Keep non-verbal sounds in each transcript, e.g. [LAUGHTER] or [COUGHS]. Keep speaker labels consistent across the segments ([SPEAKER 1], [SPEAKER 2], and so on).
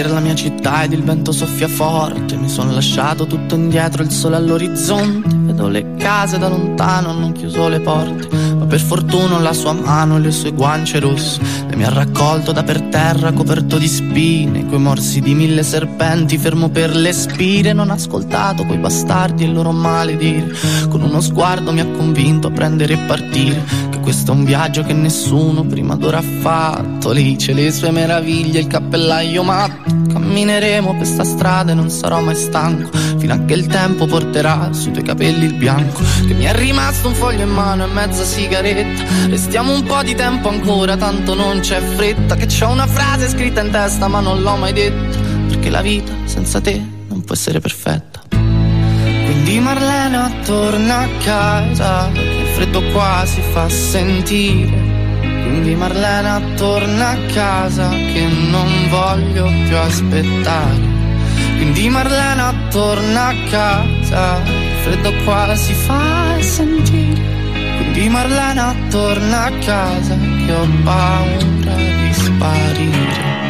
[SPEAKER 1] vedere la mia città ed il vento soffia forte. Mi sono lasciato tutto indietro, il sole all'orizzonte. Vedo le case da lontano, non chiuso le porte. Ma per fortuna la sua mano e le sue guance rosse. E mi ha raccolto da per terra, coperto di spine. Coi morsi di mille serpenti, fermo per le spire. Non ho ascoltato quei bastardi e il loro maledire. Con uno sguardo mi ha convinto a prendere e partire. Questo è un viaggio che nessuno prima d'ora ha fatto. Lì c'è le sue meraviglie, il cappellaio matto. Cammineremo per sta strada e non sarò mai stanco. Fino a che il tempo porterà sui tuoi capelli il bianco. Che mi è rimasto un foglio in mano e mezza sigaretta. Restiamo un po' di tempo ancora, tanto non c'è fretta. Che c'ho una frase scritta in testa, ma non l'ho mai detta. Perché la vita senza te non può essere perfetta. Quindi Marlena torna a casa, freddo qua si fa sentire. Quindi Marlena torna a casa che non voglio più aspettare. Quindi Marlena torna a casa, il freddo qua si fa sentire. Quindi Marlena torna a casa che ho paura di sparire.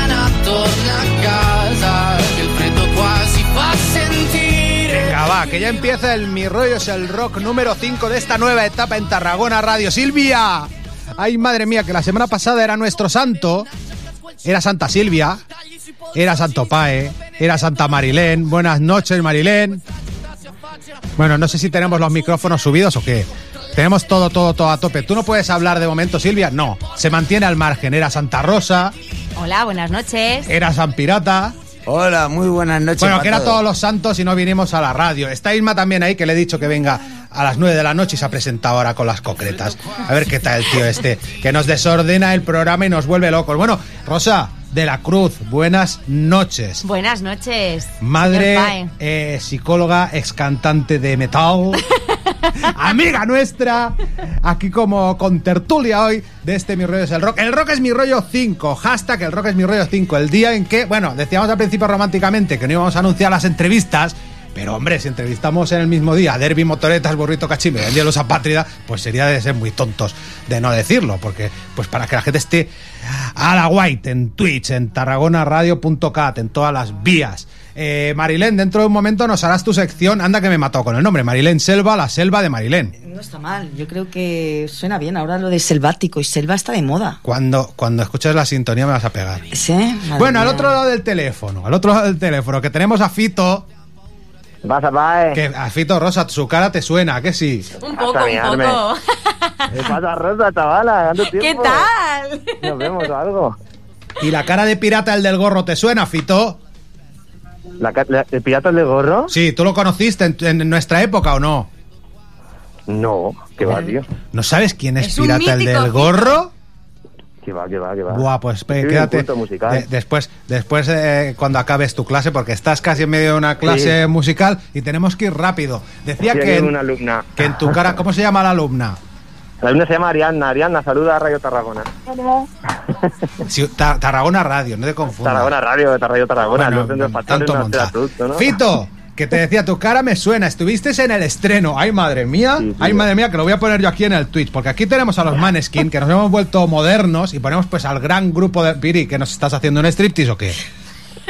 [SPEAKER 2] va, que ya empieza el Mi Rollo es el Rock número 5 de esta nueva etapa en Tarragona Radio. Silvia. Ay, madre mía, que la semana pasada era nuestro santo. Era Santa Silvia. Era Santo Pae. Era Santa Marilén. Buenas noches, Marilén. Bueno, no sé si tenemos los micrófonos subidos o qué. Tenemos todo, todo, todo a tope. ¿Tú no puedes hablar de momento, Silvia? No. Se mantiene al margen. Era Santa Rosa.
[SPEAKER 3] Hola, buenas noches.
[SPEAKER 2] Era San Pirata.
[SPEAKER 4] Hola, muy buenas noches.
[SPEAKER 2] Bueno, que era
[SPEAKER 4] todos.
[SPEAKER 2] los santos y no vinimos a la radio. Está Isma también ahí, que le he dicho que venga a las 9 de la noche y se ha presentado ahora con las concretas. A ver qué tal el tío este, que nos desordena el programa y nos vuelve locos. Bueno, Rosa de la Cruz, buenas noches.
[SPEAKER 3] Buenas noches.
[SPEAKER 2] Madre, eh, psicóloga, ex cantante de metal, [LAUGHS] [LAUGHS] amiga nuestra, aquí como con tertulia hoy de este Mi Rollo es el Rock. El Rock es mi rollo 5, hashtag el Rock es mi rollo 5, el día en que, bueno, decíamos al principio románticamente que no íbamos a anunciar las entrevistas, pero hombre, si entrevistamos en el mismo día a Derby, Motoretas, Burrito Cachimbe el Día de los pues sería de ser muy tontos de no decirlo, porque pues para que la gente esté a la white en Twitch, en tarragonaradio.cat, en todas las vías. Eh, Marilén, dentro de un momento nos harás tu sección, anda que me mató con el nombre, Marilén Selva, la selva de Marilén.
[SPEAKER 5] No está mal, yo creo que suena bien. Ahora lo de selvático y selva está de moda.
[SPEAKER 2] Cuando, cuando escuches la sintonía me vas a pegar.
[SPEAKER 5] ¿Sí? Madre
[SPEAKER 2] Bueno, al otro lado del teléfono, al otro lado del teléfono, que tenemos a Fito,
[SPEAKER 6] Pasa, pae.
[SPEAKER 2] que a Fito Rosa, su cara te suena, ¿a que sí?
[SPEAKER 3] Un poco, un poco. [LAUGHS]
[SPEAKER 6] ¿Qué pasa, Rosa, chavala?
[SPEAKER 3] ¿Qué tal?
[SPEAKER 6] Nos vemos algo.
[SPEAKER 2] ¿Y la cara de pirata, el del gorro, te suena, Fito?
[SPEAKER 6] ¿La, ca- la- ¿El pirata de gorro?
[SPEAKER 2] Sí, ¿tú lo conociste en, en nuestra época o no?
[SPEAKER 6] No, que va, tío.
[SPEAKER 2] ¿No sabes quién es, pirata, el del gorro?
[SPEAKER 6] Que va, que va, que va.
[SPEAKER 2] Buah, pues pe-
[SPEAKER 6] Soy un
[SPEAKER 2] quédate
[SPEAKER 6] culto musical.
[SPEAKER 2] de- después, después eh, cuando acabes tu clase, porque estás casi en medio de una clase
[SPEAKER 6] Sí.
[SPEAKER 2] musical y tenemos que ir rápido. Decía
[SPEAKER 6] Sí,
[SPEAKER 2] que en,
[SPEAKER 6] una alumna.
[SPEAKER 2] que en tu cara, ¿cómo se llama la alumna?
[SPEAKER 6] La alumna se llama Ariadna. Ariadna, saluda a Radio Tarragona.
[SPEAKER 2] Sí, Ta- Tarragona Radio, no te confundas.
[SPEAKER 6] Tarragona Radio, Radio Tarragona.
[SPEAKER 2] Bueno, tanto
[SPEAKER 6] no será producto, ¿no?
[SPEAKER 2] Fito, que te decía, tu cara me suena, estuviste en el estreno. Ay, madre mía,
[SPEAKER 6] Sí, sí.
[SPEAKER 2] ay, madre mía, que lo voy a poner yo aquí en el Twitch, porque aquí tenemos a los Maneskin, que nos hemos vuelto modernos y ponemos pues al gran grupo de Piri, que nos estás haciendo un striptease o qué.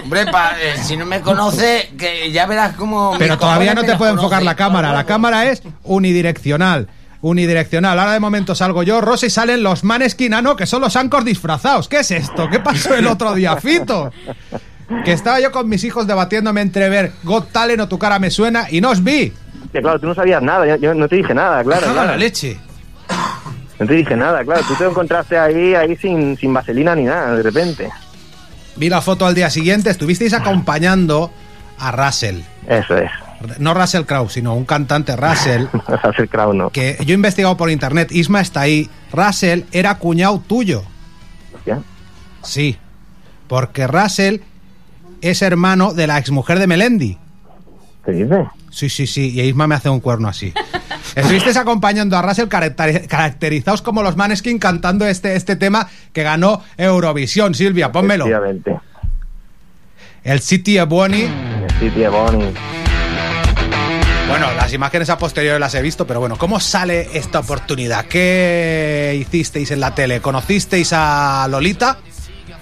[SPEAKER 4] Hombre, pa- eh, si no me conoce, que ya verás cómo.
[SPEAKER 2] Pero todavía no te puede enfocar
[SPEAKER 4] conoce.
[SPEAKER 2] la cámara. La cámara es unidireccional. Unidireccional. Ahora de momento salgo yo, Rosa, y salen los Maneskin. Ah, no, que son los Ancors disfrazados. ¿Qué es esto? ¿Qué pasó el otro día, Fito? Que estaba yo con mis hijos debatiéndome entre ver Got Talent o Tu cara me suena y no os vi.
[SPEAKER 6] claro, tú no sabías nada, yo, yo no te dije nada, claro.
[SPEAKER 2] Cago en la
[SPEAKER 6] claro.
[SPEAKER 2] leche.
[SPEAKER 6] No te dije nada, claro. Tú te encontraste ahí, ahí sin, sin vaselina ni nada, de repente.
[SPEAKER 2] Vi la foto al día siguiente, estuvisteis acompañando a Russell.
[SPEAKER 6] Eso es.
[SPEAKER 2] No Russell Crowe, sino un cantante Russell. [LAUGHS]
[SPEAKER 6] Hacer crowd, no.
[SPEAKER 2] Que yo he investigado por internet, Isma está ahí. Russell era cuñado tuyo. Sí. Porque Russell es hermano de la exmujer de Melendi.
[SPEAKER 6] ¿Qué dices?
[SPEAKER 2] Sí, sí, sí. Y Isma me hace un cuerno así. Estuvisteis acompañando a Russell caracteri- caracterizados como los Maneskin cantando este, este tema que ganó Eurovisión. Silvia, pónmelo. El City of Bonnie.
[SPEAKER 6] Sí, tío, Bonnie.
[SPEAKER 2] Bueno, las imágenes a posteriori las he visto, pero bueno, ¿cómo sale esta oportunidad? ¿Qué hicisteis en la tele? ¿Conocisteis a Lolita?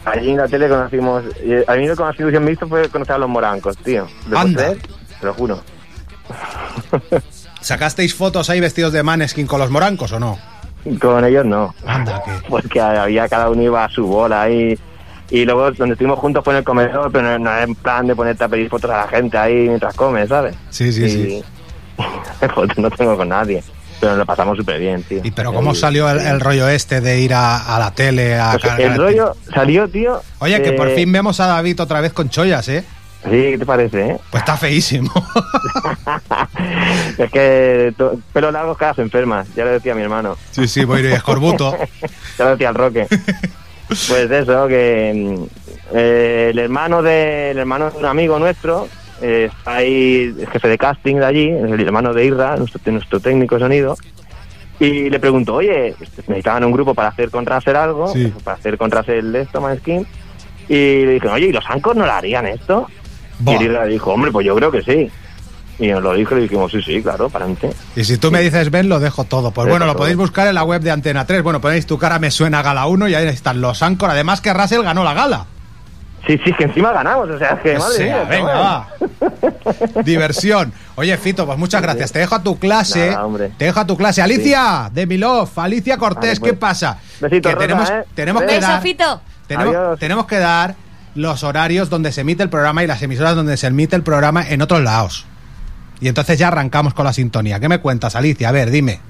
[SPEAKER 6] Allí en la tele conocimos. y A mí lo que más ilusión me hizo fue conocer a los morancos, tío. ¿Lo puedes
[SPEAKER 2] Anda.
[SPEAKER 6] Te lo juro.
[SPEAKER 2] ¿Sacasteis fotos ahí vestidos de Maneskin con los morancos o no?
[SPEAKER 6] Con ellos no.
[SPEAKER 2] Anda, que.
[SPEAKER 6] Porque había cada uno iba a su bola ahí. Y luego donde estuvimos juntos fue en el comedor, pero no, no en plan de ponerte a pedir fotos a la gente ahí mientras comes, ¿sabes?
[SPEAKER 2] Sí, sí,
[SPEAKER 6] Y-
[SPEAKER 2] sí. [LAUGHS]
[SPEAKER 6] no tengo con nadie. Pero nos lo pasamos súper bien, tío.
[SPEAKER 2] ¿Y pero cómo salió el, el rollo este de ir a, a la tele a
[SPEAKER 6] Pues
[SPEAKER 2] cargar-
[SPEAKER 6] el rollo salió, tío.
[SPEAKER 2] Oye, que por fin vemos a David otra vez con chollas, ¿eh?
[SPEAKER 6] Sí, ¿qué te parece, eh?
[SPEAKER 2] Pues está feísimo. [LAUGHS]
[SPEAKER 6] es que pelo largo cada se enferma, ya lo decía mi hermano.
[SPEAKER 2] sí, sí, voy a ir escorbuto. [LAUGHS]
[SPEAKER 6] ya lo decía el Roque. pues eso, que mm, eh, el hermano de el hermano de un amigo nuestro eh, está ahí, es jefe de casting de allí, el hermano de Irra, nuestro, nuestro técnico de sonido. Y le preguntó, oye, necesitaban un grupo para hacer con Razer algo,
[SPEAKER 2] Sí.
[SPEAKER 6] para hacer con Razer esto, Maneskin. Y le dije, oye, ¿y los Ancos no lo harían esto?
[SPEAKER 2] Buah.
[SPEAKER 6] Y el Irra dijo, hombre, pues yo creo que sí. Y nos lo dijo y le dijimos, sí, sí, claro, para adelante.
[SPEAKER 2] Y si tú me dices ven, lo dejo todo. Pues bueno, lo podéis buscar en la web de Antena 3. Bueno, ponéis tu cara me suena Gala 1 y ahí están los Ancor. Además que Russell ganó la gala.
[SPEAKER 6] Sí, sí, que encima ganamos, o sea, es que
[SPEAKER 2] O
[SPEAKER 6] madre
[SPEAKER 2] sea,
[SPEAKER 6] mía,
[SPEAKER 2] venga, va. [LAUGHS] Diversión. Oye, Fito, pues muchas gracias. Te dejo a tu clase.
[SPEAKER 6] Nada, hombre.
[SPEAKER 2] Te dejo a tu clase. Alicia, de Milov, Alicia Cortés,
[SPEAKER 6] Vale, pues.
[SPEAKER 2] ¿qué pasa?
[SPEAKER 6] Besito,
[SPEAKER 2] que
[SPEAKER 6] Rosa,
[SPEAKER 2] tenemos,
[SPEAKER 6] ¿eh?
[SPEAKER 2] tenemos que
[SPEAKER 6] Beso,
[SPEAKER 2] dar,
[SPEAKER 3] Fito.
[SPEAKER 2] tenemos, tenemos que dar los horarios donde se emite el programa y las emisoras donde se emite el programa en otros lados. Y entonces ya arrancamos con la sintonía. ¿Qué me cuentas, Alicia? A ver, dime.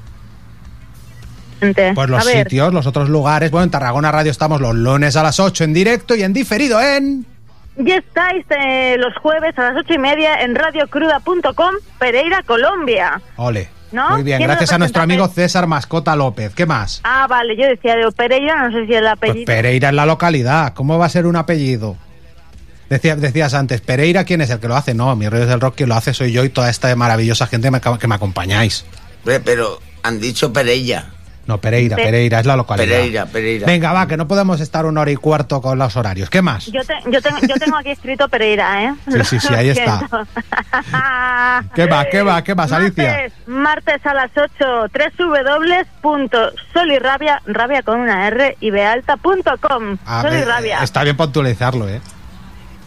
[SPEAKER 2] Pues los
[SPEAKER 7] a ver,
[SPEAKER 2] sitios, los otros lugares. Bueno, en Tarragona Radio estamos los lunes a las 8 en directo y en diferido en...
[SPEAKER 7] ya estáis eh, los jueves a las ocho y media en radiocruda.com, Pereira, Colombia.
[SPEAKER 2] Ole.
[SPEAKER 7] ¿No?
[SPEAKER 2] Muy bien,
[SPEAKER 7] ¿Quién
[SPEAKER 2] gracias a nuestro amigo César Mascota López. ¿Qué más?
[SPEAKER 7] Ah, vale, yo decía de Pereira, no sé si el
[SPEAKER 2] Pues
[SPEAKER 7] apellido.
[SPEAKER 2] Pereira es la localidad. ¿Cómo va a ser un apellido? Decía- decías antes, Pereira, ¿quién es el que lo hace? No, mi rey del rock, quien lo hace soy yo y toda esta maravillosa gente me- que me acompañáis.
[SPEAKER 4] Hombre, Pero han dicho Perella.
[SPEAKER 2] No, Pereira,
[SPEAKER 7] Pe-
[SPEAKER 2] Pereira es la localidad.
[SPEAKER 4] Pereira, Pereira.
[SPEAKER 2] Venga, va, que no podemos estar una hora y cuarto con los horarios. ¿Qué más?
[SPEAKER 7] Yo, te- yo, tengo, yo tengo aquí escrito Pereira, ¿eh?
[SPEAKER 2] Sí, sí, sí, ahí está. [LAUGHS] ¿Qué va, qué va, qué más, Alicia?
[SPEAKER 7] Martes, martes a las 8, www.solirrabia, rabia con una R, y bealta.com.
[SPEAKER 2] A
[SPEAKER 7] Sol y
[SPEAKER 2] ver,
[SPEAKER 7] rabia.
[SPEAKER 2] Está bien puntualizarlo, ¿eh?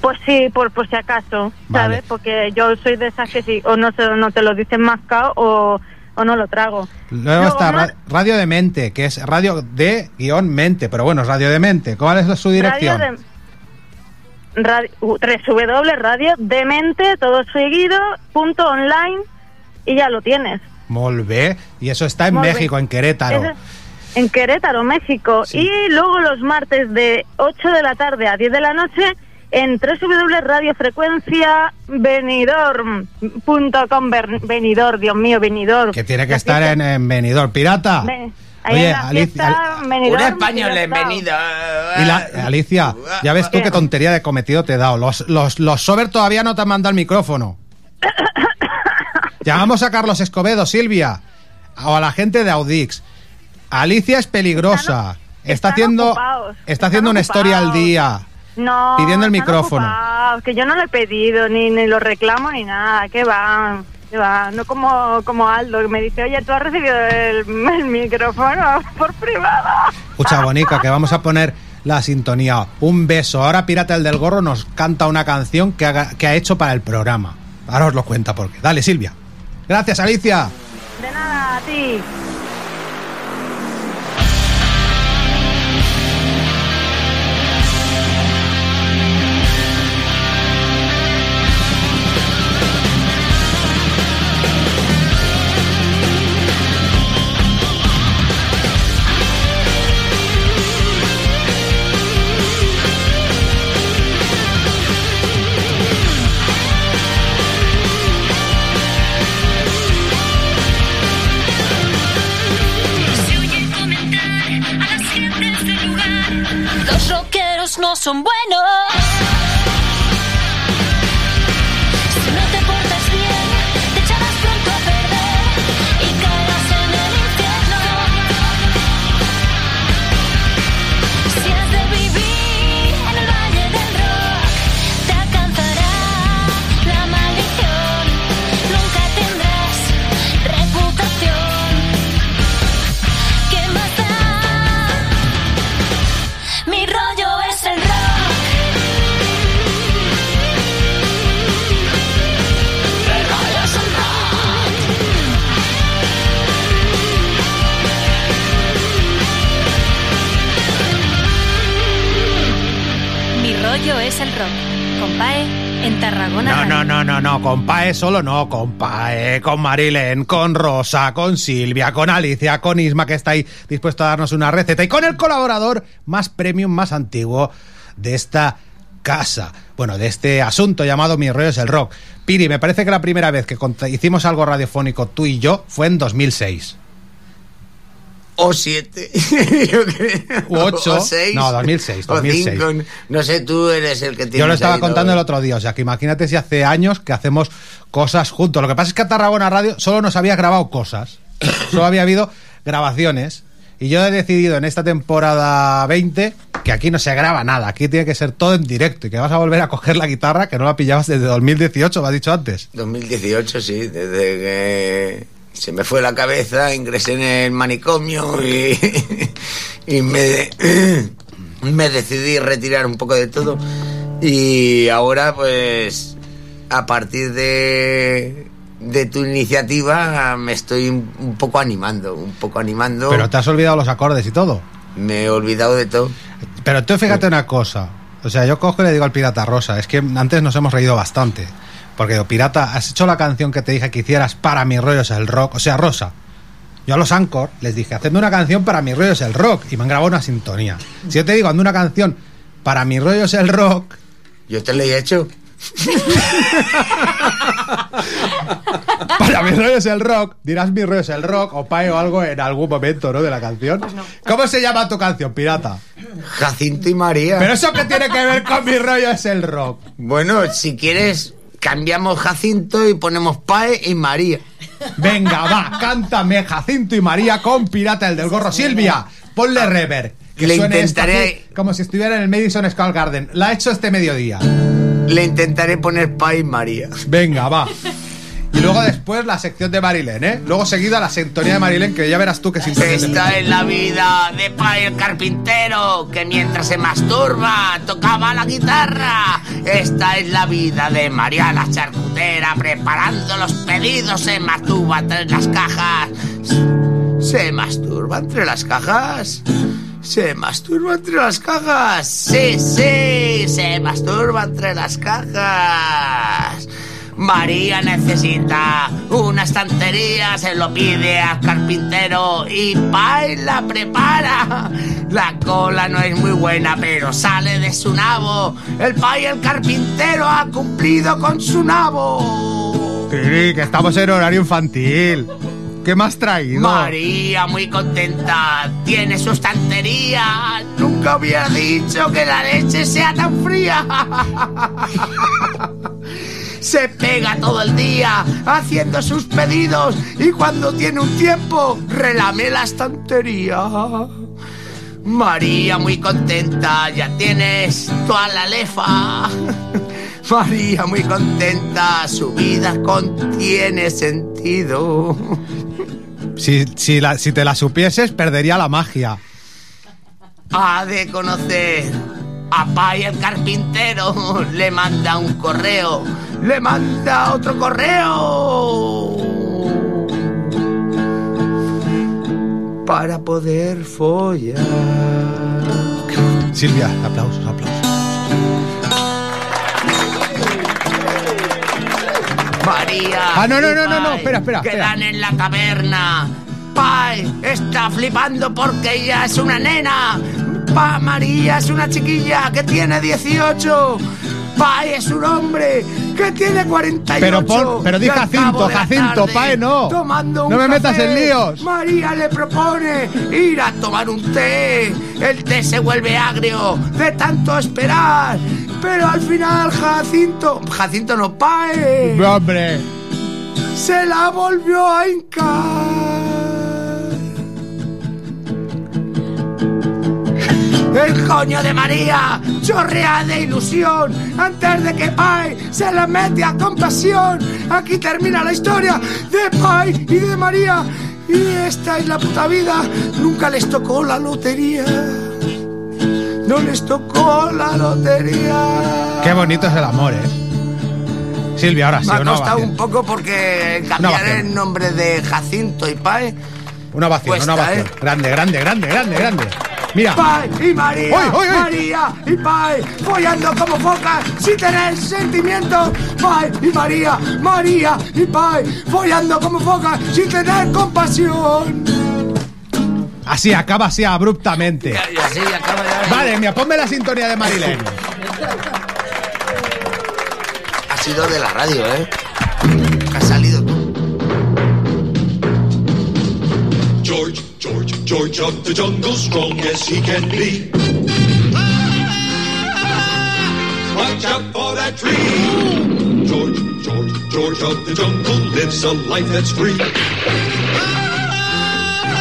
[SPEAKER 7] Pues sí, por, por si acaso,
[SPEAKER 2] Vale.
[SPEAKER 7] ¿sabes? Porque yo soy de esas que sí, o no, se, no te lo dicen mascado o, o no lo trago.
[SPEAKER 2] Luego
[SPEAKER 7] Luego
[SPEAKER 2] está Radio de Mente, que es radio de guion mente, pero bueno, es Radio de Mente. ¿Cuál es su dirección?
[SPEAKER 7] Radio de, radio, uh, www.radiodemente, todo seguido, punto online, y ya lo tienes.
[SPEAKER 2] Molt bé. Y eso está en. México, en Querétaro.
[SPEAKER 7] En Querétaro, México.
[SPEAKER 2] Sí.
[SPEAKER 7] Y luego los martes de 8 de la tarde a 10 de la noche en www.radiofrecuenciavenidor.com. Venidor, Dios mío, Venidor.
[SPEAKER 2] Que tiene que estar en, en Benidorm. ¡Pirata!
[SPEAKER 7] Ve- ahí
[SPEAKER 2] Oye, Alicia,
[SPEAKER 4] Un español
[SPEAKER 7] y
[SPEAKER 2] la- Alicia, ya ves tú
[SPEAKER 7] ¿Qué?
[SPEAKER 2] qué tontería de cometido te he dado. Los, los, los Sober todavía no te han mandado el micrófono. [COUGHS] Llamamos a Carlos Escobedo, Silvia, o a la gente de Audix. Alicia es peligrosa. está
[SPEAKER 7] están
[SPEAKER 2] haciendo,
[SPEAKER 7] ocupados,
[SPEAKER 2] está haciendo una historia al día.
[SPEAKER 7] No,
[SPEAKER 2] Pidiendo el micrófono.
[SPEAKER 7] ocupados, que yo no lo he pedido, ni, ni lo reclamo, ni nada. Que va, que va. No como, como Aldo, que me dice, oye, tú has recibido el, [LAUGHS] el micrófono por privado.
[SPEAKER 2] Escucha, Bonica, que vamos a poner la sintonía. Un beso. Ahora Pirata el del Gorro nos canta una canción que, haga- que ha hecho para el programa. Ahora os lo cuenta por qué. Dale, Silvia. Gracias, Alicia.
[SPEAKER 7] De nada, a ti.
[SPEAKER 8] No son buenos. Es el rock. Compae en Tarragona.
[SPEAKER 2] No, no, no, no, no, con Pae solo no, con Pae, con Marilén, con Rosa, con Silvia, con Alicia, con Isma, que está ahí dispuesto a darnos una receta, y con el colaborador más premium, más antiguo de esta casa. Bueno, de este asunto llamado Mi rollo es el rock. Piri, me parece que la primera vez que hicimos algo radiofónico tú y yo fue en 2006.
[SPEAKER 4] O siete, [LAUGHS] yo creo.
[SPEAKER 2] U.
[SPEAKER 4] O seis.
[SPEAKER 2] No, 2006,
[SPEAKER 4] O
[SPEAKER 2] 2006.
[SPEAKER 4] cinco. No sé, tú eres el que tiene.
[SPEAKER 2] Yo lo estaba contando el otro día, o sea que imagínate si hace años que hacemos cosas juntos. Lo que pasa es que a Tarragona Radio solo nos había grabado cosas, solo había habido grabaciones. Y yo he decidido en esta temporada 20 que aquí no se graba nada, aquí tiene que ser todo en directo y que vas a volver a coger la guitarra que no la pillabas desde 2018, me has dicho antes.
[SPEAKER 4] 2018, sí, desde que se me fue la cabeza, ingresé en el manicomio y, y me, [CLEARS THROAT] me decidí retirar un poco de todo. Y ahora, pues, a partir de, de tu iniciativa, me estoy un poco animando, un poco animando.
[SPEAKER 2] Pero te has olvidado los acordes y todo.
[SPEAKER 4] Me he olvidado de todo.
[SPEAKER 2] Pero tú fíjate una cosa. O sea, yo cojo y le digo al pirata Rosa, es que antes nos hemos reído bastante. Porque digo, pirata, has hecho la canción que te dije que hicieras para mi rollo es el rock. O sea, Rosa. Yo a los Anchor les dije, hacedme una canción para mi rollo es el rock. Y me han grabado una sintonía. Si yo te digo, hazme una canción para mi rollo es el rock,
[SPEAKER 4] Yo te lo he hecho. [LAUGHS]
[SPEAKER 2] para mi rollo es el rock, dirás mi rollo es el rock o pae o algo en algún momento, ¿no? De la canción. ¿Cómo se llama tu canción, pirata?
[SPEAKER 4] Jacinto y María.
[SPEAKER 2] Pero eso que tiene que ver con mi rollo es el rock.
[SPEAKER 4] Bueno, si quieres, cambiamos Jacinto y ponemos Pae y María.
[SPEAKER 2] Venga, va, cántame Jacinto y María con Pirata el del gorro. Silvia, ponle rever. Que
[SPEAKER 4] Le
[SPEAKER 2] suene esto
[SPEAKER 4] intentaré-
[SPEAKER 2] aquí como si estuviera en el Madison Square Garden. La ha hecho este mediodía.
[SPEAKER 4] Le intentaré poner Pae y María.
[SPEAKER 2] Venga, va. Y luego después la sección de Marilén, ¿eh? Luego seguida la sintonía de Marilén, que ya verás tú que sintonía.
[SPEAKER 4] Esta es la vida de Pae el carpintero, que mientras se masturba tocaba la guitarra. Esta es la vida de María la charcutera, preparando los pedidos, se masturba entre las cajas. ¿Se masturba entre las cajas? ¿Se masturba entre las cajas? Sí, sí, se masturba entre las cajas. María necesita una estantería, se lo pide al carpintero y Pai la prepara. La cola no es muy buena, pero sale de su nabo. El Pai el carpintero ha cumplido con su nabo.
[SPEAKER 2] Sí, que estamos en horario infantil. ¿Qué más traído?
[SPEAKER 4] María muy contenta, tiene su estantería. Nunca hubiera dicho que la leche sea tan fría. [LAUGHS] Se pega todo el día haciendo sus pedidos y cuando tiene un tiempo relame la estantería. María muy contenta, ya tienes toda la lefa. [LAUGHS] María muy contenta, su vida contiene sentido.
[SPEAKER 2] Si, si, la- si te la supieses, perdería la magia.
[SPEAKER 4] Ha de conocer a Pai el carpintero. [LAUGHS] Le manda un correo. Le manda otro correo. Para poder follar.
[SPEAKER 2] Silvia, aplausos, aplausos.
[SPEAKER 4] María.
[SPEAKER 2] Ah, no, no,
[SPEAKER 4] y
[SPEAKER 2] no, no, no, espera, espera,
[SPEAKER 4] Quedan en la taberna. Pai está flipando porque ella es una nena. Pa María es una chiquilla que tiene 18. Pai es un hombre que tiene 48.
[SPEAKER 2] Pero pon- pero di Jacinto, Jacinto,
[SPEAKER 4] tarde,
[SPEAKER 2] Pai no.
[SPEAKER 4] Tomando un
[SPEAKER 2] No me metas
[SPEAKER 4] café,
[SPEAKER 2] en líos.
[SPEAKER 4] María le propone ir a tomar un té. El té se vuelve agrio de tanto esperar. Pero al final Jacinto, Jacinto no Pai,
[SPEAKER 2] Hombre.
[SPEAKER 4] se la volvió a hincar. El coño de María chorrea de ilusión antes de que Pai se la mete a compasión. Aquí termina la historia de Pai y de María. Y esta es la puta vida. Nunca les tocó la lotería. No les tocó la lotería.
[SPEAKER 2] Qué bonito es el amor, ¿eh? Silvia, ahora sí,
[SPEAKER 4] Me ha costado un poco porque cambiar el nombre de Jacinto y Pai.
[SPEAKER 2] Una
[SPEAKER 4] Cuesta,
[SPEAKER 2] una ovación.
[SPEAKER 4] ¿eh?
[SPEAKER 2] Grande, grande, grande, grande, grande. Mira.
[SPEAKER 4] Pai y María,
[SPEAKER 2] ¡Oy, oy, oy!
[SPEAKER 4] María y Pai, follando como focas sin tener sentimientos. Pai y María, María y Pai, follando como focas sin tener compasión.
[SPEAKER 2] Así, acaba así abruptamente.
[SPEAKER 4] Y así acaba ya.
[SPEAKER 2] Vale, mira, ponme la sintonía de Marilén.
[SPEAKER 4] Ha sido de la radio, ¿eh? Has salido tú.
[SPEAKER 9] George, George, George of the jungle, strong as he can be. Watch out for that tree. George, George, George of the jungle lives a life that's free.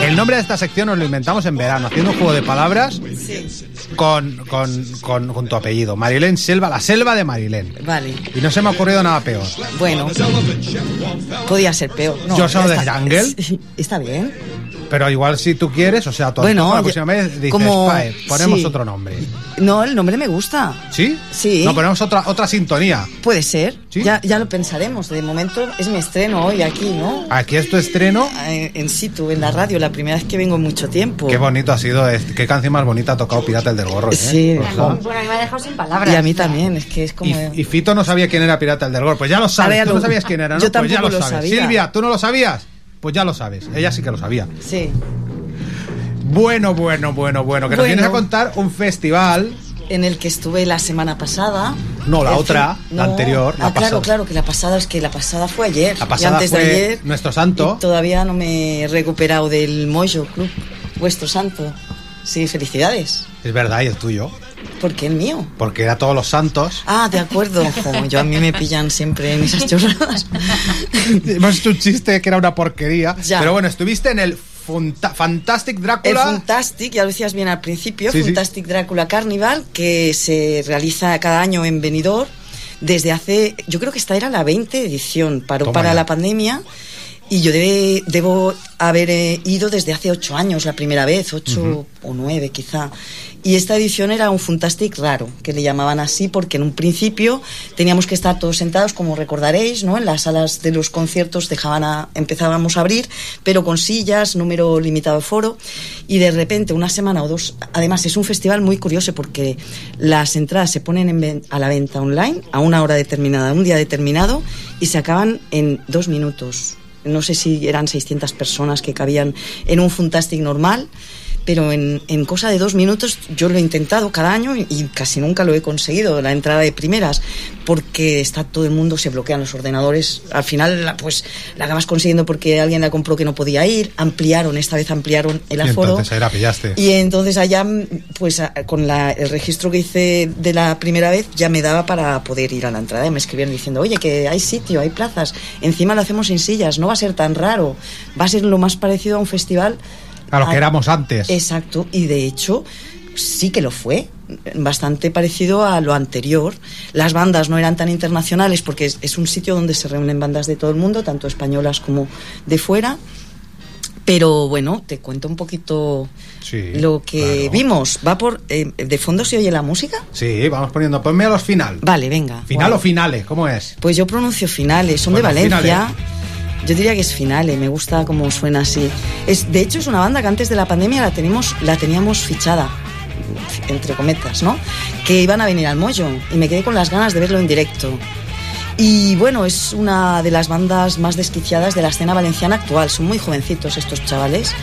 [SPEAKER 2] El nombre de esta sección nos lo inventamos en verano, haciendo un juego de palabras con, con, con, con tu apellido. Marilén Selva, la selva de Marilén.
[SPEAKER 5] Vale,
[SPEAKER 2] Y no se me ha ocurrido nada peor.
[SPEAKER 5] bueno. Podía ser peor. No,
[SPEAKER 2] George of the Jungle.
[SPEAKER 5] Sí, Está bien.
[SPEAKER 2] Pero igual si tú quieres, o sea, tú
[SPEAKER 5] Bueno,
[SPEAKER 2] la
[SPEAKER 5] yo-
[SPEAKER 2] próxima vez dices,
[SPEAKER 5] como-
[SPEAKER 2] "Pae, ponemos
[SPEAKER 5] sí.
[SPEAKER 2] otro nombre.
[SPEAKER 5] No, el nombre me gusta.
[SPEAKER 2] ¿Sí?
[SPEAKER 5] Sí.
[SPEAKER 2] No, ponemos otra, otra sintonía.
[SPEAKER 5] Puede ser.
[SPEAKER 2] ¿Sí?
[SPEAKER 5] Ya, ya lo pensaremos. De momento es mi estreno hoy aquí, ¿no?
[SPEAKER 2] Aquí es tu estreno.
[SPEAKER 5] Eh, En situ, en la radio, la primera vez que vengo en mucho tiempo.
[SPEAKER 2] Qué bonito ha sido, qué canción más bonita ha tocado Pirata el del Gorro. ¿eh?
[SPEAKER 5] Sí.
[SPEAKER 3] Bueno, a mí me ha dejado sin palabras.
[SPEAKER 5] Y a mí también, es que es como...
[SPEAKER 2] Y, y Fito no sabía quién era Pirata el del Gorro. Pues ya lo sabes. Tú no sabías quién era, ¿no?
[SPEAKER 5] yo
[SPEAKER 2] pues ya
[SPEAKER 5] tampoco
[SPEAKER 2] lo
[SPEAKER 5] lo
[SPEAKER 2] sabes.
[SPEAKER 5] sabía.
[SPEAKER 2] Silvia, ¿tú no lo sabías? Pues ya lo sabes. Ella sí que lo sabía.
[SPEAKER 5] Sí.
[SPEAKER 2] Bueno, bueno, bueno, bueno. Que nos
[SPEAKER 5] Bueno.
[SPEAKER 2] vienes a contar un festival.
[SPEAKER 5] En el que estuve la semana pasada.
[SPEAKER 2] No, la otra,
[SPEAKER 5] fin,
[SPEAKER 2] la anterior, la
[SPEAKER 5] ah, claro,
[SPEAKER 2] pasada.
[SPEAKER 5] claro, que la pasada es que la pasada fue ayer.
[SPEAKER 2] La
[SPEAKER 5] y
[SPEAKER 2] pasada
[SPEAKER 5] antes
[SPEAKER 2] fue
[SPEAKER 5] de ayer.
[SPEAKER 2] nuestro santo.
[SPEAKER 5] y todavía no me he recuperado del Mojo Club, vuestro santo. Sí, felicidades.
[SPEAKER 2] Es verdad, y el tuyo.
[SPEAKER 5] ¿Por qué el mío?
[SPEAKER 2] Porque era todos los santos.
[SPEAKER 5] Ah, de acuerdo. [LAUGHS] Yo a mí me pillan siempre en esas chorradas.
[SPEAKER 2] Hemos hecho un chiste que era una porquería.
[SPEAKER 5] Ya.
[SPEAKER 2] Pero bueno, estuviste en el Fantastic
[SPEAKER 5] El
[SPEAKER 2] Drácula.
[SPEAKER 5] Fantastic, ya lo decías bien al principio,
[SPEAKER 2] Sí, sí.
[SPEAKER 5] Fantastic Drácula Carnival, que se realiza cada año en Benidorm desde hace, yo creo que esta era la 20 edición, paró
[SPEAKER 2] Toma
[SPEAKER 5] para
[SPEAKER 2] ya.
[SPEAKER 5] la pandemia y yo debe- debo haber eh, ido desde hace ocho años la primera vez, ocho o nueve quizá. Y esta edición era un Fantastic raro, que le llamaban así porque en un principio teníamos que estar todos sentados, como recordaréis, ¿no? En las salas de los conciertos dejaban a, empezábamos a abrir, pero con sillas, número limitado de foro, y de repente una semana o dos, además es un festival muy curioso porque las entradas se ponen en a la venta online a una hora determinada, un día determinado, y se acaban en dos minutos. No sé si eran 600 personas que cabían en un Fantastic normal, pero en, en cosa de dos minutos yo lo he intentado cada año y, y casi nunca lo he conseguido, la entrada de primeras, porque está todo el mundo, se bloquean los ordenadores. Al final, pues la acabas consiguiendo porque alguien la compró que no podía ir, ampliaron, esta vez ampliaron el
[SPEAKER 2] Y
[SPEAKER 5] aforo.
[SPEAKER 2] entonces ahí la pillaste.
[SPEAKER 5] Y entonces allá, pues con la- el registro que hice de la primera vez, ya me daba para poder ir a la entrada. Y me escribían diciendo, oye, que hay sitio, hay plazas. Encima lo hacemos sin sillas, no va a ser tan raro. Va a ser lo más parecido a un festival.
[SPEAKER 2] A lo que
[SPEAKER 5] a-
[SPEAKER 2] éramos antes.
[SPEAKER 5] Exacto, y de hecho sí que lo fue, bastante parecido a lo anterior. Las bandas no eran tan internacionales porque es, es un sitio donde se reúnen bandas de todo el mundo, tanto españolas como de fuera. Pero bueno, te cuento un poquito
[SPEAKER 2] Sí,
[SPEAKER 5] lo que
[SPEAKER 2] claro.
[SPEAKER 5] vimos. Va por. eh, ¿De fondo se oye la música?
[SPEAKER 2] Sí, vamos poniendo. Ponme a los final.
[SPEAKER 5] Vale, venga.
[SPEAKER 2] ¿Final
[SPEAKER 5] guay.
[SPEAKER 2] o finales? ¿Cómo es?
[SPEAKER 5] Pues yo pronuncio finales, son
[SPEAKER 2] Bueno,
[SPEAKER 5] de Valencia. Yo diría que es finale, me gusta cómo suena así. Es, de hecho, es una banda que antes de la pandemia la, la teníamos fichada, entre cometas, ¿no? Que iban a venir al Mollo y me quedé con las ganas de verlo en directo. Y bueno, es una de las bandas más desquiciadas de la escena valenciana actual. Son muy jovencitos estos chavales.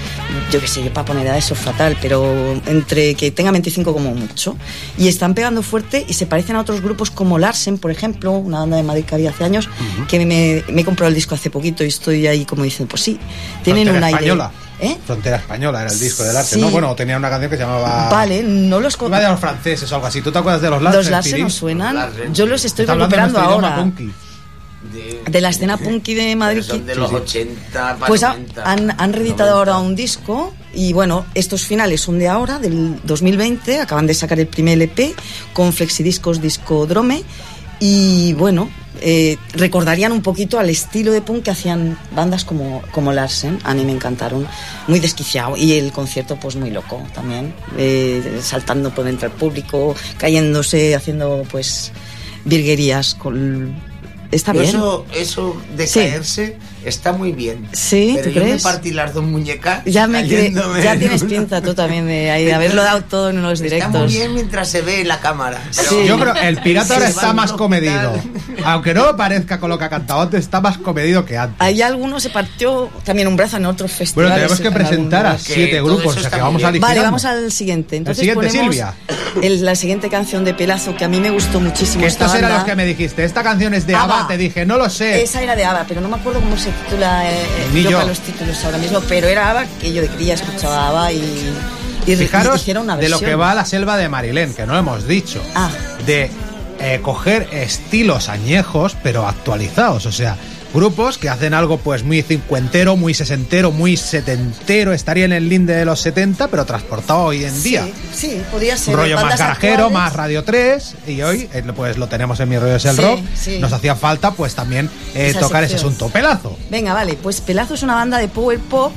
[SPEAKER 5] Yo qué sé, yo para poner edad eso es fatal, pero entre que tengan 25 como mucho. Y están pegando fuerte y se parecen a otros grupos como Larsen, por ejemplo, una banda de Madrid que había hace años, que me, me he comprado el disco hace poquito y estoy ahí como diciendo, pues sí, tienen un aire.
[SPEAKER 2] española.
[SPEAKER 5] ¿Eh?
[SPEAKER 2] Frontera española era el disco del arte,
[SPEAKER 5] Sí.
[SPEAKER 2] ¿no? Bueno, tenía una canción que se llamaba.
[SPEAKER 5] Vale, no los
[SPEAKER 2] de los franceses o algo así. ¿Tú te acuerdas de los Larsen?
[SPEAKER 5] Los Larsen nos suenan. Yo los estoy recuperando ahora.
[SPEAKER 2] punky.
[SPEAKER 5] De la escena punky de Madrid.
[SPEAKER 4] Son de los 80 para
[SPEAKER 5] Pues ha-
[SPEAKER 4] 90,
[SPEAKER 5] han, han reeditado
[SPEAKER 4] 90.
[SPEAKER 5] ahora un disco y bueno, estos finales son de ahora, del 2020, acaban de sacar el primer LP con Flexidiscos Discodrome y bueno, eh, recordarían un poquito al estilo de punk que hacían bandas como, como Larsen, a mí me encantaron, muy desquiciado y el concierto pues muy loco también, eh, saltando por dentro del público, cayéndose, haciendo pues virguerías con... Está bien.
[SPEAKER 4] Eso, eso de
[SPEAKER 5] Sí.
[SPEAKER 4] caerse está muy bien.
[SPEAKER 5] Sí,
[SPEAKER 4] Pero
[SPEAKER 5] ¿tú
[SPEAKER 4] yo
[SPEAKER 5] crees?
[SPEAKER 4] me partí las dos muñecas.
[SPEAKER 5] Ya me ya
[SPEAKER 4] en
[SPEAKER 5] tienes pinta tú también de, ahí, de haberlo dado todo en los
[SPEAKER 4] Está muy
[SPEAKER 5] directos.
[SPEAKER 4] bien mientras se ve en la cámara. pero-
[SPEAKER 5] Sí.
[SPEAKER 2] Yo creo que el pirata [LAUGHS] ahora está más comedido. [LAUGHS] Aunque no parezca con lo que ha cantado antes, está más comedido que antes.
[SPEAKER 5] Ahí alguno se partió también un brazo en otros
[SPEAKER 2] Bueno,
[SPEAKER 5] festivales.
[SPEAKER 2] tenemos que presentar a siete grupos, o sea que vamos a.
[SPEAKER 5] Vale, vamos al siguiente. Entonces
[SPEAKER 2] siguiente,
[SPEAKER 5] ponemos
[SPEAKER 2] Silvia.
[SPEAKER 5] el- la siguiente canción de Pelazo que a mí me gustó muchísimo.
[SPEAKER 2] Que estos eran los que me dijiste. Esta canción es de.
[SPEAKER 5] ABBA,
[SPEAKER 2] te dije, no lo sé.
[SPEAKER 5] Esa era de ABBA, pero no me acuerdo cómo se titula. Eh,
[SPEAKER 2] Ni
[SPEAKER 5] yo
[SPEAKER 2] yo.
[SPEAKER 5] para los títulos ahora mismo, pero era ABBA que yo de cría escuchaba ABBA y, y, y
[SPEAKER 2] Fijaros
[SPEAKER 5] hicieron una
[SPEAKER 2] de lo que va la selva de Marilén, que no lo hemos dicho.
[SPEAKER 5] Ah.
[SPEAKER 2] De eh, coger estilos añejos, pero actualizados. O sea, grupos que hacen algo pues muy cincuentero, muy sesentero, muy setentero. Estaría en el linde de los 70, pero transportado hoy en día.
[SPEAKER 5] Sí, sí, podría ser.
[SPEAKER 2] Un rollo más garajero,
[SPEAKER 5] actuales.
[SPEAKER 2] más Radio 3 y hoy eh, pues lo tenemos en Mi Rollo es el
[SPEAKER 5] Sí,
[SPEAKER 2] Rock.
[SPEAKER 5] sí.
[SPEAKER 2] Nos hacía falta pues también eh,
[SPEAKER 5] Esa
[SPEAKER 2] tocar ese asunto. Pelazo.
[SPEAKER 5] Venga, vale, pues Pelazo es una banda de power pop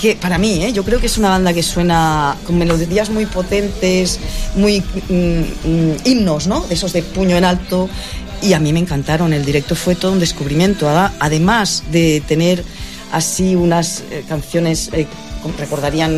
[SPEAKER 5] que para mí, ¿eh? yo creo que es una banda que suena con melodías muy potentes, muy mm, mm, himnos, ¿no? De esos de puño en alto. Y a mí me encantaron. El directo fue todo un descubrimiento. Además de tener así unas eh, canciones eh, recordarían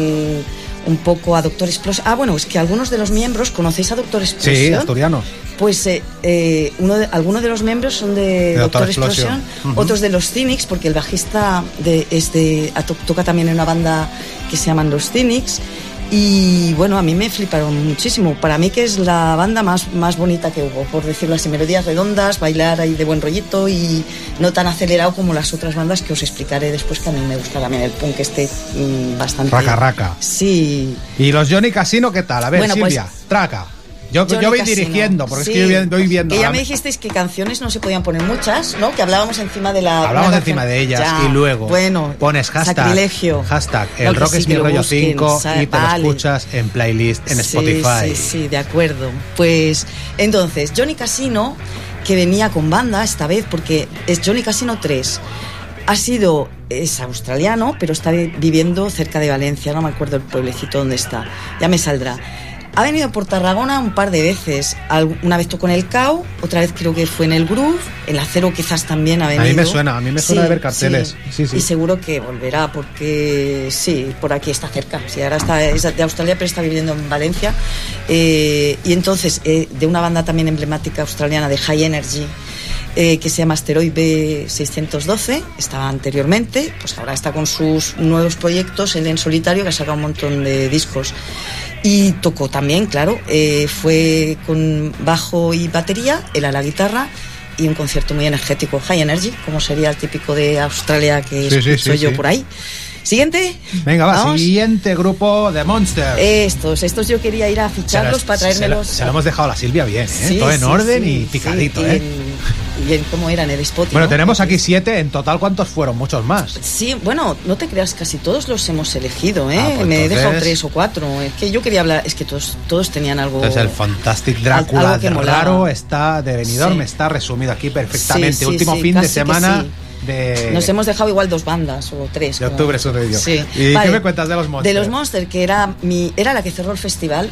[SPEAKER 5] un poco a Doctor Explosion. Ah, bueno, es que algunos de los miembros, ¿conocéis a Doctor Explosion?
[SPEAKER 2] Sí, asturianos.
[SPEAKER 5] Pues eh, eh, uno de- algunos de los miembros son de,
[SPEAKER 2] De Doctor
[SPEAKER 5] Doctor,
[SPEAKER 2] Explosion.
[SPEAKER 5] Otros de los Cynics, porque el bajista de, es de- toca también en una banda que se llaman los Cynics. Y bueno, a mí me fliparon muchísimo. Para mí que es la banda más, más bonita que hubo, por decirlo así, melodías redondas, bailar ahí de buen rollito y no tan acelerado como las otras bandas que os explicaré después, que a mí me gusta también el punk este mm, bastante...
[SPEAKER 2] Raca, raca.
[SPEAKER 5] Sí,
[SPEAKER 2] ¿Y los Johnny Casino qué tal? A ver,
[SPEAKER 5] Bueno, pues-
[SPEAKER 2] Silvia, traca. Yo, yo voy dirigiendo, porque
[SPEAKER 5] Sí,
[SPEAKER 2] es que yo voy- viendo.
[SPEAKER 5] Que ya me dijisteis que canciones no se podían poner muchas, ¿no? Que hablábamos encima de la.
[SPEAKER 2] Hablamos
[SPEAKER 5] una
[SPEAKER 2] encima de ellas
[SPEAKER 5] Ya,
[SPEAKER 2] y luego
[SPEAKER 5] Bueno,
[SPEAKER 2] pones hashtag,
[SPEAKER 5] Sacrilegio.
[SPEAKER 2] hashtag
[SPEAKER 5] No,
[SPEAKER 2] el rock
[SPEAKER 5] sí,
[SPEAKER 2] es mi
[SPEAKER 5] lo
[SPEAKER 2] rollo
[SPEAKER 5] busquen,
[SPEAKER 2] 5
[SPEAKER 5] sa-
[SPEAKER 2] y te lo escuchas en playlist en
[SPEAKER 5] Sí,
[SPEAKER 2] Spotify.
[SPEAKER 5] Sí, sí, de acuerdo. Pues entonces, Johnny Casino, que venía con banda esta vez, porque es Johnny Casino 3. Ha sido, es australiano, pero está vi- viviendo cerca de Valencia, no me acuerdo el pueblecito donde está, ya me saldrá. Ha venido por Tarragona un par de veces. Una vez tocó en el CAO, otra vez creo que fue en el Groove, el Acero quizás también ha
[SPEAKER 2] A
[SPEAKER 5] venido.
[SPEAKER 2] mí me suena, a mí me suena de ver carteles. Sí, sí.
[SPEAKER 5] Y seguro que volverá porque sí, por aquí está cerca. Sí, ahora está es de Australia, pero está viviendo en Valencia. Eh, y entonces, eh, de una banda también emblemática australiana de High Energy. Eh, que se llama Asteroid B612, estaba anteriormente, pues ahora está con sus nuevos proyectos, él en solitario, que ha sacado un montón de discos. Y tocó también, claro, eh, fue con bajo y batería, él a la guitarra y un concierto muy energético, High Energy, como sería el típico de Australia que
[SPEAKER 2] Sí, sí,
[SPEAKER 5] escucho
[SPEAKER 2] sí,
[SPEAKER 5] yo por ahí. Siguiente.
[SPEAKER 2] Venga, va,
[SPEAKER 5] Vamos.
[SPEAKER 2] siguiente grupo de Monsters.
[SPEAKER 5] Estos, estos yo quería ir a
[SPEAKER 2] Se
[SPEAKER 5] ficharlos para
[SPEAKER 2] se lo-
[SPEAKER 5] traérmelos.
[SPEAKER 2] Se lo, hemos dejado a la Silvia bien, ¿eh? Todo en orden y picadito, ¿eh?
[SPEAKER 5] en- en cómo era en el Spotify.
[SPEAKER 2] Bueno,
[SPEAKER 5] ¿no?
[SPEAKER 2] tenemos aquí siete, en total, ¿cuántos fueron? Muchos más.
[SPEAKER 5] Sí, bueno, no te creas, casi todos los hemos elegido, ¿eh?
[SPEAKER 2] Ah, pues
[SPEAKER 5] Me he dejado
[SPEAKER 2] entonces-
[SPEAKER 5] tres o cuatro. Es que yo quería hablar, es que todos, todos tenían algo.
[SPEAKER 2] Entonces el Fantastic Drácula
[SPEAKER 5] algo que
[SPEAKER 2] de raro está de Benidorm,
[SPEAKER 5] Sí.
[SPEAKER 2] está resumido aquí perfectamente.
[SPEAKER 5] Sí, sí,
[SPEAKER 2] Último fin de semana de,
[SPEAKER 5] Nos hemos dejado igual dos bandas o tres.
[SPEAKER 2] de
[SPEAKER 5] como-
[SPEAKER 2] octubre, te digo.
[SPEAKER 5] Sí.
[SPEAKER 2] ¿Y
[SPEAKER 5] Vale.
[SPEAKER 2] qué me cuentas de los Monsters?
[SPEAKER 5] De los Monsters, que era mi, era la que cerró el festival,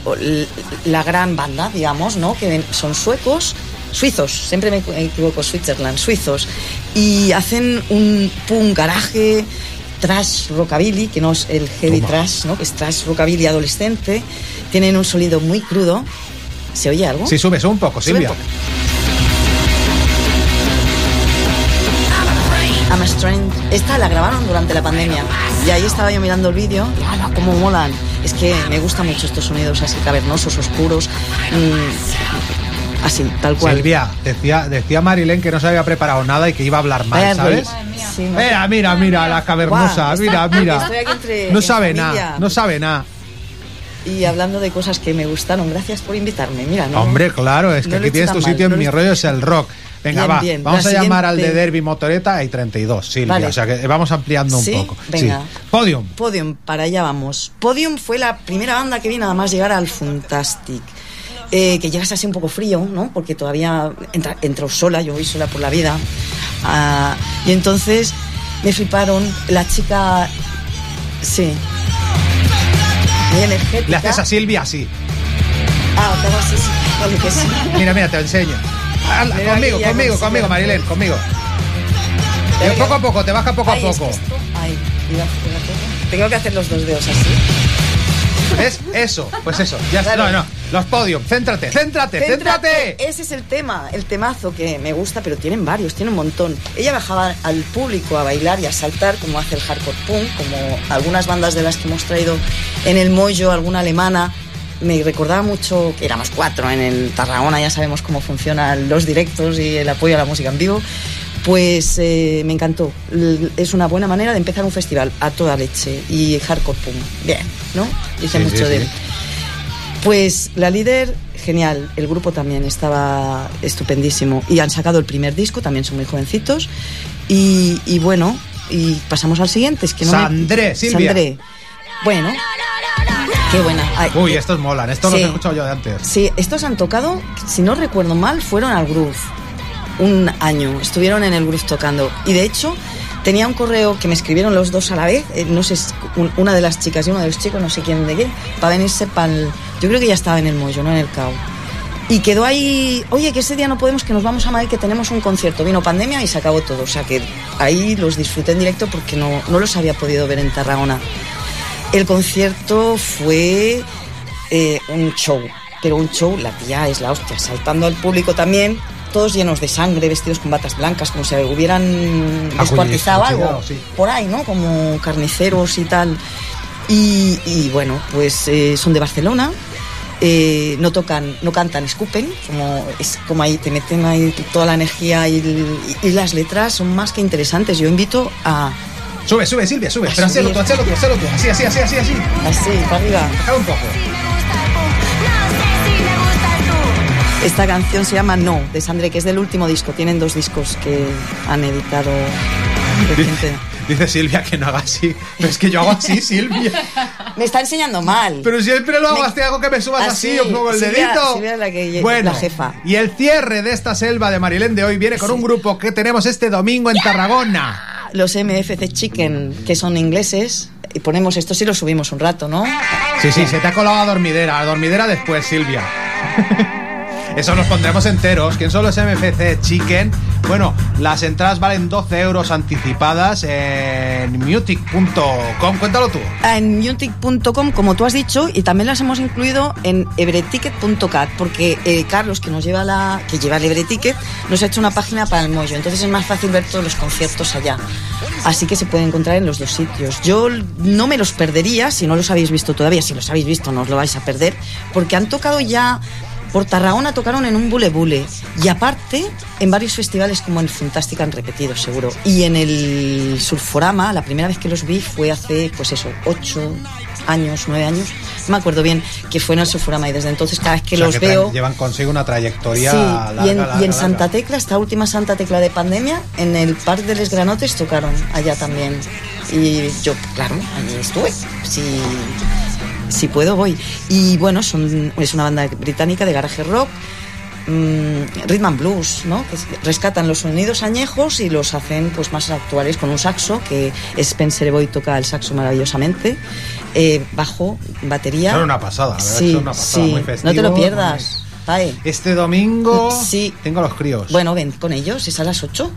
[SPEAKER 5] la gran banda, digamos, ¿no? Que son suecos, suizos, siempre me equivoco, Switzerland, suizos, y hacen un punk garaje, trash rockabilly, que no es el heavy
[SPEAKER 2] Toma.
[SPEAKER 5] trash, ¿no? Que es trash rockabilly adolescente. Tienen un sonido muy crudo. ¿Se oye algo?
[SPEAKER 2] Sí, sube, sube un poco,
[SPEAKER 5] Sube
[SPEAKER 2] Silvia.
[SPEAKER 5] un poco. I'm a Strange. Esta la grabaron durante la pandemia. Y ahí estaba yo mirando el vídeo. Y ¡hala, cómo molan! Es que me gustan mucho estos sonidos así cavernosos, oscuros. mm, así, tal cual.
[SPEAKER 2] Silvia, decía, decía Marilén que no se había preparado nada y que iba a hablar mal,
[SPEAKER 5] Vaya
[SPEAKER 2] ¿sabes?
[SPEAKER 5] Sí, no.
[SPEAKER 2] Mira, mira, mira, la cavernosa, mira, mira.
[SPEAKER 5] estoy aquí entre-
[SPEAKER 2] No sabe nada, no sabe nada.
[SPEAKER 5] Y hablando de cosas que me gustaron, gracias por invitarme. Mira, no,
[SPEAKER 2] Hombre, claro, es que
[SPEAKER 5] no
[SPEAKER 2] aquí tienes tu sitio
[SPEAKER 5] mal,
[SPEAKER 2] en
[SPEAKER 5] no
[SPEAKER 2] mi rollo es el rock. Venga,
[SPEAKER 5] Bien,
[SPEAKER 2] va,
[SPEAKER 5] bien.
[SPEAKER 2] vamos
[SPEAKER 5] La
[SPEAKER 2] a llamar al de Derby Motoreta, hay 32, Silvia,
[SPEAKER 5] Vale.
[SPEAKER 2] o sea que vamos ampliando un
[SPEAKER 5] ¿Sí?
[SPEAKER 2] poco.
[SPEAKER 5] Venga.
[SPEAKER 2] Sí. Podium.
[SPEAKER 5] Podium, para allá vamos. Podium fue la primera banda que vi nada más llegar al Fantastic. Eh, que llegas así un poco frío, ¿no? Porque todavía entra, entro sola, yo voy sola por la vida. Ah, y entonces me fliparon. La chica. Sí. Muy energética.
[SPEAKER 2] Le haces a Silvia así.
[SPEAKER 5] Ah, hago así, sí. Vale, que sí.
[SPEAKER 2] Mira, mira, te enseño. Hazla,
[SPEAKER 5] Mira,
[SPEAKER 2] conmigo, conmigo,
[SPEAKER 5] consigo.
[SPEAKER 2] conmigo, Marilén, conmigo. Eh, poco a poco, te baja poco a
[SPEAKER 5] Ay, es que
[SPEAKER 2] poco.
[SPEAKER 5] esto- ay, mira, fíjate. Tengo que hacer los dos dedos así.
[SPEAKER 2] ¿Ves? Eso, pues eso. Ya está.
[SPEAKER 5] Claro.
[SPEAKER 2] No, no. Los podium. Céntrate, céntrate, céntrate.
[SPEAKER 5] Ese es el tema, el temazo que me gusta, pero tienen varios, tiene un montón. Ella bajaba al público a bailar y a saltar, como hace el hardcore punk, como algunas bandas de las que hemos traído en el Moyo, alguna alemana. Me recordaba mucho que éramos cuatro en el Tarragona, ya sabemos cómo funcionan los directos y el apoyo a la música en vivo. Pues eh, me encantó. L- Es una buena manera de empezar un festival a toda leche y hardcore punk. Bien, ¿no? Dice
[SPEAKER 2] Sí,
[SPEAKER 5] mucho
[SPEAKER 2] sí,
[SPEAKER 5] de
[SPEAKER 2] sí.
[SPEAKER 5] Pues la líder, genial. El grupo también estaba estupendísimo. Y han sacado el primer disco, también son muy jovencitos. Y, y bueno, y pasamos al siguiente. Es que no me-
[SPEAKER 2] Sandré, Silvia.
[SPEAKER 5] Sandré. Bueno, qué buena. Ay,
[SPEAKER 2] Uy, estos molan. Estos los
[SPEAKER 5] Sí.
[SPEAKER 2] he escuchado yo de antes.
[SPEAKER 5] Sí, estos han tocado, si no recuerdo mal, fueron al Groove. Un año. Estuvieron en el Groove tocando. Y de hecho, tenía un correo que me escribieron los dos a la vez. eh, no sé, una de las chicas y uno de los chicos, no sé quién de qué, para venirse para el. Yo creo que ya estaba en el Moyo, no en el CAO. Y quedó ahí, oye, que ese día no podemos, que nos vamos a Madrid, que tenemos un concierto. Vino pandemia y se acabó todo. O sea que ahí los disfruté en directo porque no, no los había podido ver en Tarragona. El concierto fue eh, un show, pero un show, la tía es la hostia, saltando al público también, todos llenos de sangre, vestidos con batas blancas, como si hubieran descuartizado algo
[SPEAKER 2] sí.
[SPEAKER 5] por ahí, ¿no? Como carniceros y tal. Y, y bueno, pues eh, son de Barcelona. Eh, no tocan, no cantan, escupen, como es como ahí te meten ahí toda la energía y, y- y las letras son más que interesantes. Yo invito a
[SPEAKER 2] Sube, sube, Silvia, sube. Pero hazlo tú, hazlo tú, hazlo tú. Así, así, así, así, así.
[SPEAKER 5] así para arriba.
[SPEAKER 2] Un poco.
[SPEAKER 5] Esta canción se llama No, de Sandre, que es del último disco. Tienen dos discos que han editado reciente.
[SPEAKER 2] Dice Silvia que no haga así. Pero es que yo hago así, [LAUGHS] Silvia.
[SPEAKER 5] Me está enseñando mal.
[SPEAKER 2] Pero siempre lo hago, así hago que me subas así,
[SPEAKER 5] Así,
[SPEAKER 2] yo pongo el dedito.
[SPEAKER 5] La que-
[SPEAKER 2] bueno,
[SPEAKER 5] la jefa.
[SPEAKER 2] Y el cierre de esta selva de Marilén de hoy viene con un grupo que tenemos este domingo en Tarragona.
[SPEAKER 5] Los MFC Chicken, que son ingleses, y ponemos esto sí lo subimos un rato, ¿no?
[SPEAKER 2] Sí, sí, se te ha colado a dormidera. A dormidera después, Silvia. [LAUGHS] Eso los pondremos enteros. ¿Quién son los MFC Chicken? Bueno, las entradas valen 12 euros anticipadas en mutic.com. Cuéntalo tú.
[SPEAKER 5] En mutic.com, como tú has dicho, y también las hemos incluido en evereticket.cat, porque eh, Carlos, que nos lleva la, que lleva el Evereticket, nos ha hecho una página para el Moyo, entonces es más fácil ver todos los conciertos allá. Así que se puede encontrar en los dos sitios. Yo no me los perdería si no los habéis visto todavía. Si los habéis visto, no os lo vais a perder, porque han tocado ya. Por Tarragona tocaron en un bule bule y aparte en varios festivales como el Fantastic han repetido seguro y en el Surforama la primera vez que los vi fue hace pues eso ocho años nueve años no me acuerdo bien que fue en el Surforama y desde entonces cada vez que
[SPEAKER 2] O sea,
[SPEAKER 5] los veo
[SPEAKER 2] Llevan consigo una trayectoria
[SPEAKER 5] Sí,
[SPEAKER 2] larga,
[SPEAKER 5] y en,
[SPEAKER 2] larga,
[SPEAKER 5] y en
[SPEAKER 2] larga.
[SPEAKER 5] Santa Tecla, esta última Santa Tecla de pandemia, en el Parque de Les Granotes tocaron allá también. Y yo, claro, allí estuve. Si, si puedo, voy. Y bueno, son, es una banda británica de garaje rock. mm, rhythm and blues, ¿no? Que es- rescatan los sonidos añejos y los hacen pues más actuales con un saxo que Spencer Boy toca el saxo maravillosamente, eh, bajo, batería.
[SPEAKER 2] Son una pasada, verdad
[SPEAKER 5] Sí,
[SPEAKER 2] son una pasada,
[SPEAKER 5] sí,
[SPEAKER 2] muy
[SPEAKER 5] no te lo pierdas. Ay.
[SPEAKER 2] Este domingo
[SPEAKER 5] Sí.
[SPEAKER 2] tengo a los críos.
[SPEAKER 5] Bueno, ven con ellos, es a las 8.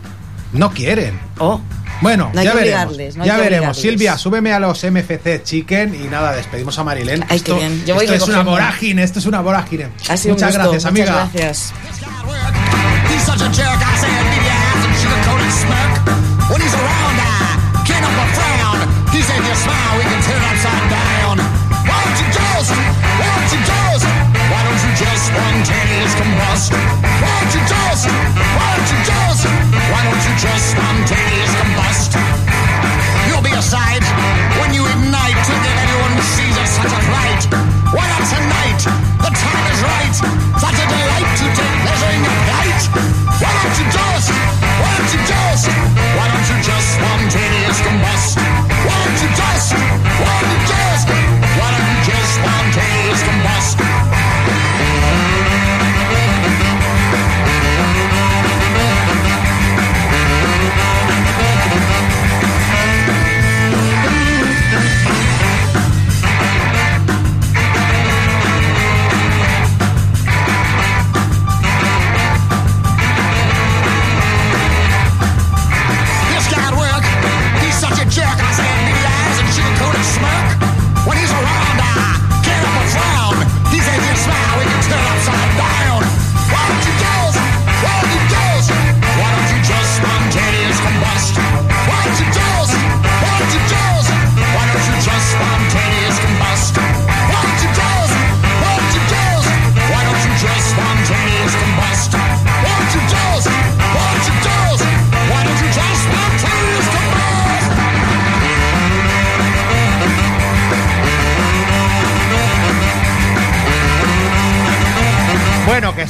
[SPEAKER 2] No quieren.
[SPEAKER 5] Oh,
[SPEAKER 2] Bueno,
[SPEAKER 5] No
[SPEAKER 2] ya veremos.
[SPEAKER 5] no
[SPEAKER 2] ya veremos. Silvia, súbeme a los MFC Chicken y nada, despedimos a Marilén.
[SPEAKER 5] Ay,
[SPEAKER 2] esto
[SPEAKER 5] qué bien. Yo voy
[SPEAKER 2] esto es una vorágine, esto es una vorágine.
[SPEAKER 5] ha sido
[SPEAKER 2] Muchas
[SPEAKER 5] un gusto.
[SPEAKER 2] gracias, amiga.
[SPEAKER 5] Muchas gracias.
[SPEAKER 10] He's such a jerk, I said, maybe I have some sugar-coated smirk. When he's around,
[SPEAKER 11] smile, we can turn it upside down. Why don't you just, just spontaneous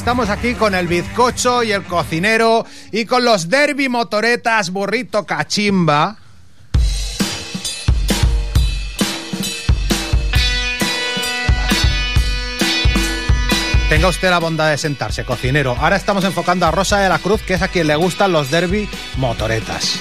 [SPEAKER 2] estamos aquí con el bizcocho y el cocinero y con los derby motoretas burrito cachimba. Tenga usted la bondad de sentarse, cocinero. Ahora estamos enfocando a Rosa de la Cruz, que es a quien le gustan los derby motoretas.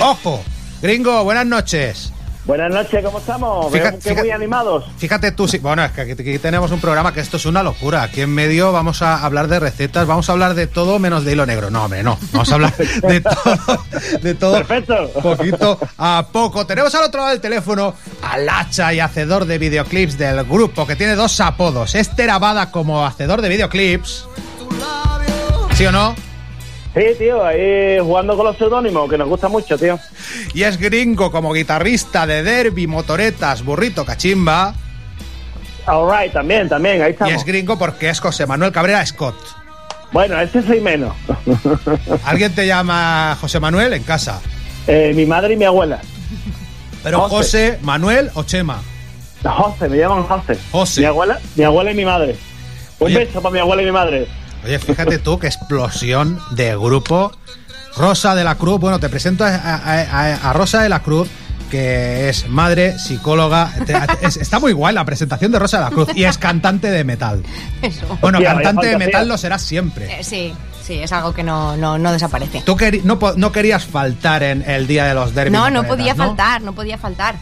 [SPEAKER 2] ¡Ojo! Gringo, buenas noches.
[SPEAKER 12] Buenas noches, ¿cómo estamos?
[SPEAKER 2] Fíjate-
[SPEAKER 12] que muy animados.
[SPEAKER 2] Fíjate tú, sí, bueno, es que aquí, aquí tenemos un programa que esto es una locura. Aquí en medio vamos a hablar de recetas, vamos a hablar de todo menos de hilo negro. No, hombre, no. Vamos a hablar [LAUGHS] de todo, de todo.
[SPEAKER 12] Perfecto.
[SPEAKER 2] Poquito a poco. Tenemos al otro lado del teléfono al hacha y hacedor de videoclips del grupo, que tiene dos apodos. Es Terabada como hacedor de videoclips. ¿Sí o no?
[SPEAKER 12] Sí, tío, ahí jugando con los seudónimos, que nos gusta mucho, tío.
[SPEAKER 2] Y es gringo como guitarrista de derby, motoretas, burrito, cachimba.
[SPEAKER 12] All right, también, también, ahí
[SPEAKER 2] Y
[SPEAKER 12] estamos.
[SPEAKER 2] es gringo porque es José Manuel Cabrera Scott.
[SPEAKER 12] Bueno, ese soy menos. [LAUGHS]
[SPEAKER 2] ¿Alguien te llama José Manuel en casa?
[SPEAKER 12] Eh, mi madre y mi abuela.
[SPEAKER 2] Pero
[SPEAKER 12] José.
[SPEAKER 2] José, Manuel o Chema.
[SPEAKER 12] José, me llaman José.
[SPEAKER 2] José.
[SPEAKER 12] Mi abuela, mi abuela y mi madre. Un
[SPEAKER 2] Oye.
[SPEAKER 12] beso para mi abuela y mi madre.
[SPEAKER 2] Oye, fíjate tú qué explosión de grupo. Rosa de la Cruz, bueno, te presento a, a- a- a Rosa de la Cruz, que es madre, psicóloga. te- es- está muy guay la presentación de Rosa de la Cruz y es cantante de metal.
[SPEAKER 3] Eso.
[SPEAKER 2] Bueno,
[SPEAKER 12] Hostia,
[SPEAKER 2] cantante de metal lo serás siempre.
[SPEAKER 3] Eh, sí, sí, es algo que no, no, no desaparece.
[SPEAKER 2] Tú queri- no, no querías faltar en el día de los derbis.
[SPEAKER 3] No, no podía faltar, no podía faltar.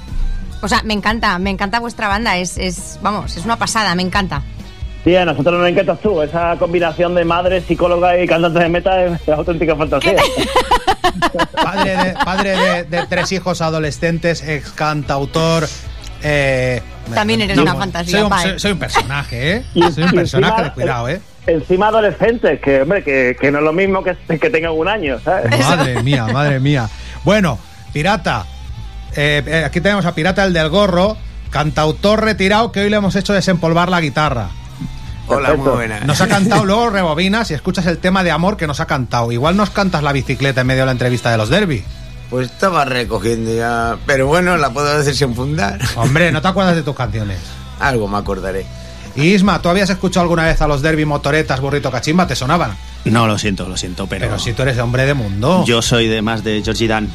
[SPEAKER 3] O sea, me encanta, me encanta vuestra banda, es, es, vamos, es una pasada, me encanta.
[SPEAKER 12] Sí, a nosotros nos encantas tú. Esa combinación de madre, psicóloga y cantante de meta es, es auténtica fantasía. [LAUGHS]
[SPEAKER 2] Padre de, padre de, de tres hijos adolescentes, ex cantautor. eh,
[SPEAKER 3] También eres una fantasía,
[SPEAKER 2] Soy un,
[SPEAKER 3] Pai.
[SPEAKER 2] soy- soy un personaje, ¿eh?
[SPEAKER 12] Y-
[SPEAKER 2] Soy un personaje
[SPEAKER 12] encima-
[SPEAKER 2] de cuidado, ¿eh?
[SPEAKER 12] Encima adolescentes, que hombre, que, que no es lo mismo que, que tengan un año, ¿sabes?
[SPEAKER 2] Madre [LAUGHS] mía, madre mía. Bueno, Pirata. eh, eh, aquí tenemos a Pirata el del gorro, cantautor retirado que hoy le hemos hecho desempolvar la guitarra.
[SPEAKER 4] Hola, muy buenas.
[SPEAKER 2] Nos ha cantado, luego rebobinas y escuchas el tema de amor que nos ha cantado. Igual nos cantas la bicicleta en medio de la entrevista de los derby.
[SPEAKER 4] Pues estaba recogiendo ya. Pero bueno, la puedo decir sin fundar.
[SPEAKER 2] Hombre, ¿no te acuerdas de tus canciones? [LAUGHS]
[SPEAKER 4] Algo me acordaré.
[SPEAKER 2] Y Isma, ¿tú habías escuchado alguna vez a los derby motoretas, burrito cachimba? ¿Te sonaban?
[SPEAKER 13] No, lo siento, lo siento, pero.
[SPEAKER 2] Pero si tú eres hombre de mundo.
[SPEAKER 13] Yo soy de más de Georgie Dan.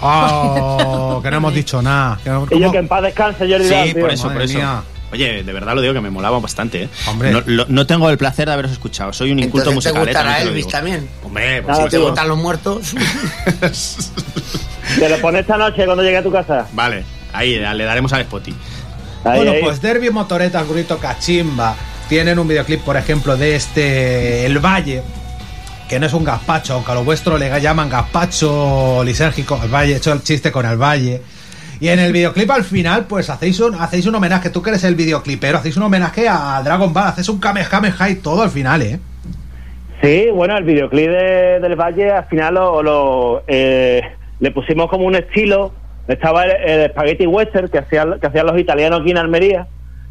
[SPEAKER 2] Oh, que no hemos dicho nada. Que no-
[SPEAKER 12] Y yo que en paz descanse, Jordi
[SPEAKER 13] Sí,
[SPEAKER 12] Dan, tío.
[SPEAKER 13] por eso,
[SPEAKER 2] Madre
[SPEAKER 13] por eso.
[SPEAKER 2] mía.
[SPEAKER 13] Oye, de verdad lo digo que me molaba bastante, ¿eh?
[SPEAKER 2] Hombre.
[SPEAKER 13] No, lo- no tengo el placer de haberos escuchado. Soy un inculto
[SPEAKER 4] Entonces te
[SPEAKER 13] musical. ¿eh?
[SPEAKER 4] gustará
[SPEAKER 13] También te lo
[SPEAKER 4] Elvis también.
[SPEAKER 13] Hombre, pues
[SPEAKER 12] Nada,
[SPEAKER 4] te gustan los muertos. [LAUGHS]
[SPEAKER 12] Te lo pones esta noche cuando llegue a tu casa.
[SPEAKER 13] Vale, ahí le daremos al Spotty.
[SPEAKER 12] Ahí,
[SPEAKER 2] bueno,
[SPEAKER 12] ahí.
[SPEAKER 2] pues Derby Motoretas, Burrito Cachimba tienen un videoclip, por ejemplo, de este El Valle, que no es un gazpacho, aunque a lo vuestro le llaman gazpacho lisérgico, el Valle, he hecho el chiste con el Valle. Y en el videoclip al final, pues hacéis un, hacéis un homenaje, tú que eres el videoclipero, hacéis un homenaje a Dragon Ball, hacéis un Kamehameha y todo al final, ¿eh?
[SPEAKER 12] Sí, bueno, el videoclip de- del Valle al final lo, lo, eh, le pusimos como un estilo Estaba el, el Spaghetti Western que hacían, que hacían los italianos aquí en Almería.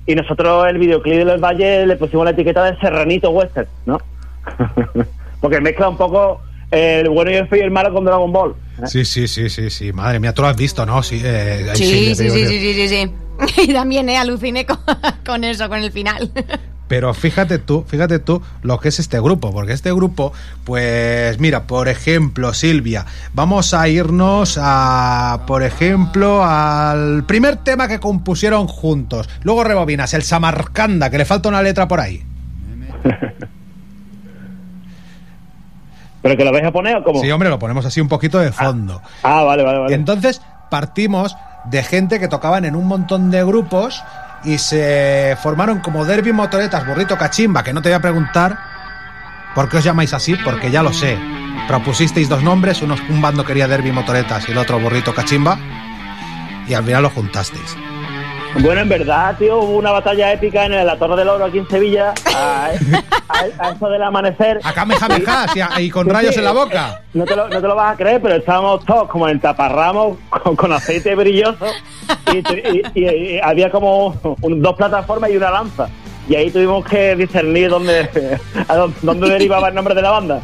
[SPEAKER 12] Y nosotros el videoclip de los Valles le pusimos la etiqueta de Serranito Western, ¿no? [LAUGHS] Porque mezcla un poco el bueno y el feo y el malo con Dragon Ball.
[SPEAKER 2] Sí, sí, sí, sí, sí. Madre mía, tú lo has visto, ¿no? Sí, eh,
[SPEAKER 3] Sí, sí, sí, sí, sí, [LAUGHS] sí. Y también, eh, aluciné con, [LAUGHS] con eso, con el final. [LAUGHS]
[SPEAKER 2] Pero fíjate tú, fíjate tú lo que es este grupo, porque este grupo, pues mira, por ejemplo, Silvia, vamos a irnos a, por ejemplo, al primer tema que compusieron juntos. Luego rebobinas, el Samarcanda, que le falta una letra por ahí.
[SPEAKER 12] ¿Pero que lo vais a poner o cómo?
[SPEAKER 2] Sí, hombre, lo ponemos así un poquito de fondo.
[SPEAKER 12] Ah, vale, vale, vale.
[SPEAKER 2] Entonces partimos de gente que tocaban en un montón de grupos y se formaron como Derby Motoretas, Burrito Cachimba, que no te voy a preguntar por qué os llamáis así, porque ya lo sé. Propusisteis dos nombres, unos, un bando quería Derby Motoretas y el otro Burrito Cachimba, y al final lo juntasteis.
[SPEAKER 12] Bueno, en verdad, tío, hubo una batalla épica en la Torre del Oro aquí en Sevilla, a, a- a eso del amanecer.
[SPEAKER 2] Acá mejamejas y, y con
[SPEAKER 12] Sí,
[SPEAKER 2] rayos
[SPEAKER 12] sí,
[SPEAKER 2] en la boca.
[SPEAKER 12] No te, lo, no te lo vas a creer, pero estábamos todos como en taparramos con, con aceite brilloso y, había como un- dos plataformas y una lanza. Y ahí tuvimos que discernir dónde, a dónde, dónde derivaba el nombre de la banda.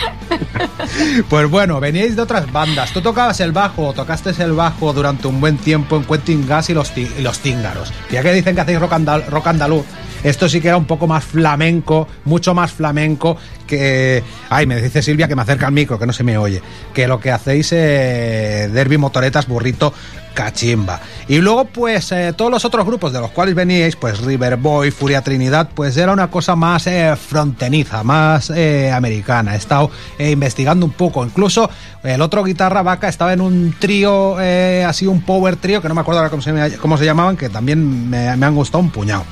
[SPEAKER 12] [LAUGHS]
[SPEAKER 2] Pues bueno, veníais de otras bandas. Tú tocabas el bajo, o tocaste el bajo durante un buen tiempo en Quentin Gas y los, y los Tíngaros. Ya que dicen que hacéis rock, andal- rock andaluz, esto sí que era un poco más flamenco, mucho más flamenco que... Ay, me dice Silvia que me acerca al micro, que no se me oye. Que lo que hacéis eh, Derby Motoretas, Burrito, Cachimba. Y luego, pues, eh, todos los otros grupos de los cuales veníais, pues River Boy, Furia Trinidad, pues era una cosa más eh, fronteniza, más eh, americana. He estado eh, investigando un poco. Incluso el otro guitarra vaca estaba en un trío, así un power trío, que no me acuerdo ahora cómo se, cómo se llamaban, que también me, me han gustado un puñado.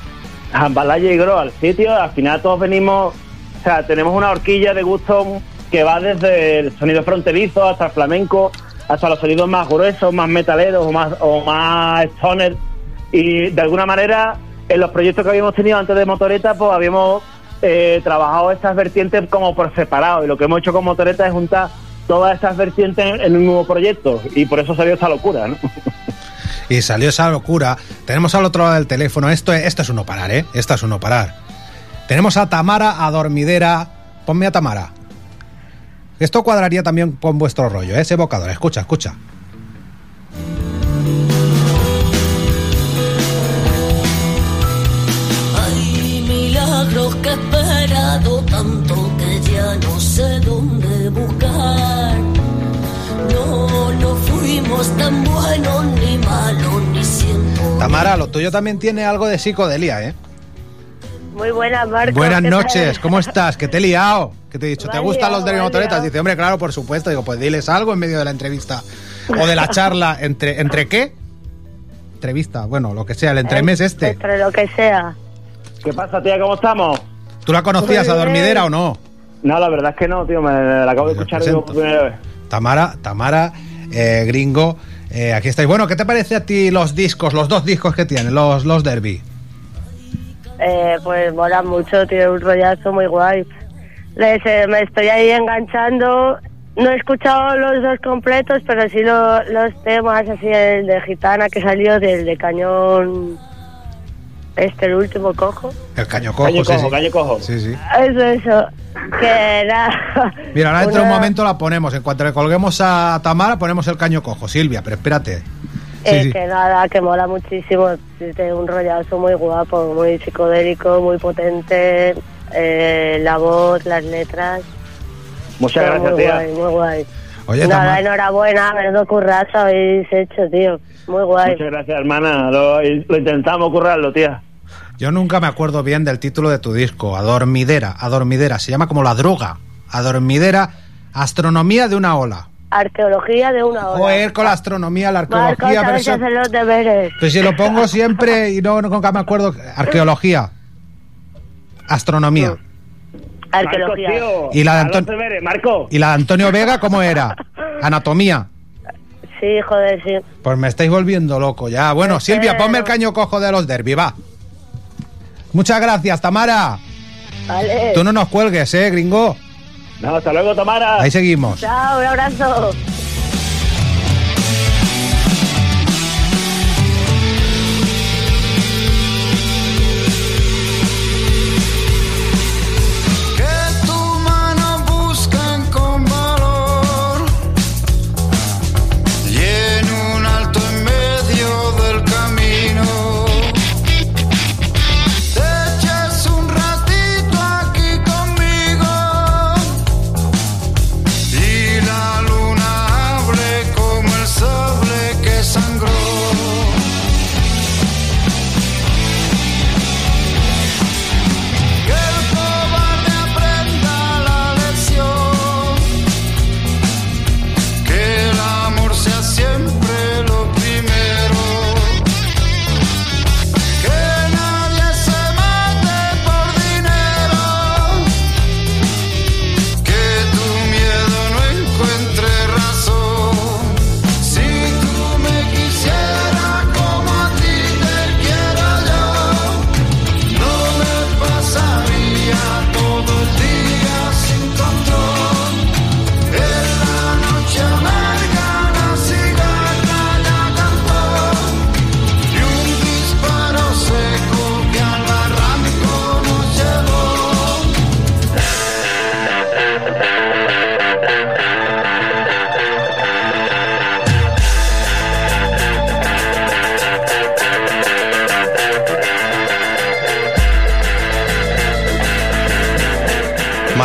[SPEAKER 12] Jambalaya y Gro al sitio, al final todos venimos, o sea, tenemos una horquilla de gusto que va desde el sonido fronterizo hasta el flamenco, hasta los sonidos más gruesos, más metaleros o más, o más stoner. Y de alguna manera, en los proyectos que habíamos tenido antes de Motoreta, pues habíamos eh, trabajado estas vertientes como por separado. Y lo que hemos hecho con Motoreta es juntar todas estas vertientes en, un nuevo proyecto. Y por eso salió esta locura, ¿no? [LAUGHS]
[SPEAKER 2] Y salió esa locura. Tenemos al otro lado del teléfono. Esto, es- esto es uno parar, ¿eh? Esto es uno parar. Tenemos a Tamara, a Dormidera. Ponme a Tamara. Esto cuadraría también con vuestro rollo, ¿eh? ese evocador. Escucha, escucha.
[SPEAKER 14] Hay milagros que he esperado tanto que ya no sé dónde buscar. No, no fuimos tan buenos ni malos ni siempre.
[SPEAKER 2] Tamara, lo tuyo también tiene algo de psicodelia, ¿eh?
[SPEAKER 15] Muy buenas, Marco.
[SPEAKER 2] Buenas noches, ¿cómo estás? ¿Qué te he liado? ¿Qué te he dicho? ¿Te gustan los de
[SPEAKER 15] me ha
[SPEAKER 2] motoretas? Dice, hombre, claro, por supuesto. Digo, pues diles algo en medio de la entrevista. O de la charla. ¿Entre, ¿entre qué? Entrevista, bueno, lo que sea, el entremés este.
[SPEAKER 15] Entre lo que sea.
[SPEAKER 12] ¿Qué pasa, tía? ¿Cómo estamos?
[SPEAKER 2] ¿Tú la conocías a. Dormidera o no?
[SPEAKER 12] No, la verdad es que no, tío, me la acabo de escuchar por primera vez.
[SPEAKER 2] Tamara, Tamara, eh, gringo, eh, aquí estáis. Bueno, ¿qué te parece a ti los discos, los dos discos que tienen, los, los Derby?
[SPEAKER 15] Eh, pues mola mucho, tiene un rollazo muy guay. Les, eh, me estoy ahí enganchando. No he escuchado los dos completos, pero sí lo- los temas, así el de Gitana que salió del de Cañón. Este, el último cojo.
[SPEAKER 2] El caño cojo,
[SPEAKER 12] Caño
[SPEAKER 2] sí,
[SPEAKER 12] cojo,
[SPEAKER 2] sí.
[SPEAKER 12] caño cojo.
[SPEAKER 2] Sí, sí.
[SPEAKER 15] Eso, eso. Que era. [LAUGHS]
[SPEAKER 2] Mira, ahora dentro de un momento la ponemos. En cuanto le colguemos a Tamara, ponemos el caño cojo. Silvia, pero espérate. Sí,
[SPEAKER 15] Eh,
[SPEAKER 2] sí.
[SPEAKER 15] Que nada, que mola muchísimo. Tiene un rollazo muy guapo, muy psicodélico, muy potente. eh, la voz, las letras.
[SPEAKER 12] Muchas gracias,
[SPEAKER 15] muy
[SPEAKER 12] tía.
[SPEAKER 15] guay, muy guay.
[SPEAKER 2] Oye,
[SPEAKER 15] Nada,
[SPEAKER 2] Tamara.
[SPEAKER 15] enhorabuena, menudo currazo habéis hecho, tío. Muy guay.
[SPEAKER 12] Muchas gracias, hermana. Lo, lo intentamos currarlo, tía.
[SPEAKER 2] Yo nunca me acuerdo bien del título de tu disco, Adormidera, Adormidera, se llama como la droga, Adormidera, Astronomía de una ola.
[SPEAKER 15] Arqueología de una hora.
[SPEAKER 2] Joder, con la astronomía, la
[SPEAKER 15] Marco,
[SPEAKER 2] arqueología, pero
[SPEAKER 15] sabes
[SPEAKER 2] eso-
[SPEAKER 15] hacer los deberes.
[SPEAKER 2] pues si lo pongo siempre y no, nunca me acuerdo, arqueología, astronomía.
[SPEAKER 15] Arqueología.
[SPEAKER 12] Marco, tío.
[SPEAKER 2] Y la de
[SPEAKER 12] deberes, Marco.
[SPEAKER 2] ¿Y la de Antonio Vega cómo era? Anatomía.
[SPEAKER 15] Sí, joder, sí.
[SPEAKER 2] Pues me estáis volviendo loco ya. Bueno, Silvia, ponme el caño cojo de los derby, va. Muchas gracias, Tamara.
[SPEAKER 15] Vale.
[SPEAKER 2] Tú no nos cuelgues, eh, gringo.
[SPEAKER 12] No, hasta luego, Tamara.
[SPEAKER 2] Ahí seguimos.
[SPEAKER 15] Chao, un abrazo.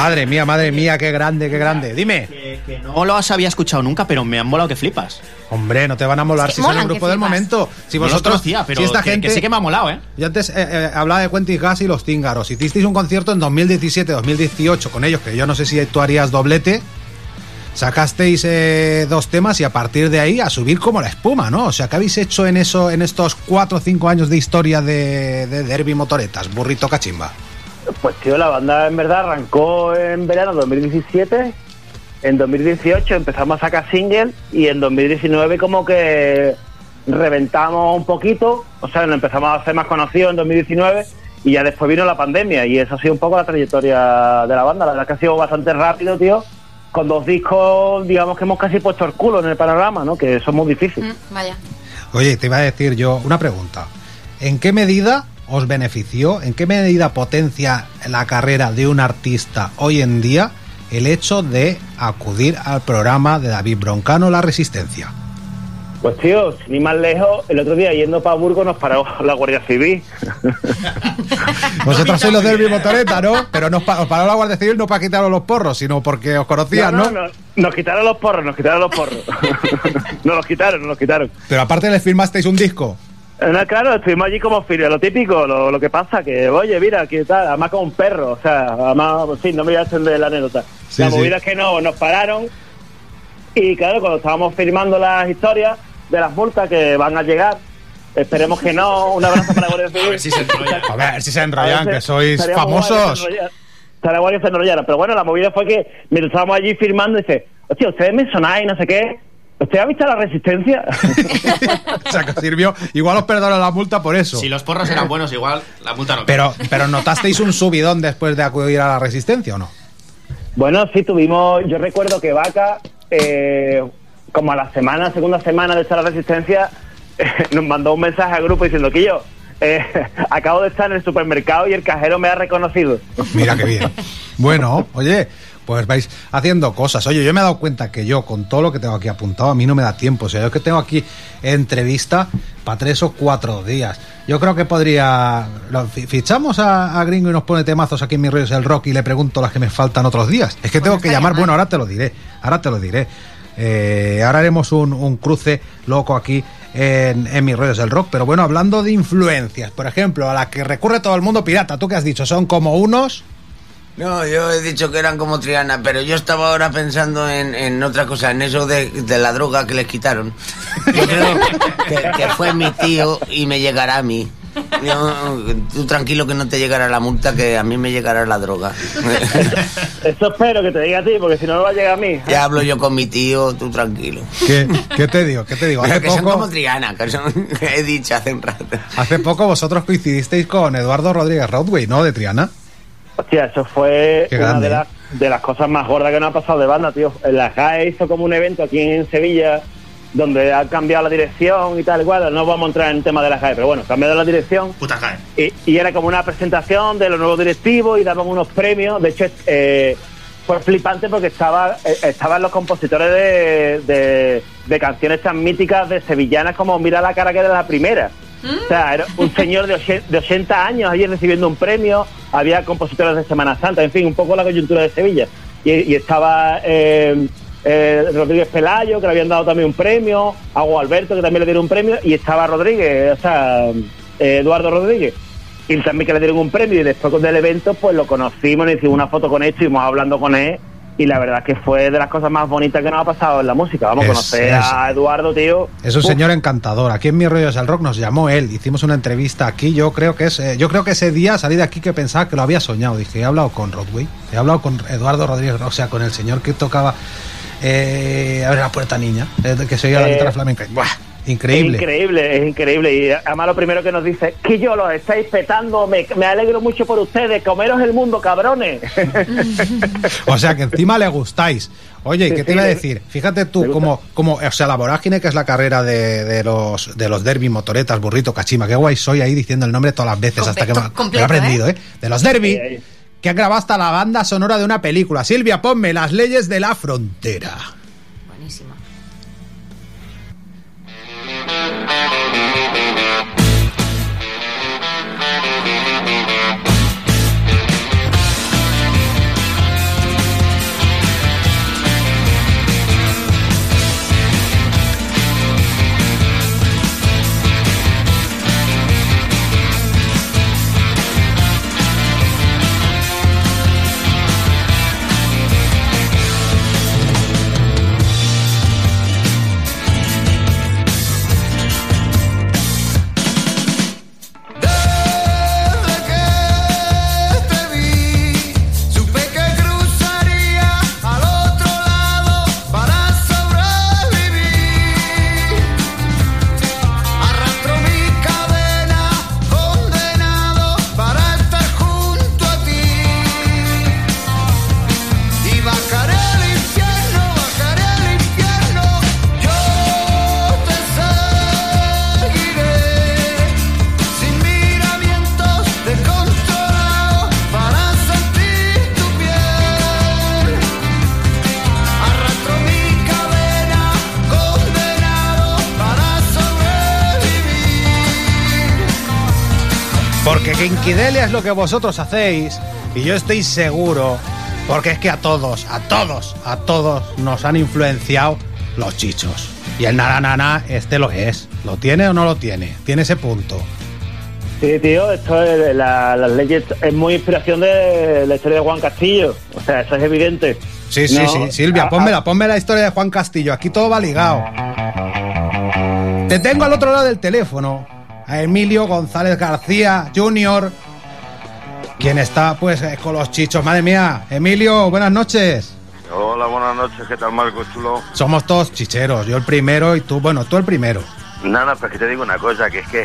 [SPEAKER 2] Madre mía, madre mía, qué grande, qué grande. Dime.
[SPEAKER 13] No los había escuchado nunca, pero me han molado que flipas.
[SPEAKER 2] Hombre, no te van a molar
[SPEAKER 13] Es
[SPEAKER 2] si
[SPEAKER 13] que
[SPEAKER 2] son el grupo
[SPEAKER 13] que
[SPEAKER 2] del momento. Si
[SPEAKER 13] No
[SPEAKER 2] vosotros,
[SPEAKER 13] conocía, pero
[SPEAKER 2] si esta
[SPEAKER 13] que- que
[SPEAKER 2] gente,
[SPEAKER 13] sí que me ha molado, ¿eh?
[SPEAKER 2] Yo antes eh, eh, hablaba de Quentin Gas y los Cíngaros. Hicisteis un concierto en 2017-2018 con ellos, que yo no sé si tú harías doblete. Sacasteis eh, dos temas y a partir de ahí a subir como la espuma, ¿no? O sea, ¿qué habéis hecho en eso, en estos cuatro o cinco años de historia de, de Derby Motoretas, burrito cachimba?
[SPEAKER 12] Pues tío, la banda en verdad arrancó en verano 2017. En 2018 empezamos a sacar singles y en 2019 como que reventamos un poquito, o sea, nos empezamos a ser más conocidos en 2019 y ya después vino la pandemia y eso ha sido un poco la trayectoria de la banda. La verdad que ha sido bastante rápido, tío. Con dos discos, digamos que hemos casi puesto el culo en el panorama, ¿no? Que eso es muy difícil.
[SPEAKER 3] Mm, Vaya.
[SPEAKER 2] Oye, te iba a decir yo una pregunta. ¿En qué medida os benefició, en qué medida potencia la carrera de un artista hoy en día el hecho de acudir al programa de David Broncano La Resistencia?
[SPEAKER 12] Pues tío, sin ir más lejos, el otro día yendo para Burgos nos paró la Guardia Civil. [LAUGHS]
[SPEAKER 2] Vosotros sois los Derby Motoreta, ¿no? Pero nos pa- os paró la Guardia Civil no para quitaros los porros, sino porque os conocían, ¿no?
[SPEAKER 12] no, Nos quitaron los porros, nos quitaron los porros. [LAUGHS] nos los quitaron, nos los quitaron.
[SPEAKER 2] Pero aparte les firmasteis un disco.
[SPEAKER 12] No, claro, estuvimos allí como lo típico, lo, lo que pasa, que oye, mira, ¿qué tal? Además como un perro, o sea, además, sí, no me voy a extender la anécdota.
[SPEAKER 2] Sí,
[SPEAKER 12] la
[SPEAKER 2] sí.
[SPEAKER 12] movida es que no, nos pararon y claro, cuando estábamos firmando las historias de las multas que van a llegar, esperemos que no, un abrazo para Guardia [LAUGHS] Civil.
[SPEAKER 2] A ver si se enrollan. A ver si se enrollan, que sois
[SPEAKER 12] que se
[SPEAKER 2] famosos.
[SPEAKER 12] enrollara- que se. Pero bueno, la movida fue que mientras estábamos allí firmando, dice, hostia, ustedes me sonáis, no sé qué. ¿Usted ha visto la resistencia? [LAUGHS]
[SPEAKER 2] O sea, que sirvió. Igual os perdonan la multa por eso.
[SPEAKER 13] Si los porros eran buenos, igual la multa no.
[SPEAKER 2] Pero, pero notasteis un subidón después de acudir a la Resistencia o no?
[SPEAKER 12] Bueno, sí, tuvimos. Yo recuerdo que Vaca, eh, como a la semana, segunda semana de estar la resistencia, [LAUGHS] nos mandó un mensaje al grupo diciendo que yo eh, [LAUGHS] acabo de estar en el supermercado y el cajero me ha reconocido.
[SPEAKER 2] Mira qué bien. Bueno, oye, pues vais haciendo cosas. Oye, yo me he dado cuenta que yo, con todo lo que tengo aquí apuntado, a mí no me da tiempo. O sea, yo que tengo aquí entrevista para tres o cuatro días. Yo creo que podría. fichamos a, a Gringo y nos pone temazos aquí en mis rollos el rock y le pregunto las que me faltan otros días. Es que tengo que llamar. Bueno, ahora te lo diré. Ahora te lo diré. Eh, ahora haremos un, un cruce loco aquí en, en mis rollos del rock. Pero bueno, hablando de influencias, por ejemplo, a la que recurre todo el mundo pirata, tú que has dicho, son como unos.
[SPEAKER 4] No, yo he dicho que eran como Triana, pero yo estaba ahora pensando en, en otra cosa, en eso de, de la droga que les quitaron. Yo creo que, que fue mi tío y me llegará a mí. Yo, tú tranquilo que no te llegará la multa, que a mí me llegará la droga.
[SPEAKER 12] Eso espero que te diga a ti, porque si no, no va a llegar a mí.
[SPEAKER 4] Ya hablo yo con mi tío, tú tranquilo.
[SPEAKER 2] ¿Qué, qué te digo? ¿Qué te digo? Hace
[SPEAKER 4] que son
[SPEAKER 2] poco,
[SPEAKER 4] como Triana, que, son, que [LAUGHS] he dicho hace un rato.
[SPEAKER 2] hace poco vosotros coincidisteis con Eduardo Rodríguez Rodway, ¿no? De Triana.
[SPEAKER 12] Hostia, eso fue
[SPEAKER 2] Qué
[SPEAKER 12] una
[SPEAKER 2] grande,
[SPEAKER 12] de las, de las cosas más gordas que nos ha pasado de banda, tío. La GAE hizo como un evento aquí en Sevilla donde ha cambiado la dirección y tal, igual. No vamos a entrar en el tema de la GAE, pero bueno, cambiado la dirección.
[SPEAKER 13] Puta cae.
[SPEAKER 12] Y, y era como una presentación de los nuevos directivos y daban unos premios. De hecho, eh, fue flipante porque estaba, eh, estaban los compositores de, de- de canciones tan míticas de sevillanas como Mira la cara que era la primera. O sea, era un señor de, de 80 años allí recibiendo un premio, había compositores de Semana Santa, en fin, un poco la coyuntura de Sevilla. Y, y estaba eh, eh, Rodríguez Pelayo, que le habían dado también un premio, Agua Alberto, que también le dieron un premio, y estaba Rodríguez, o sea, eh, Eduardo Rodríguez. Y también que le dieron un premio, y después del evento, pues lo conocimos, le hicimos una foto con él, estuvimos hablando con él, y la verdad que fue de las cosas más bonitas que nos ha pasado en la música. Vamos a
[SPEAKER 2] Es-
[SPEAKER 12] conocer
[SPEAKER 2] es-
[SPEAKER 12] a Eduardo, tío.
[SPEAKER 2] Es un
[SPEAKER 12] Uf.
[SPEAKER 2] señor encantador. Aquí en Mi Rollos del Rock nos llamó él. Hicimos una entrevista aquí. Yo creo que es, eh, yo creo que ese día salí de aquí que pensaba que lo había soñado. Dije, he hablado con Rodway, he hablado con Eduardo Rodríguez, o sea, con el señor que tocaba eh, a ver la puerta niña, eh, que se oía la
[SPEAKER 12] Eh,
[SPEAKER 2] guitarra flamenca. Buah, increíble.
[SPEAKER 12] Es increíble, es increíble. Y además lo primero que nos dice, que yo lo estáis petando, me, me alegro mucho por ustedes, comeros el mundo, cabrones. [LAUGHS]
[SPEAKER 2] O sea, que encima le gustáis. Oye,
[SPEAKER 12] Sí,
[SPEAKER 2] ¿qué te
[SPEAKER 12] sí,
[SPEAKER 2] iba a decir? Fíjate tú, como, como, o sea, la vorágine que es la carrera de, de los de los derby, motoretas, burrito, cachima. Qué guay soy ahí diciendo el nombre todas las veces hasta que me, me lo he
[SPEAKER 3] completo,
[SPEAKER 2] aprendido, ¿eh? De los derby,
[SPEAKER 12] Ahí, ahí.
[SPEAKER 2] que han grabado hasta la banda sonora de una película. Silvia, ponme las leyes de la frontera. Que Inquidelia es lo que vosotros hacéis y yo estoy seguro, porque es que a todos, a todos, a todos nos han influenciado los chichos. Y el naranana este lo es. ¿Lo tiene o no lo tiene? Tiene ese punto.
[SPEAKER 12] Sí, tío, esto es la, las leyes es muy inspiración de la historia de Juan Castillo. O sea, eso es evidente.
[SPEAKER 2] Sí, sí,
[SPEAKER 12] No,
[SPEAKER 2] sí, Silvia,
[SPEAKER 12] a-
[SPEAKER 2] pónmela, ponme la historia de Juan Castillo. Aquí todo va ligado. Te tengo al otro lado del teléfono a Emilio González García Jr., quien está pues eh, con los chichos. Madre mía, Emilio, buenas noches.
[SPEAKER 16] Hola, buenas noches, ¿qué tal Marco Chulo?
[SPEAKER 2] Somos todos chicheros, yo el primero y tú, bueno, tú el primero.
[SPEAKER 16] Nada, pues que te digo una cosa, que es que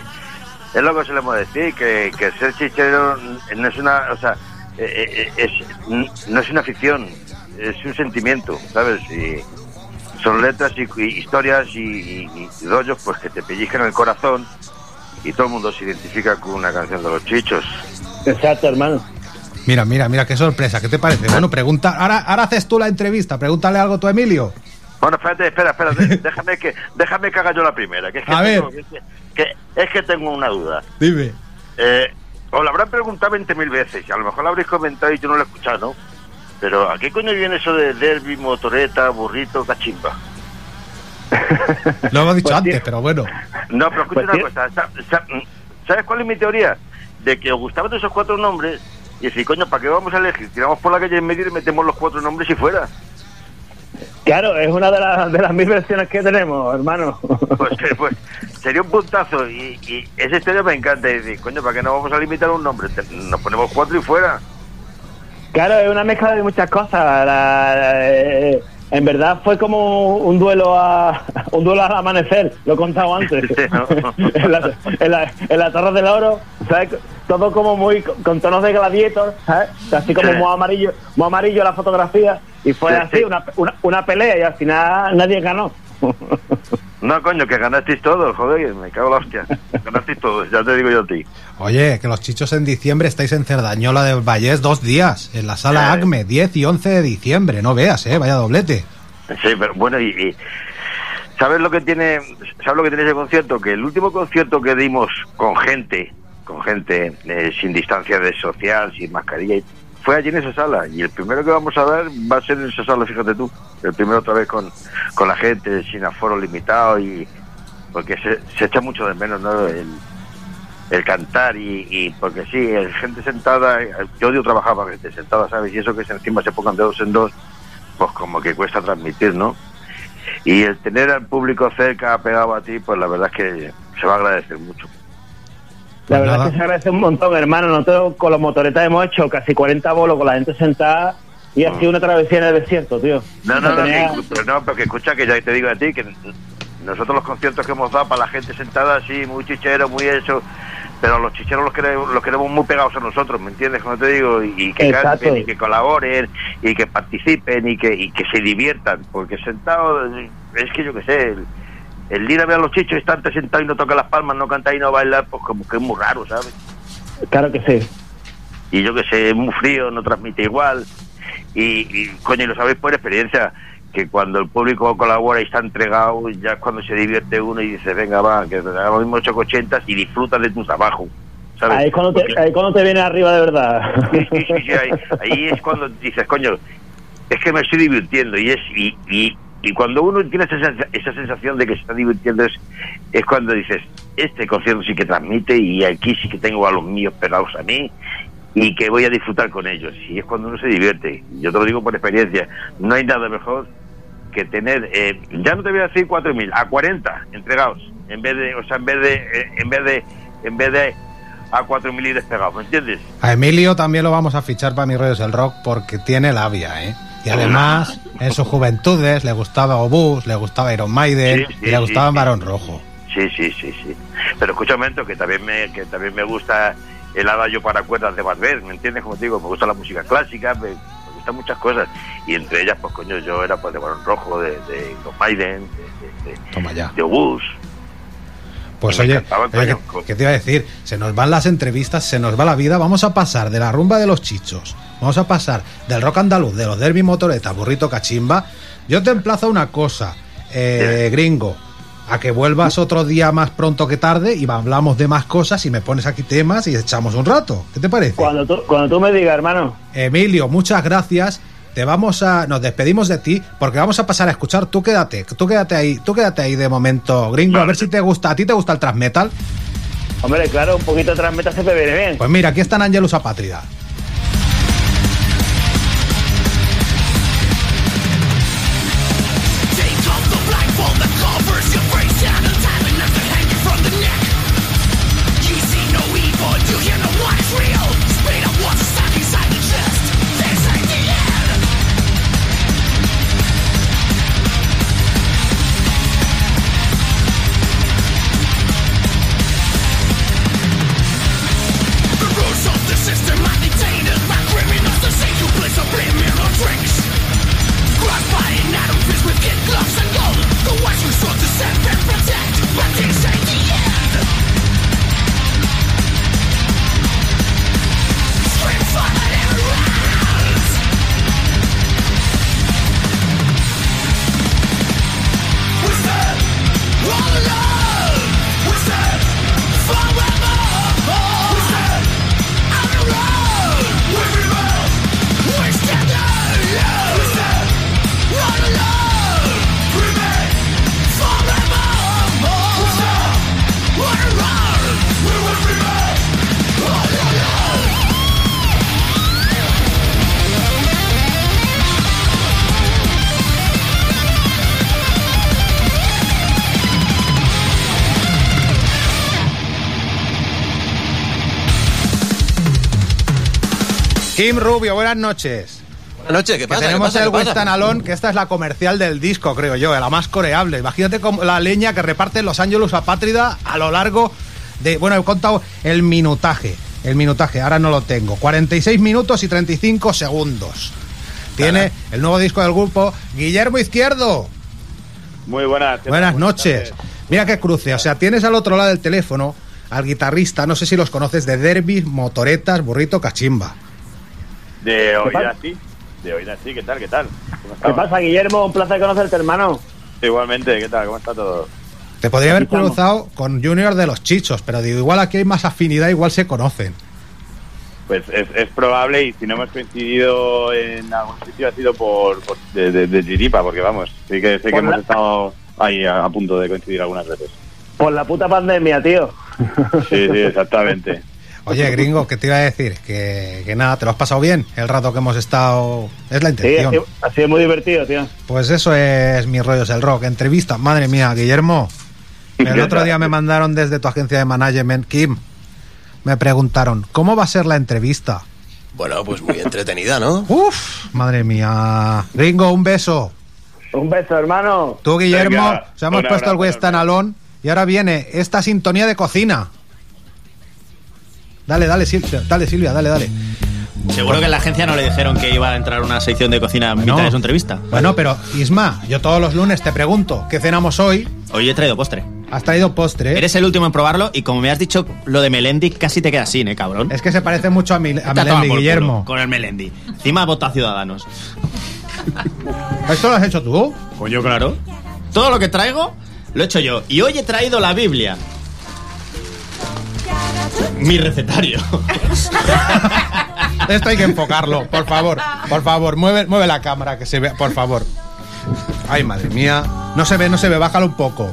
[SPEAKER 16] es lo que solemos decir, que, que ser chichero no es una, o sea, eh, eh, es, no es una ficción, es un sentimiento, ¿sabes? Y son letras y, y historias y, y- y rollos pues que te pellizcan el corazón y todo el mundo se identifica con una canción de los chichos.
[SPEAKER 12] Exacto, hermano.
[SPEAKER 2] Mira, mira, mira, qué sorpresa, ¿qué te parece? Bueno, pregunta, ahora, ahora haces tú la entrevista, pregúntale algo a Emilio.
[SPEAKER 16] Bueno, espérate, espera, espera, déjame que, déjame que haga yo la primera, que es que,
[SPEAKER 2] A
[SPEAKER 16] tengo,
[SPEAKER 2] ver.
[SPEAKER 16] que- que- es que tengo una duda.
[SPEAKER 2] Dime.
[SPEAKER 16] Eh, os lo habrán preguntado 20.000 veces y a lo mejor lo habréis comentado y yo no lo he escuchado, ¿no? Pero ¿a qué coño viene eso de derby, motoreta, burrito, cachimba? [LAUGHS]
[SPEAKER 2] Lo hemos dicho
[SPEAKER 16] Pues,
[SPEAKER 2] antes, pero bueno.
[SPEAKER 16] No, pero escucha
[SPEAKER 12] Pues,
[SPEAKER 16] una cosa. sa- sa- ¿Sabes cuál es mi teoría? De que os gustaban esos cuatro nombres y decir, coño, ¿para qué vamos a elegir? Tiramos por la calle en medio y metemos los cuatro nombres y fuera.
[SPEAKER 12] Claro, es una de, las de las mil versiones que tenemos, hermano.
[SPEAKER 16] Pues, pues sería un puntazo y, y esa historia me encanta. Y decir, coño, ¿para qué no vamos a limitar un nombre? Nos ponemos cuatro y fuera.
[SPEAKER 12] Claro, es una mezcla de muchas cosas. La- eh, en verdad fue como un duelo a un duelo al amanecer, lo he contado antes. [LAUGHS] en, la, en, la, en la Torre del Oro, ¿sabes? Todo como muy con tonos de gladiator, ¿sabes? Así como muy amarillo, muy amarillo la fotografía y fue
[SPEAKER 16] Sí,
[SPEAKER 12] así
[SPEAKER 16] sí.
[SPEAKER 12] una, una, una pelea y al final nadie ganó.
[SPEAKER 16] No, coño, que ganasteis todos, joder, me cago en la hostia. Ganasteis todos, ya te digo yo a ti.
[SPEAKER 2] Oye, que los chichos en diciembre estáis en Cerdañola de Vallés dos días, en la sala
[SPEAKER 16] Eh.
[SPEAKER 2] ACME, 10 y 11 de diciembre. No veas, eh, vaya doblete.
[SPEAKER 16] Sí, pero bueno, y, y ¿sabes lo que tiene sabes lo que tiene ese concierto? Que el último concierto que dimos con gente, con gente eh, sin distancia de social, sin mascarilla, y- fue allí en esa sala. Y el primero que vamos a dar va a ser en esa sala, fíjate tú. El primero otra vez con, con la gente, sin aforo limitado y porque se, se echa mucho de menos, ¿no? El, el cantar y, y porque sí, el gente sentada, yo odio trabajar para gente sentada, ¿sabes? Y eso que encima se pongan de dos en dos, pues como que cuesta transmitir, ¿no? Y el tener al público cerca, pegado a ti, pues la verdad es que se va a agradecer mucho.
[SPEAKER 12] La
[SPEAKER 2] Pues
[SPEAKER 12] verdad
[SPEAKER 2] nada.
[SPEAKER 12] es que se agradece un montón, hermano. Nosotros con los motoretas hemos hecho casi 40 bolos con la gente sentada y ha sido una travesía en el desierto, tío.
[SPEAKER 16] No, no, no,
[SPEAKER 12] tenía-
[SPEAKER 16] pero no, pero que escucha que ya te digo a ti que nosotros los conciertos que hemos dado para la gente sentada así, muy chichero, muy eso, pero los chicheros los queremos, los queremos muy pegados a nosotros, ¿me entiendes? Como te digo, y, y que
[SPEAKER 12] Exacto.
[SPEAKER 16] canten, y que colaboren, y que participen, y que, y que se diviertan, porque sentados, es que yo qué sé, el, ir a ver a los chichos y estarte sentado y no tocar las palmas, no cantar y no bailar, pues como que es muy raro, ¿sabes?
[SPEAKER 12] Claro que sí.
[SPEAKER 16] y yo que sé, es muy frío, no transmite igual. Y, y, coño, y lo sabéis por experiencia, que cuando el público colabora y está entregado, ya es cuando se divierte uno y dice, venga, va, que hagamos mismo 880 y disfrutas de tu trabajo. ¿sabes?
[SPEAKER 12] Ahí es cuando te, ahí cuando te viene arriba de verdad.
[SPEAKER 16] Sí, sí, sí, sí, ahí, ahí es cuando dices, coño, es que me estoy divirtiendo. Y es y, y, y cuando uno tiene esa, esa sensación de que se está divirtiendo, es, es cuando dices, este concierto sí que transmite y aquí sí que tengo a los míos pegados a mí y que voy a disfrutar con ellos. Y es cuando uno se divierte. Yo te lo digo por experiencia. No hay nada mejor que tener, eh, ya no te voy a decir 4.000, a 40 entregados. En vez de, o sea, en vez de, eh, en vez de, en vez de a 4.000 y despegados, ¿me entiendes?
[SPEAKER 2] A Emilio también lo vamos a fichar para mis rollos el rock porque tiene labia, ¿eh? Y además, en sus juventudes le gustaba Obús, le gustaba Iron Maiden
[SPEAKER 16] Sí, sí,
[SPEAKER 2] y le gustaba
[SPEAKER 16] sí,
[SPEAKER 2] Barón Rojo.
[SPEAKER 16] Sí, sí, sí, sí. Pero escucha un momento, que también me, que también me gusta el adagio para cuerdas de Barber, ¿me entiendes? Como te digo, me gusta la música clásica, me, me gustan muchas cosas. Y entre ellas, pues coño, yo era pues de Barón Rojo, de, de Iron Maiden, de, de,
[SPEAKER 2] Toma ya.
[SPEAKER 16] de Obús.
[SPEAKER 2] Pues oye. ¿qué, qué te iba a decir? Se nos van las entrevistas, se nos va la vida. Vamos a pasar de la rumba de los chichos, vamos a pasar del rock andaluz, de los derby motoreta, burrito cachimba. Yo te emplazo a una cosa, eh, gringo. a que vuelvas otro día más pronto que tarde y hablamos de más cosas y me pones aquí temas y echamos un rato. ¿Qué te parece?
[SPEAKER 12] Cuando tú, cuando tú me digas, hermano.
[SPEAKER 2] Emilio, muchas gracias. Te vamos a, nos despedimos de ti porque vamos a pasar a escuchar. Tú quédate, tú quédate ahí, tú quédate ahí de momento, gringo. A ver si te gusta. ¿A ti te gusta el transmetal?
[SPEAKER 12] Hombre, claro, un poquito de transmeta se te viene bien.
[SPEAKER 2] Pues mira, aquí están Angelus Apátrida. Kim Rubio, buenas noches.
[SPEAKER 17] Buenas noches, ¿qué
[SPEAKER 2] Que
[SPEAKER 17] pasa? ¿Qué
[SPEAKER 2] tenemos
[SPEAKER 17] pasa?
[SPEAKER 2] el. Winston Alon, que esta es la comercial del disco, creo yo, la más coreable. Imagínate como la leña que reparten Los Ángeles Apátrida a lo largo de. Bueno, he contado el minutaje. El minutaje, ahora no lo tengo. 46 minutos y 35 segundos. Tiene el nuevo disco del grupo Guillermo Izquierdo.
[SPEAKER 12] Muy buenas. ¿qué tal?
[SPEAKER 2] Buenas noches. Mira qué cruce. O sea, tienes al otro lado del teléfono al guitarrista, no sé si los conoces, de Derby, Motoretas, Burrito, Cachimba.
[SPEAKER 18] De oír así. De oír así, ¿qué tal? ¿Qué tal? ¿Cómo
[SPEAKER 12] ¿Qué pasa, Guillermo? Un placer conocerte, hermano.
[SPEAKER 18] Igualmente, ¿qué tal? ¿Cómo está todo?
[SPEAKER 2] Te podría haber
[SPEAKER 12] estamos.
[SPEAKER 2] cruzado con Junior de los Chichos, pero digo, igual aquí hay más afinidad, igual se conocen.
[SPEAKER 18] Pues es, es probable y si no hemos coincidido en algún sitio ha sido por, por- de, de, de chiripa, porque vamos, sí que sé que hemos
[SPEAKER 12] la-
[SPEAKER 18] estado ahí a, a punto de coincidir algunas veces.
[SPEAKER 12] Por la puta pandemia, tío.
[SPEAKER 18] Sí, sí, exactamente.
[SPEAKER 2] Oye, gringo, ¿qué te iba a decir? Que, que nada, ¿te lo has pasado bien el rato que hemos estado? Es la
[SPEAKER 12] Sí, ha
[SPEAKER 2] intención.
[SPEAKER 12] sido, ha sido muy divertido, tío.
[SPEAKER 2] Pues eso es mi rollo, es el rock. Entrevista, madre mía, Guillermo. [LAUGHS] El otro día me mandaron desde tu agencia de management, Kim. Me preguntaron, ¿cómo va a ser la entrevista?
[SPEAKER 17] Bueno, pues muy entretenida, ¿no? [LAUGHS]
[SPEAKER 2] Uf, madre mía. Gringo, un beso.
[SPEAKER 12] Un beso, hermano.
[SPEAKER 2] Tú, Guillermo,
[SPEAKER 18] Venga,
[SPEAKER 2] os hemos puesto el Western Alone y ahora viene esta sintonía de cocina. Dale, dale, Silvia, dale, Silvia, dale, dale.
[SPEAKER 13] Seguro que en la agencia no le dijeron que iba a entrar una sección de cocina en mitad de su entrevista.
[SPEAKER 2] Bueno, pero Isma, yo todos los lunes te pregunto, ¿qué cenamos hoy?
[SPEAKER 13] Hoy he traído postre.
[SPEAKER 2] Has traído postre.
[SPEAKER 13] Eres el último en probarlo y como me has dicho lo de Melendi, casi te quedas sin, ¿eh, cabrón?
[SPEAKER 2] Es que se parece mucho a, mi, a Melendi, Guillermo.
[SPEAKER 13] Con el Melendi. Encima vota a Ciudadanos.
[SPEAKER 2] ¿Esto lo has hecho tú?
[SPEAKER 13] Coño, claro. Todo lo que traigo lo he hecho yo. Y hoy he traído la Biblia. Mi recetario. [LAUGHS]
[SPEAKER 2] Esto hay que enfocarlo, por favor. Por favor, mueve, mueve la cámara que se vea, por favor. Ay, madre mía. No se ve, no se ve, bájalo un poco.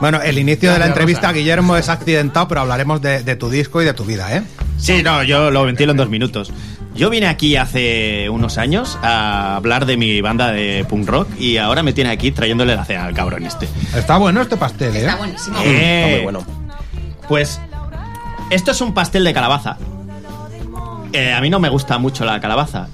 [SPEAKER 2] Bueno, el inicio de la entrevista. Guillermo, es accidentado, pero hablaremos de, de tu disco y de tu vida, ¿eh?
[SPEAKER 13] Sí, no, yo lo ventilo en dos minutos. Yo vine aquí hace unos años a hablar de mi banda de punk rock y ahora me tiene aquí trayéndole la cena al cabrón este.
[SPEAKER 2] Está bueno este pastel, ¿eh?
[SPEAKER 3] Está buenísimo.
[SPEAKER 13] Eh,
[SPEAKER 17] Está muy bueno.
[SPEAKER 13] Pues esto es un pastel de calabaza. Eh, a mí no me gusta mucho la calabaza,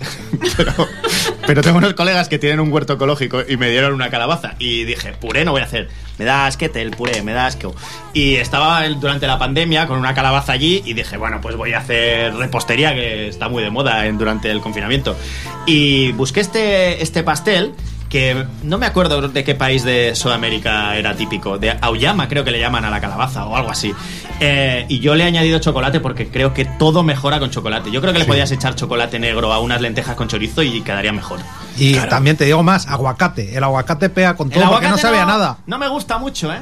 [SPEAKER 13] [LAUGHS] pero, tengo unos colegas que tienen un huerto ecológico y me dieron una calabaza y dije, puré no voy a hacer, me da asquete el puré, me da asco. Y estaba durante la pandemia con una calabaza allí y dije, bueno, pues voy a hacer repostería que está muy de moda durante el confinamiento. Y busqué este, este pastel que no me acuerdo de qué país de Sudamérica era típico, de Auyama creo que le llaman a la calabaza o algo así. Eh, y yo le he añadido chocolate porque creo que todo mejora con chocolate. Yo creo que le
[SPEAKER 2] Sí.
[SPEAKER 13] podías echar chocolate negro a unas lentejas con chorizo y quedaría mejor.
[SPEAKER 2] Y
[SPEAKER 13] Claro.
[SPEAKER 2] también te digo más, aguacate. El aguacate pega con todo porque no sabe a nada.
[SPEAKER 13] No me gusta mucho, ¿eh?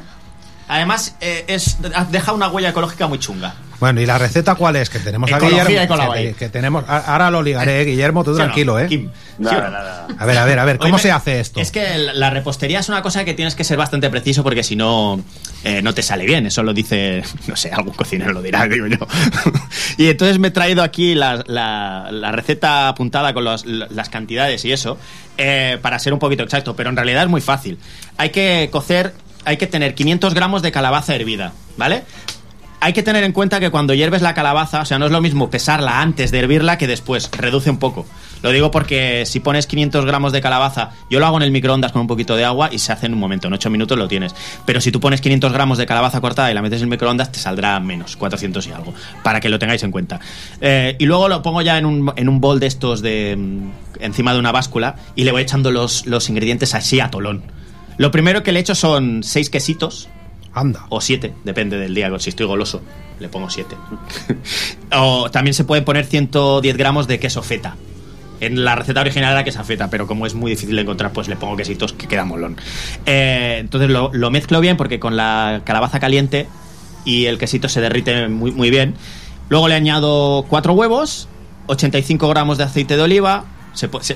[SPEAKER 13] Además, eh, es, deja una huella ecológica muy chunga.
[SPEAKER 2] Bueno, ¿y la receta cuál es? Que tenemos a
[SPEAKER 13] Ecología
[SPEAKER 2] Guillermo.
[SPEAKER 13] y con la
[SPEAKER 2] que, tenemos, a- ahora lo ligaré, Guillermo, tú
[SPEAKER 13] ¿Sí o no?
[SPEAKER 2] tranquilo, ¿eh?
[SPEAKER 13] Kim,
[SPEAKER 18] Nada,
[SPEAKER 13] ¿sí o no?
[SPEAKER 18] nada.
[SPEAKER 2] A ver, a ver, a ver, ¿cómo
[SPEAKER 13] Oye,
[SPEAKER 2] se hace esto?
[SPEAKER 13] Es que la la repostería es una cosa que tienes que ser bastante preciso porque si no, eh, no te sale bien. Eso lo dice, [LAUGHS] no sé, algún cocinero lo dirá, digo yo. [LAUGHS] y entonces me he traído aquí la, la- la receta apuntada con los- las cantidades y eso, eh, para ser un poquito exacto, pero en realidad es muy fácil. Hay que cocer, hay que tener 500 gramos de calabaza hervida, ¿vale? Hay que tener en cuenta que cuando hierves la calabaza, o sea, no es lo mismo pesarla antes de hervirla que después, reduce un poco. Lo digo porque si pones 500 gramos de calabaza, yo lo hago en el microondas con un poquito de agua y se hace en un momento, en 8 minutos lo tienes. Pero si tú pones 500 gramos de calabaza cortada y la metes en el microondas, te saldrá menos, 400 y algo, para que lo tengáis en cuenta. Eh, y luego lo pongo ya en un, en un bol de estos de mm, encima de una báscula y le voy echando los, los ingredientes así a tolón. Lo primero que le echo son 6 quesitos,
[SPEAKER 2] Anda.
[SPEAKER 13] o siete, depende del día. Si estoy goloso, le pongo siete. [LAUGHS] o también se pueden poner 110 gramos de queso feta. En la receta original era queso feta, pero como es muy difícil de encontrar, pues le pongo quesitos que queda molón. Eh, entonces lo, lo mezclo bien porque con la calabaza caliente y el quesito se derrite muy, muy bien. Luego le añado cuatro huevos, 85 gramos de aceite de oliva.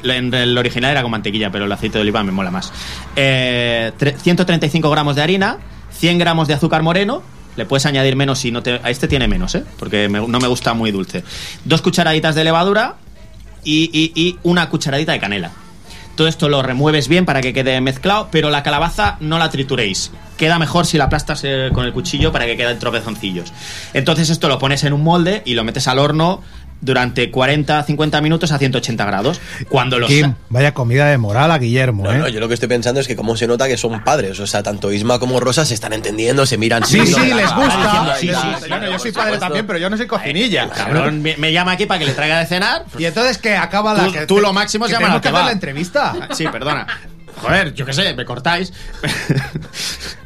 [SPEAKER 13] En el original era con mantequilla, pero el aceite de oliva me mola más. Eh, tre- 135 gramos de harina, 100 gramos de azúcar moreno. Le puedes añadir menos si no te. A este tiene menos, ¿eh? Porque no me gusta muy dulce. Dos cucharaditas de levadura y una cucharadita de canela. Todo esto lo remueves bien para que quede mezclado, pero la calabaza no la trituréis. Queda mejor si la aplastas eh, con el cuchillo para que queden tropezoncillos. Entonces esto lo pones en un molde y lo metes al horno durante 40-50 minutos a 180 grados. Cuando los
[SPEAKER 2] Kim, vaya comida de moral a Guillermo,
[SPEAKER 17] No,
[SPEAKER 2] ¿eh?
[SPEAKER 17] no, yo lo que estoy pensando es que cómo se nota que son padres. O sea, tanto Isma como Rosa se están entendiendo, se miran.
[SPEAKER 2] Sí, sí, les gusta.
[SPEAKER 13] Sí, sí,
[SPEAKER 2] Sí,
[SPEAKER 13] sí,
[SPEAKER 2] bueno, yo soy padre
[SPEAKER 13] supuesto.
[SPEAKER 2] también, pero yo no soy cocinilla.
[SPEAKER 13] Cabrón, me, me llama aquí para que le traiga de cenar.
[SPEAKER 2] Y entonces que acaba la
[SPEAKER 13] Tú-
[SPEAKER 2] que
[SPEAKER 13] tú lo máximo
[SPEAKER 2] que que hacer
[SPEAKER 13] va.
[SPEAKER 2] la entrevista.
[SPEAKER 13] Ah, Sí, perdona. Joder, yo qué sé, me cortáis.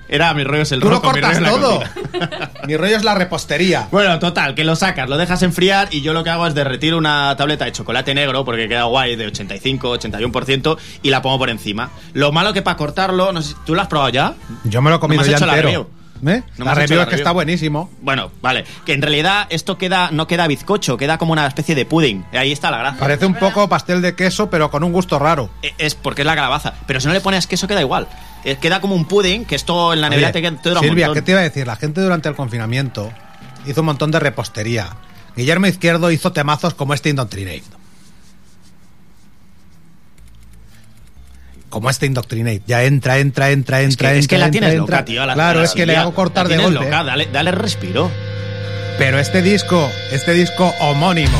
[SPEAKER 13] Era mi rollo es el
[SPEAKER 2] Tú lo
[SPEAKER 13] roco, mi rollo
[SPEAKER 2] cortas
[SPEAKER 13] es la
[SPEAKER 2] todo.
[SPEAKER 13] cocina. [LAUGHS]
[SPEAKER 2] Mi rollo es la repostería.
[SPEAKER 13] Bueno, total, que lo sacas, lo dejas enfriar y yo lo que hago es derretir una tableta de chocolate negro porque queda guay de 85, 81% y la pongo por encima. Lo malo que para cortarlo, no sé, ¿tú lo has probado ya?
[SPEAKER 2] Yo me lo he comido
[SPEAKER 13] No me has
[SPEAKER 2] ya
[SPEAKER 13] hecho la
[SPEAKER 2] entero.
[SPEAKER 13] review.
[SPEAKER 2] ¿Eh?
[SPEAKER 13] No me
[SPEAKER 2] la review
[SPEAKER 13] la
[SPEAKER 2] es que
[SPEAKER 13] review.
[SPEAKER 2] está buenísimo.
[SPEAKER 13] Bueno, vale, que en realidad esto queda no queda bizcocho, queda como una especie de pudding. Ahí está la gracia.
[SPEAKER 2] Parece un poco pastel de queso, pero con un gusto raro.
[SPEAKER 13] Eh, Es porque es la calabaza. Pero si no le pones queso queda igual. Eh, Queda como un pudding, que esto en la nevera
[SPEAKER 2] Oye,
[SPEAKER 13] te, queda- un
[SPEAKER 2] Silvia. ¿qué te iba a decir? La gente durante el confinamiento hizo un montón de repostería. Guillermo Izquierdo hizo temazos como este Indoctrinate. Como este Indoctrinate. Ya entra, entra, entra,
[SPEAKER 13] Es
[SPEAKER 2] entra,
[SPEAKER 13] que, es que
[SPEAKER 2] entra,
[SPEAKER 13] la tienes
[SPEAKER 2] entra,
[SPEAKER 13] loca, tío. a la-
[SPEAKER 2] claro,
[SPEAKER 13] la
[SPEAKER 2] es que le hago cortar
[SPEAKER 13] La
[SPEAKER 2] de golpe.
[SPEAKER 13] loca, dale, dale respiro.
[SPEAKER 2] Pero este disco, este disco homónimo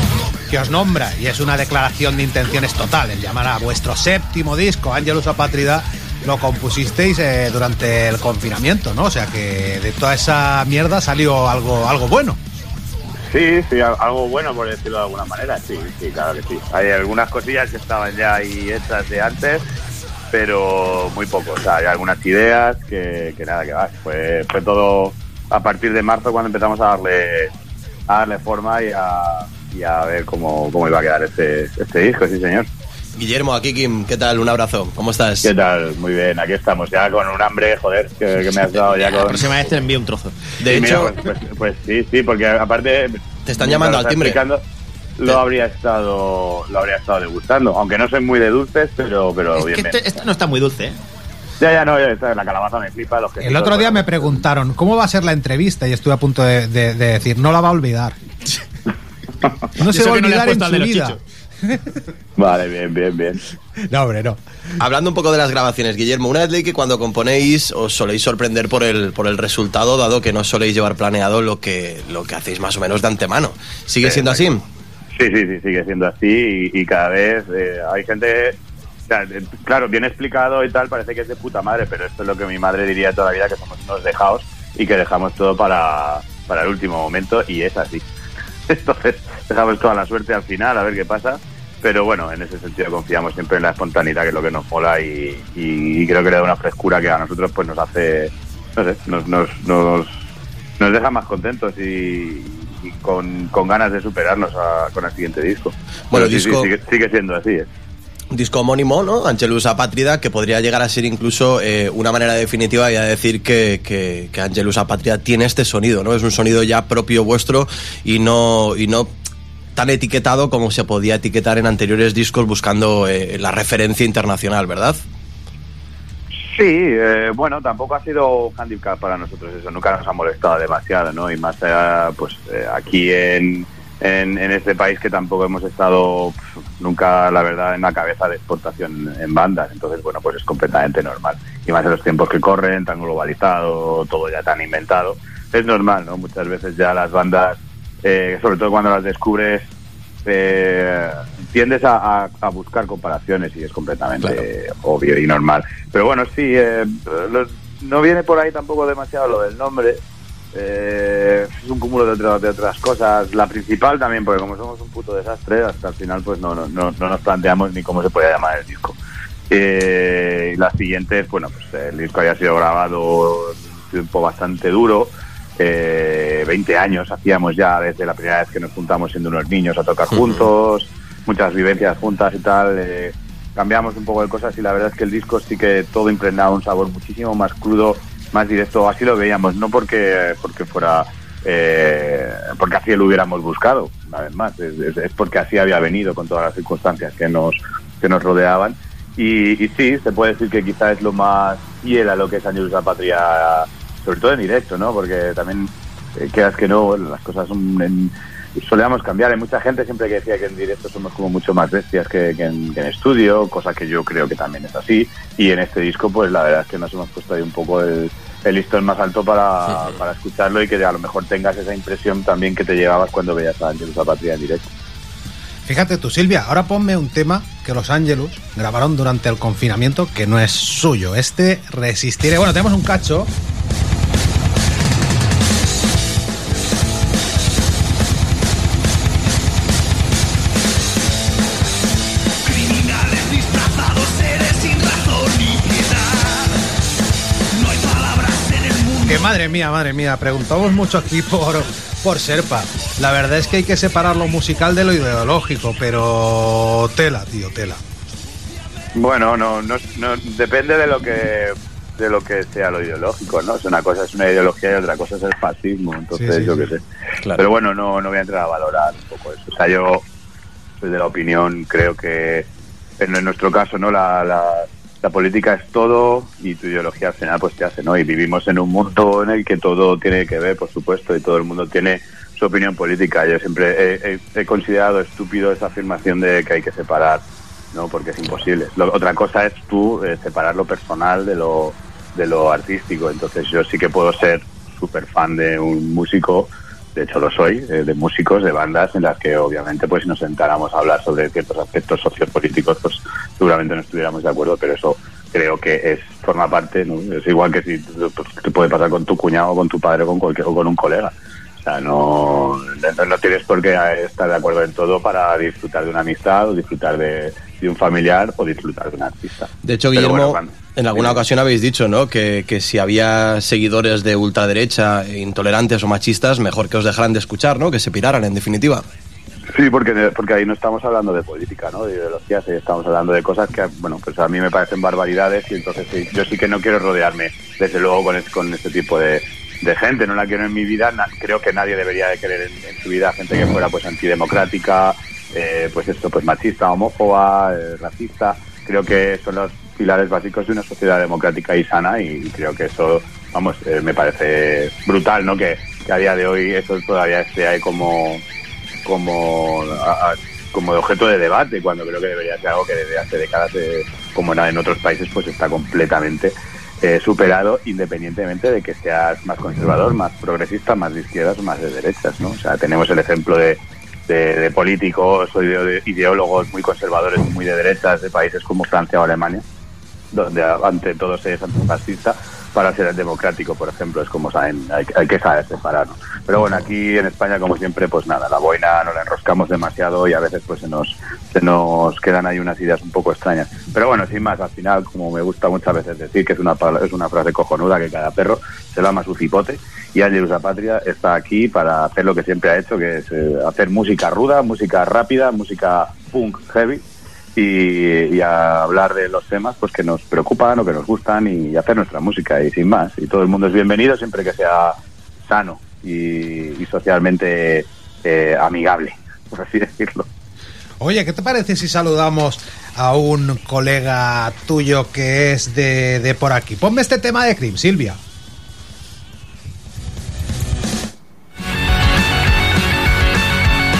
[SPEAKER 2] que os nombra, y es una declaración de intenciones total, el llamar a vuestro séptimo disco, Angelus Apátrida, lo compusisteis eh, durante el confinamiento, ¿no? O sea que de toda esa mierda salió algo, algo bueno.
[SPEAKER 18] Sí, sí, al- algo bueno por decirlo de alguna manera, sí, sí, claro que sí. Hay algunas cosillas que estaban ya ahí hechas de antes, pero muy poco. O sea, hay algunas ideas que, que nada, que va. Fue, fue todo a partir de marzo cuando empezamos a darle, a darle forma y a, y a ver cómo, cómo iba a quedar este, este disco, sí señor.
[SPEAKER 17] Guillermo, aquí Kim, ¿qué tal? Un abrazo. ¿Cómo estás?
[SPEAKER 18] ¿Qué tal? Muy bien, aquí estamos ya con un hambre, joder, que, que me has dado ya
[SPEAKER 13] La
[SPEAKER 18] con...
[SPEAKER 13] próxima vez te envío un trozo.
[SPEAKER 17] De
[SPEAKER 18] Y mira,
[SPEAKER 17] hecho,
[SPEAKER 18] pues, pues- pues sí, sí, porque aparte
[SPEAKER 17] Te están llamando al timbre.
[SPEAKER 18] explicando, Lo habría estado, lo habría estado degustando, aunque no soy muy de dulces, pero, pero
[SPEAKER 13] Es
[SPEAKER 18] bien.
[SPEAKER 13] que
[SPEAKER 18] bien.
[SPEAKER 13] este, este no está muy dulce, ¿eh?
[SPEAKER 18] Ya, ya, no, ya, está, la calabaza me flipa. Los
[SPEAKER 2] El
[SPEAKER 18] quesitos,
[SPEAKER 2] otro día me preguntaron, ¿cómo va a ser la entrevista? Y estuve a punto de, de- de decir, no la va a olvidar. [LAUGHS] No se va a
[SPEAKER 13] que no
[SPEAKER 2] olvidar en su vida. [LAUGHS]
[SPEAKER 18] Vale, bien, bien, bien.
[SPEAKER 2] No, hombre, no.
[SPEAKER 17] Hablando un poco de las grabaciones, Guillermo, una vez leí que cuando componéis os soléis sorprender por el, por el resultado, dado que no soléis llevar planeado lo que, lo que hacéis más o menos de antemano. ¿Sigue
[SPEAKER 18] Sí,
[SPEAKER 17] siendo así?
[SPEAKER 18] Sí, sí, sí, sigue siendo así y, y cada vez eh, hay gente... eh, claro, bien explicado y tal, parece que es de puta madre, pero esto es lo que mi madre diría toda la vida, que somos unos dejados y que dejamos todo para, para el último momento y es así. [LAUGHS] Entonces, dejamos toda la suerte al final, a ver qué pasa. Pero bueno, en ese sentido confiamos siempre en la espontaneidad, que es lo que nos mola y, y creo que le da una frescura que a nosotros pues nos hace, no sé, nos, nos, nos, nos deja más contentos y, y con, con ganas de superarnos a- con el siguiente disco.
[SPEAKER 17] Bueno,
[SPEAKER 18] sí,
[SPEAKER 17] disco-
[SPEAKER 18] sigue, sigue siendo así, ¿eh?
[SPEAKER 17] disco homónimo, ¿no? Angelus Apátrida, que podría llegar a ser incluso eh, una manera definitiva ya de decir que, que, que Angelus Apátrida tiene este sonido, ¿no? Es un sonido ya propio vuestro y no, y no tan etiquetado como se podía etiquetar en anteriores discos buscando eh, la referencia internacional, ¿verdad?
[SPEAKER 18] Sí, eh, bueno, tampoco ha sido handicap para nosotros eso, nunca nos ha molestado demasiado, ¿no? Y más allá, pues eh, aquí en, en, este país que tampoco hemos estado pf, nunca, la verdad, en la cabeza de exportación en bandas, entonces, bueno, pues es completamente normal. Y más en los tiempos que corren, tan globalizado, todo ya tan inventado, es normal, ¿no? Muchas veces ya las bandas, eh, sobre todo cuando las descubres, eh, tiendes a, a- a buscar comparaciones y es completamente obvio y normal. Pero bueno, sí, eh, los- no viene por ahí tampoco demasiado lo del nombre. Eh, es un cúmulo de, otra- de otras cosas. La principal también, porque como somos un puto desastre, hasta el final pues no, no, no, no nos planteamos ni cómo se podía llamar el disco. Eh, y las siguientes, bueno, pues el disco había sido grabado un tiempo bastante duro. Eh, 20 años hacíamos ya desde la primera vez que nos juntamos siendo unos niños a tocar juntos, muchas vivencias juntas y tal. eh, cambiamos un poco de cosas y la verdad es que el disco sí que todo impregnaba un sabor muchísimo más crudo, más directo. Así lo veíamos, no porque, porque fuera. eh, porque así lo hubiéramos buscado, una vez más, es, es- es porque así había venido con todas las circunstancias que nos, que nos rodeaban. Y, y sí, se puede decir que quizá es lo más fiel a lo que es Años la Patria, sobre todo en directo, ¿no? Porque también, eh, quieras que no, las cosas son en- solíamos cambiar. Hay mucha gente siempre que decía que en directo somos como mucho más bestias que, que en, que en estudio, cosa que yo creo que también es así. Y en este disco, pues la verdad es que nos hemos puesto ahí un poco el, el listón más alto para, para escucharlo y que a lo mejor tengas esa impresión también que te llevabas cuando veías a Ángelus Patria en directo.
[SPEAKER 2] Fíjate tú, Silvia, ahora ponme un tema que Los Ángelos grabaron durante el confinamiento que no es suyo. Este resistiré. Bueno, tenemos un cacho. Madre mía, madre mía, preguntamos mucho aquí por, por Serpa. La verdad es que hay que separar lo musical de lo ideológico, pero tela, tío, tela.
[SPEAKER 18] Bueno, no, no, no depende de lo que de lo que sea lo ideológico, ¿no? Es una cosa es una ideología y otra cosa es el fascismo, entonces
[SPEAKER 17] Sí, sí,
[SPEAKER 18] yo
[SPEAKER 17] sí.
[SPEAKER 18] qué sé. Pero bueno, no, no voy a entrar a valorar un poco eso. O sea, yo soy de la opinión, creo que en, en nuestro caso, ¿no? La, la, la política es todo y tu ideología al final pues te hace, ¿no? Y vivimos en un mundo en el que todo tiene que ver, por supuesto, y todo el mundo tiene su opinión política. Yo siempre he, considerado estúpido esa afirmación de que hay que separar, ¿no? Porque es imposible. Lo- otra cosa es tú eh, separar lo personal de lo, de lo artístico. Entonces yo sí que puedo ser súper fan de un músico, de hecho lo soy, eh, de músicos, de bandas en las que obviamente pues si nos sentáramos a hablar sobre ciertos aspectos sociopolíticos, pues seguramente no estuviéramos de acuerdo, pero eso creo que es forma parte, ¿no? Es igual que si pues, te puede pasar con tu cuñado, con tu padre con cualquier o con un colega. O sea, no, no, tienes por qué estar de acuerdo en todo para disfrutar de una amistad o disfrutar de, de un familiar o disfrutar de un artista.
[SPEAKER 17] De hecho, Guillermo,
[SPEAKER 18] bueno,
[SPEAKER 17] en alguna ocasión habéis dicho, ¿no? Que, que si había seguidores de ultraderecha, intolerantes o machistas, mejor que os dejaran de escuchar, ¿no? Que se piraran, en definitiva.
[SPEAKER 18] Sí, porque, porque ahí no estamos hablando de política, ¿no? De ideologías, eh, estamos hablando de cosas que, bueno, pues a mí me parecen barbaridades y entonces sí, yo sí que no quiero rodearme, desde luego, con, es- con este tipo de, de gente. No la quiero en mi vida. na- creo que nadie debería de querer en, en su vida gente que fuera, pues, antidemocrática, eh, pues esto, pues machista, homófoba, eh, racista. Creo que son los pilares básicos de una sociedad democrática y sana y, creo que eso, vamos, eh, me parece brutal, ¿no? Que, a día de hoy eso todavía esté ahí como como como de objeto de debate cuando creo que debería ser algo que desde hace décadas eh, como en, otros países pues está completamente eh, superado independientemente de que seas más conservador, más progresista, más de izquierdas más de derechas, ¿no? O sea, tenemos el ejemplo de, de- de políticos o ideo- ideólogos muy conservadores muy de derechas de países como Francia o Alemania, donde ante todo se es antifascista, para ser democrático, por ejemplo, es como saben, hay, hay que saber separar, ¿no? Pero bueno, aquí en España, como siempre, pues nada, la boina nos la enroscamos demasiado y a veces pues se nos, se nos quedan ahí unas ideas un poco extrañas. Pero bueno, sin más, al final, como me gusta muchas veces decir, que es una, es una frase cojonuda, que cada perro se lama su cipote, y Angelus Patria está aquí para hacer lo que siempre ha hecho, que es eh, hacer música ruda, música rápida, música punk heavy, y, y a hablar de los temas pues que nos preocupan o que nos gustan y hacer nuestra música y sin más. Y todo el mundo es bienvenido siempre que sea sano y, y socialmente eh, amigable, por así decirlo.
[SPEAKER 2] Oye, ¿qué te parece si saludamos a un colega tuyo que es de, de por aquí? Ponme este tema de Cream, Silvia.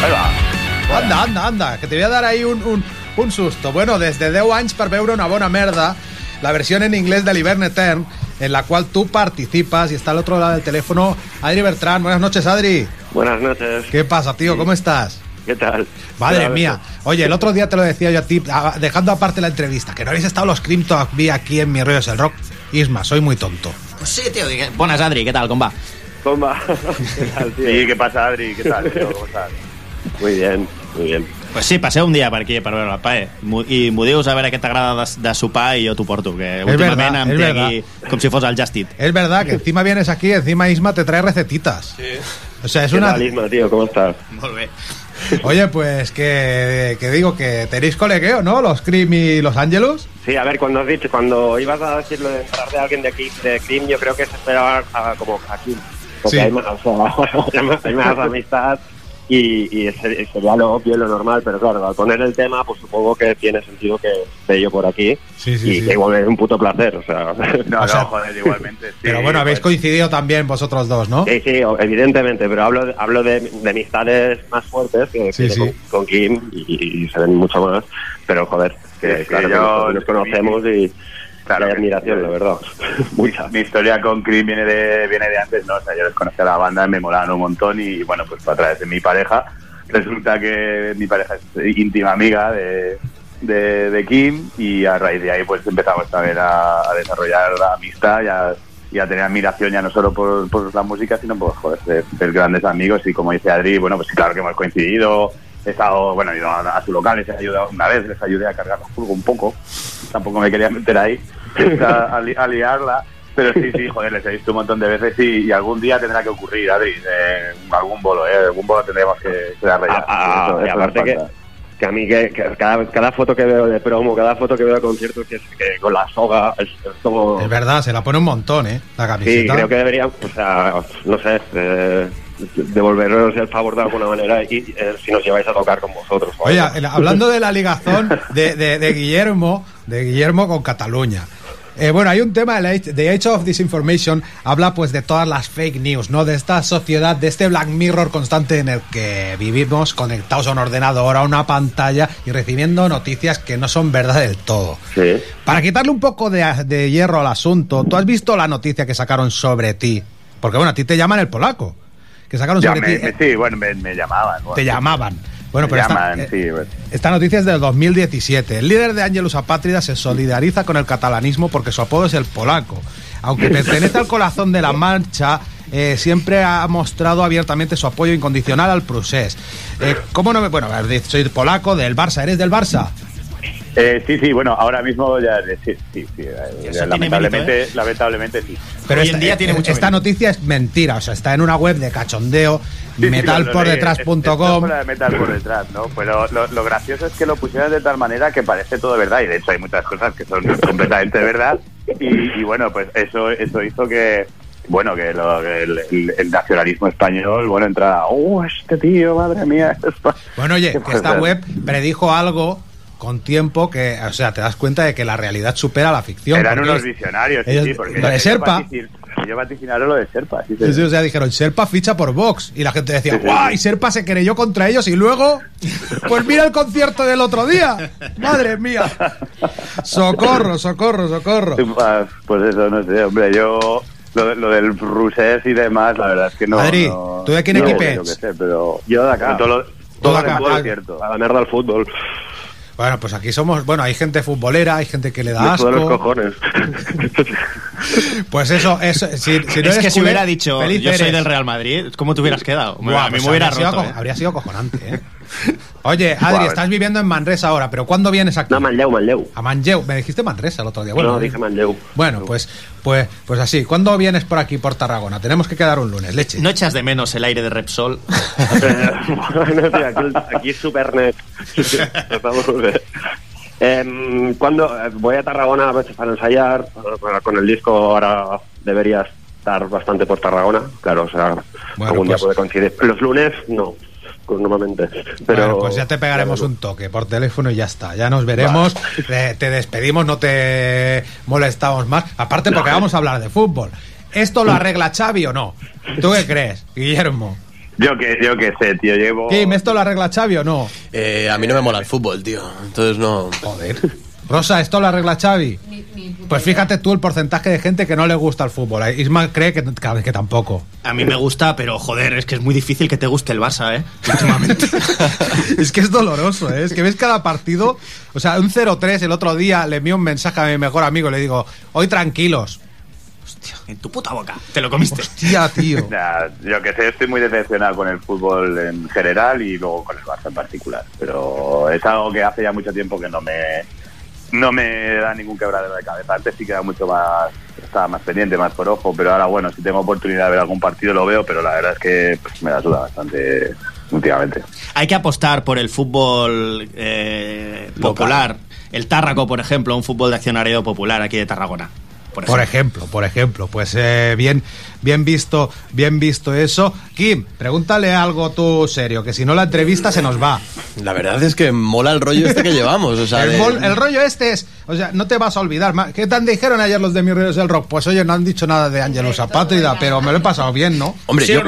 [SPEAKER 18] Ahí va.
[SPEAKER 2] Anda, anda, anda, que te voy a dar ahí un, un, un susto. Bueno, desde 10 anys per veure una bona merda, la versión en inglés del Hivern Etern, en la cual tú participas y está al otro lado del teléfono Adri Bertrán. Buenas noches, Adri.
[SPEAKER 19] Buenas noches.
[SPEAKER 2] ¿Qué pasa, tío? ¿Cómo estás?
[SPEAKER 19] ¿Qué tal?
[SPEAKER 2] Madre
[SPEAKER 19] Hola,
[SPEAKER 2] mía. Oye, el otro día te lo decía yo a ti, a- dejando aparte la entrevista, que no habéis estado los Crypto aquí, aquí en Mi Rollo es el Rock. Isma, soy muy tonto.
[SPEAKER 13] Pues sí, tío. Buenas, Adri, ¿qué tal? ¿Cómo va?
[SPEAKER 19] Com va? [LAUGHS] ¿Qué tal, tío?
[SPEAKER 18] Sí, ¿qué pasa, Adri? ¿Qué tal? tío? [LAUGHS] ¿Cómo estás?
[SPEAKER 19] Muy bien, muy bien.
[SPEAKER 13] Pues sí, passeu un dia per aquí per veure el PAE i m'ho dius a veure què t'agrada de, de sopar i jo t'ho porto, que últimament
[SPEAKER 2] verdad,
[SPEAKER 13] em
[SPEAKER 2] es
[SPEAKER 13] té
[SPEAKER 2] verdad.
[SPEAKER 13] aquí com si fos el Just Eat.
[SPEAKER 2] Es verdad que encima vienes aquí, encima Isma te trae recetitas. O sea, es
[SPEAKER 19] ¿Qué
[SPEAKER 2] una...
[SPEAKER 19] tal, Isma, tío? ¿Cómo estás?
[SPEAKER 13] Molt bé.
[SPEAKER 2] Oye, pues que, que digo que tenéis colegueo, ¿no? Los Cream y los Ángelos.
[SPEAKER 19] Sí, a ver, cuando has dicho, cuando ibas a decir lo de entrar de alguien de aquí, de Cream, yo creo que se esperaba a- como aquí. Porque
[SPEAKER 2] Sí.
[SPEAKER 19] hay más, o sea, [LAUGHS] hay más amistad y, y ese- sería lo obvio y lo normal, pero claro, al poner el tema, pues supongo que tiene sentido que esté yo por aquí
[SPEAKER 2] Sí, sí,
[SPEAKER 19] y
[SPEAKER 2] sí.
[SPEAKER 19] que igual es un puto placer, o sea...
[SPEAKER 18] No, [LAUGHS]
[SPEAKER 2] O sea,
[SPEAKER 18] no, joder, igualmente. sí, [LAUGHS]
[SPEAKER 2] Pero bueno, habéis
[SPEAKER 18] pues,
[SPEAKER 2] coincidido también vosotros dos, ¿no?
[SPEAKER 19] Sí, sí, evidentemente, pero hablo de, hablo de, de amistades más fuertes que
[SPEAKER 2] Sí,
[SPEAKER 19] que
[SPEAKER 2] sí.
[SPEAKER 19] Con, con Kim y, y se ven mucho más, pero joder, que claro,
[SPEAKER 18] yo-
[SPEAKER 19] nos, nos conocemos y
[SPEAKER 18] Claro que
[SPEAKER 19] admiración, la verdad. [LAUGHS] Mucha.
[SPEAKER 18] Mi historia con Cream viene de, viene de antes, ¿no? O sea, yo les conocí a la banda, me molaban un montón y, bueno, pues a través de mi pareja, resulta que mi pareja es íntima amiga de, de, de Kim y a raíz de ahí pues empezamos también a, a desarrollar la amistad y a, y a tener admiración ya no solo por, por la música, sino por joder, ser, ser grandes amigos y como dice Adri, bueno, pues claro que hemos coincidido, he estado, bueno, he ido a, a su local, les he ayudado una vez, les ayudé a cargar furgo un poco, tampoco me quería meter ahí [LAUGHS] a, a li- a liarla, pero sí, sí, joder, les he visto un montón de veces y, y algún día tendrá que ocurrir, Adri, eh, algún bolo, eh, algún bolo tendremos que, que darle ya.
[SPEAKER 19] Ah,
[SPEAKER 18] Eso-
[SPEAKER 19] y
[SPEAKER 18] eso
[SPEAKER 19] aparte que, a mí que, que cada, cada foto que veo de promo, cada foto que veo de conciertos que, que con la soga es, es como...
[SPEAKER 2] Es verdad, se la pone un montón, ¿eh? La
[SPEAKER 19] Sí,
[SPEAKER 2] camiseta.
[SPEAKER 19] creo que deberían, o sea, no sé, eh, devolvernos el favor de alguna manera y eh, si nos lleváis a tocar con vosotros.
[SPEAKER 2] Oye, hablando de la ligazón de, de- de Guillermo, de Guillermo con Cataluña. Eh, bueno, hay un tema, The Age of Disinformation, habla pues de todas las fake news, ¿no? De esta sociedad, de este Black Mirror constante en el que vivimos conectados a un ordenador, a una pantalla y recibiendo noticias que no son verdad del todo.
[SPEAKER 19] Sí.
[SPEAKER 2] Para quitarle un poco de, de hierro al asunto, ¿tú has visto la noticia que sacaron sobre ti? Porque bueno, a ti te llaman el polaco. Que sacaron sobre ti.
[SPEAKER 18] me- sí, bueno, me, me llamaban. bueno.
[SPEAKER 2] Te llamaban. Bueno, pero esta, eh,
[SPEAKER 18] pues.
[SPEAKER 2] esta noticia es del 2017. El líder de Angelus Apátrida se solidariza con el catalanismo porque su apodo es el polaco. Aunque [LAUGHS] pertenece al corazón de la marcha, eh, siempre ha mostrado abiertamente su apoyo incondicional al procés. Eh, ¿Cómo no me.? Bueno, soy polaco del Barça. ¿Eres del Barça?
[SPEAKER 18] Eh, sí, sí, bueno, ahora mismo ya sí, sí, sí, eh,
[SPEAKER 2] tiene
[SPEAKER 18] lamentablemente,
[SPEAKER 2] mérito,
[SPEAKER 18] lamentablemente sí.
[SPEAKER 2] Pero esta, eh, esta noticia es mentira. O sea, está en una web de cachondeo,
[SPEAKER 18] Sí, sí,
[SPEAKER 2] metalpordetrás.com.
[SPEAKER 18] de metal por detrás, ¿no? Pero lo, lo gracioso es que lo pusieron de tal manera que parece todo verdad y de hecho hay muchas cosas que son completamente verdad y, y bueno, pues eso eso hizo que bueno, que, lo- que el, el- el nacionalismo español, bueno, entrara, oh, este tío, madre mía. [LAUGHS] esto".
[SPEAKER 2] Bueno, oye, [LAUGHS] que
[SPEAKER 18] Pues,
[SPEAKER 2] esta
[SPEAKER 18] eh,
[SPEAKER 2] web predijo algo con tiempo que, o sea, te das cuenta de que la realidad supera la ficción.
[SPEAKER 18] Eran unos visionarios, sí,
[SPEAKER 2] ellos-
[SPEAKER 18] sí, porque
[SPEAKER 2] lo de Serpa,
[SPEAKER 18] ellos vaticinaron lo de Serpa, sí, sí.
[SPEAKER 2] Sí, o sea, dijeron, Serpa ficha por Vox. Y la gente decía,
[SPEAKER 18] Sí, sí,
[SPEAKER 2] ¡guau!
[SPEAKER 18] sí.
[SPEAKER 2] Y Serpa se creyó contra ellos. Y luego, pues mira el concierto del otro día. Madre mía. Socorro, socorro, socorro.
[SPEAKER 18] Sí, pues- eso, no sé, hombre, yo lo, lo del rusés y demás, la verdad es que no.
[SPEAKER 2] Adri,
[SPEAKER 18] no-
[SPEAKER 2] ¿tú de qué
[SPEAKER 18] no,
[SPEAKER 2] equipo
[SPEAKER 18] yo sé, pero
[SPEAKER 19] Yo de acá.
[SPEAKER 18] Todo lo,
[SPEAKER 2] Todo acá. Ah,
[SPEAKER 18] cierto.
[SPEAKER 19] A la mierda al fútbol.
[SPEAKER 2] Bueno, pues aquí somos, bueno, hay gente futbolera, hay gente que le da
[SPEAKER 19] Me sudan los
[SPEAKER 2] asco.
[SPEAKER 19] cojones. [LAUGHS]
[SPEAKER 2] Pues eso, eso si, si no
[SPEAKER 13] es
[SPEAKER 2] eres
[SPEAKER 13] que si hubiera dicho yo soy
[SPEAKER 2] eres.
[SPEAKER 13] del Real Madrid, ¿cómo te hubieras quedado?
[SPEAKER 2] Buah,
[SPEAKER 13] a mí
[SPEAKER 2] pues
[SPEAKER 13] me hubiera
[SPEAKER 2] habría sido
[SPEAKER 13] roto. ¿eh?
[SPEAKER 2] Habría sido acojonante, ¿eh? Oye, Adri, estás viviendo en Manresa ahora, pero ¿cuándo vienes aquí?
[SPEAKER 19] No, Manlleu, Manlleu.
[SPEAKER 2] A Manlleu. Me dijiste Manresa el otro día. Bueno,
[SPEAKER 19] no, dije Manlleu.
[SPEAKER 2] Bueno, pues, pues, pues así. ¿Cuándo vienes por aquí, por Tarragona? Tenemos que quedar un lunes, leche.
[SPEAKER 13] ¿No echas de menos el aire de Repsol? [LAUGHS]
[SPEAKER 19] bueno, tío, aquí, aquí es muy bien. Em, cuando voy a Tarragona a veces para ensayar, con el disco ahora debería estar bastante por Tarragona, claro, o sea,
[SPEAKER 2] Bueno,
[SPEAKER 19] algún
[SPEAKER 2] pues-
[SPEAKER 19] día puede coincidir. Los lunes, no, normalmente. Pero,
[SPEAKER 2] Bueno, pues ya te pegaremos un toque por teléfono y ya está. Ya nos veremos. Eh, te despedimos, no te molestamos más. Aparte, porque vamos a hablar de fútbol. ¿Esto lo arregla Xavi o no? ¿Tú qué crees, Guillermo?
[SPEAKER 18] Yo que, yo que sé, tío, llevo...
[SPEAKER 2] Kim, ¿esto lo arregla Xavi o no?
[SPEAKER 17] Eh, a mí no me mola el fútbol, tío. Entonces no.
[SPEAKER 2] Joder. Rosa, ¿esto lo arregla Xavi? Pues fíjate tú el porcentaje de gente que no le gusta el fútbol. Isma cree que, tampoco.
[SPEAKER 13] A mí me gusta, pero joder, es que es muy difícil que te guste el Barça, ¿eh? [LAUGHS] [LAUGHS]
[SPEAKER 2] Es que es doloroso, ¿eh? Es que ves cada partido. O sea, un 0-3 el otro día le envío un mensaje a mi mejor amigo. Le digo, hoy tranquilos.
[SPEAKER 13] En tu puta boca. Te lo comiste.
[SPEAKER 2] Hostia, tío. [LAUGHS]
[SPEAKER 18] Nah, yo que sé, estoy muy decepcionado con el fútbol en general y luego con el Barça en particular. Pero es algo que hace ya mucho tiempo que no me no me da ningún quebradero de cabeza. Antes sí que era mucho más, estaba más pendiente, más por ojo, pero ahora bueno, si tengo oportunidad de ver algún partido lo veo, pero la verdad es que pues, me la suda bastante últimamente.
[SPEAKER 13] Hay que apostar por el fútbol eh, popular. El Tárraco, por ejemplo, un fútbol de accionariado popular aquí de Tarragona. Por
[SPEAKER 2] Por
[SPEAKER 13] ejemplo.
[SPEAKER 2] ejemplo, por ejemplo, pues eh, bien, bien visto, bien visto eso. Kim, pregúntale algo tú serio, que si no la entrevista se nos va.
[SPEAKER 17] La verdad es que mola el rollo este que llevamos. O sea,
[SPEAKER 2] el,
[SPEAKER 17] de-
[SPEAKER 2] mol- el rollo este es, o sea, no te vas a olvidar. ¿Qué tan dijeron ayer los de Mis Ríos del Rock? Pues oye, no han dicho nada de Ángelo Zapátrida, pero me lo he pasado bien, ¿no?
[SPEAKER 17] Hombre, yo,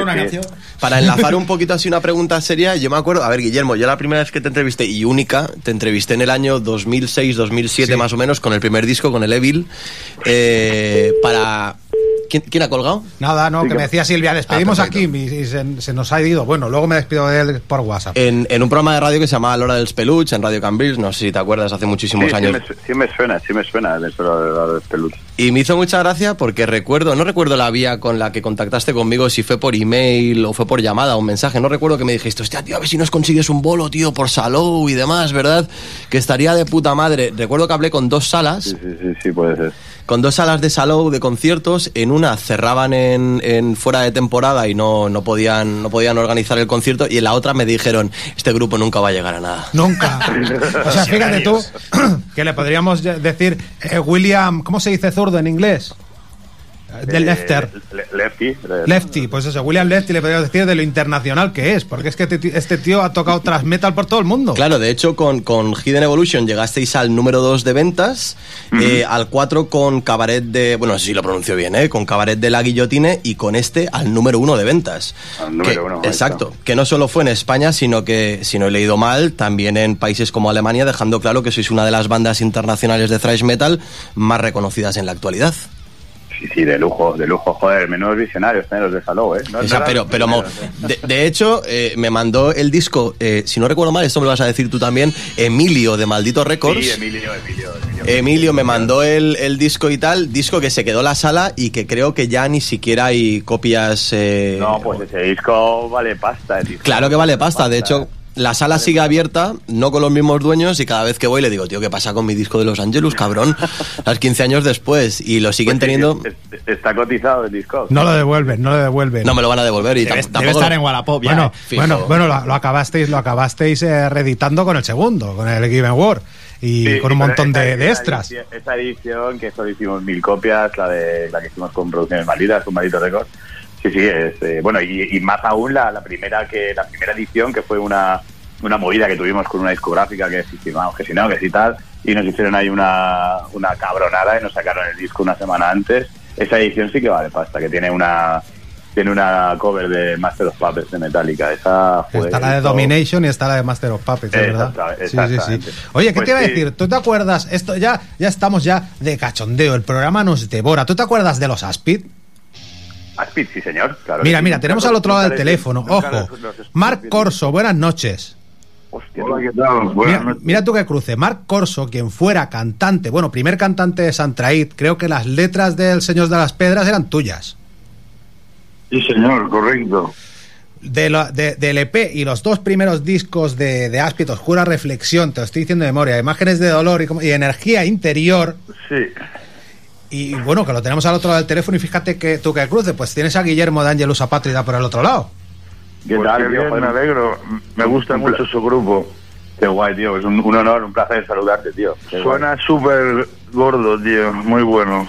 [SPEAKER 17] para enlazar un poquito así una pregunta seria, yo me acuerdo, a ver, Guillermo, yo la primera vez que te entrevisté y única, te entrevisté en el año 2006-2007 más o menos, con el primer disco, con el Evil, eh, para... ¿Quién, quién ha colgado?
[SPEAKER 2] Nada, no,
[SPEAKER 17] Sí,
[SPEAKER 2] que me decía Silvia, despedimos
[SPEAKER 17] Ah,
[SPEAKER 2] a Kim y, y se, se nos ha ido. Bueno, luego me despido de él por WhatsApp.
[SPEAKER 17] En, en un programa de radio que se llamaba La Hora del Peluche, en Radio Cambrils, no sé si te acuerdas, hace muchísimos
[SPEAKER 18] Sí, sí
[SPEAKER 17] años.
[SPEAKER 18] me, sí me suena, sí me suena de eso de peluche.
[SPEAKER 17] Y me hizo mucha gracia porque recuerdo, no recuerdo la vía con la que contactaste conmigo, si fue por email o fue por llamada o un mensaje, no recuerdo que me dijiste, hostia, tío, a ver si nos consigues un bolo, tío, por Salou y demás, ¿verdad? Que estaría de puta madre. Recuerdo que hablé con dos salas.
[SPEAKER 18] Sí, sí, sí, sí, puede ser.
[SPEAKER 17] Con dos salas de Salou de conciertos, en una cerraban en, en fuera de temporada y no, no, podían, no podían organizar el concierto, y en la otra me dijeron, este grupo nunca va a llegar a nada.
[SPEAKER 2] Nunca. [LAUGHS] O sea, fíjate tú que le podríamos decir eh, William, ¿cómo se dice zurdo en inglés? Del
[SPEAKER 18] Eh,
[SPEAKER 2] lefter.
[SPEAKER 18] le- lefty. le-
[SPEAKER 2] Lefty, pues eso, William Lefty le podríamos decir de lo internacional que es, porque es que este tío- este tío ha tocado tras metal por todo el mundo.
[SPEAKER 17] Claro, de hecho, con, con Hidden Evolution llegasteis al número 2 de ventas, eh, al 4 con Cabaret de. Bueno, no sé si lo pronuncio bien, ¿eh? Con Cabaret de la Guillotine y con este al número 1 de ventas.
[SPEAKER 18] Al número
[SPEAKER 17] Que-
[SPEAKER 18] uno, ahí
[SPEAKER 17] Exacto. Que no solo fue en España, sino que, si no he leído mal, también en países como Alemania, dejando claro que sois una de las bandas internacionales de thrash metal más reconocidas en la actualidad.
[SPEAKER 18] Sí, sí, de lujo, de lujo. Joder, menudos visionarios ¿eh? los de Salou, ¿eh? No
[SPEAKER 17] O
[SPEAKER 18] es
[SPEAKER 17] sea,
[SPEAKER 18] nada,
[SPEAKER 17] pero, pero mo- de, de hecho, eh, me mandó el disco, eh, si no recuerdo mal, esto me lo vas a decir tú también, Emilio de Maldito Records.
[SPEAKER 18] Sí, Emilio, Emilio, Emilio.
[SPEAKER 17] Emilio me mandó el, el disco y tal, disco que se quedó en la sala y que creo que ya ni siquiera hay copias. eh,
[SPEAKER 18] No, pues ese disco vale pasta. el disco.
[SPEAKER 17] Claro que vale pasta, de hecho. La sala sigue abierta, no con los mismos dueños, y cada vez que voy le digo, tío, ¿qué pasa con mi disco de Los Angelus, cabrón? Las 15 años después, y lo siguen teniendo.
[SPEAKER 18] Es- Está cotizado el disco.
[SPEAKER 2] No lo devuelven, no lo devuelven.
[SPEAKER 17] No me lo van a devolver y
[SPEAKER 13] Debe,
[SPEAKER 17] tam-
[SPEAKER 13] debe
[SPEAKER 17] tampoco.
[SPEAKER 13] estar en Wallapop ya.
[SPEAKER 2] Bueno,
[SPEAKER 13] eh.
[SPEAKER 2] bueno, bueno, lo, lo acabasteis, lo acabasteis eh, reeditando con el segundo, con el Given War y
[SPEAKER 18] Sí,
[SPEAKER 2] con un montón
[SPEAKER 18] esa-
[SPEAKER 2] de, de
[SPEAKER 18] esa
[SPEAKER 2] extras.
[SPEAKER 18] edición- Esa edición, que solo hicimos mil copias, la de la que hicimos con Producciones Malditas, con Maldito Record. Sí, sí, es, eh, bueno, y, y más aún la, la primera que la primera edición, que fue una, una movida que tuvimos con una discográfica que sí, sí, que si no, que si tal, y nos hicieron ahí una, una cabronada y nos sacaron el disco una semana antes. Esa edición sí que vale pasta, que tiene una tiene una cover de Master of Puppets de Metallica. Esa fue
[SPEAKER 2] Está la de Domination y está la de Master of Puppets, es ¿verdad? Sí, sí, sí. Oye, ¿qué
[SPEAKER 18] Pues
[SPEAKER 2] te iba a decir? ¿Tú te acuerdas? Esto ya, ya estamos ya de cachondeo, el programa nos devora. ¿Tú te acuerdas de los Aspid?
[SPEAKER 18] Aspid, sí, señor. Claro
[SPEAKER 2] Mira,
[SPEAKER 18] que
[SPEAKER 2] mira,
[SPEAKER 18] sí.
[SPEAKER 2] tenemos al otro lado del teléfono. Ojo. Marc Corso, buenas noches.
[SPEAKER 20] Hola, ¿qué tal? Buenas
[SPEAKER 2] Mira, mira tú qué cruce. Marc Corso, quien fuera cantante, bueno, primer cantante de Santraid, creo que las letras del Señor de las Pedras eran tuyas.
[SPEAKER 20] Sí, señor, correcto.
[SPEAKER 2] De la- de- del EP y los dos primeros discos de, de Aspid, Oscura Reflexión, te lo estoy diciendo de memoria, Imágenes de Dolor y, como- y Energía Interior.
[SPEAKER 20] Sí.
[SPEAKER 2] Y bueno, que lo tenemos al otro lado del teléfono y fíjate que tú que cruce, pues tienes a Guillermo de Angelus Apátrida por el otro lado.
[SPEAKER 20] ¿Qué tal,
[SPEAKER 18] tío?
[SPEAKER 20] me alegro. Me gusta
[SPEAKER 18] un
[SPEAKER 20] mucho su grupo.
[SPEAKER 18] Qué guay, tío. Es un, un honor, un placer saludarte, tío. Qué.
[SPEAKER 20] Suena súper gordo, tío. Muy bueno.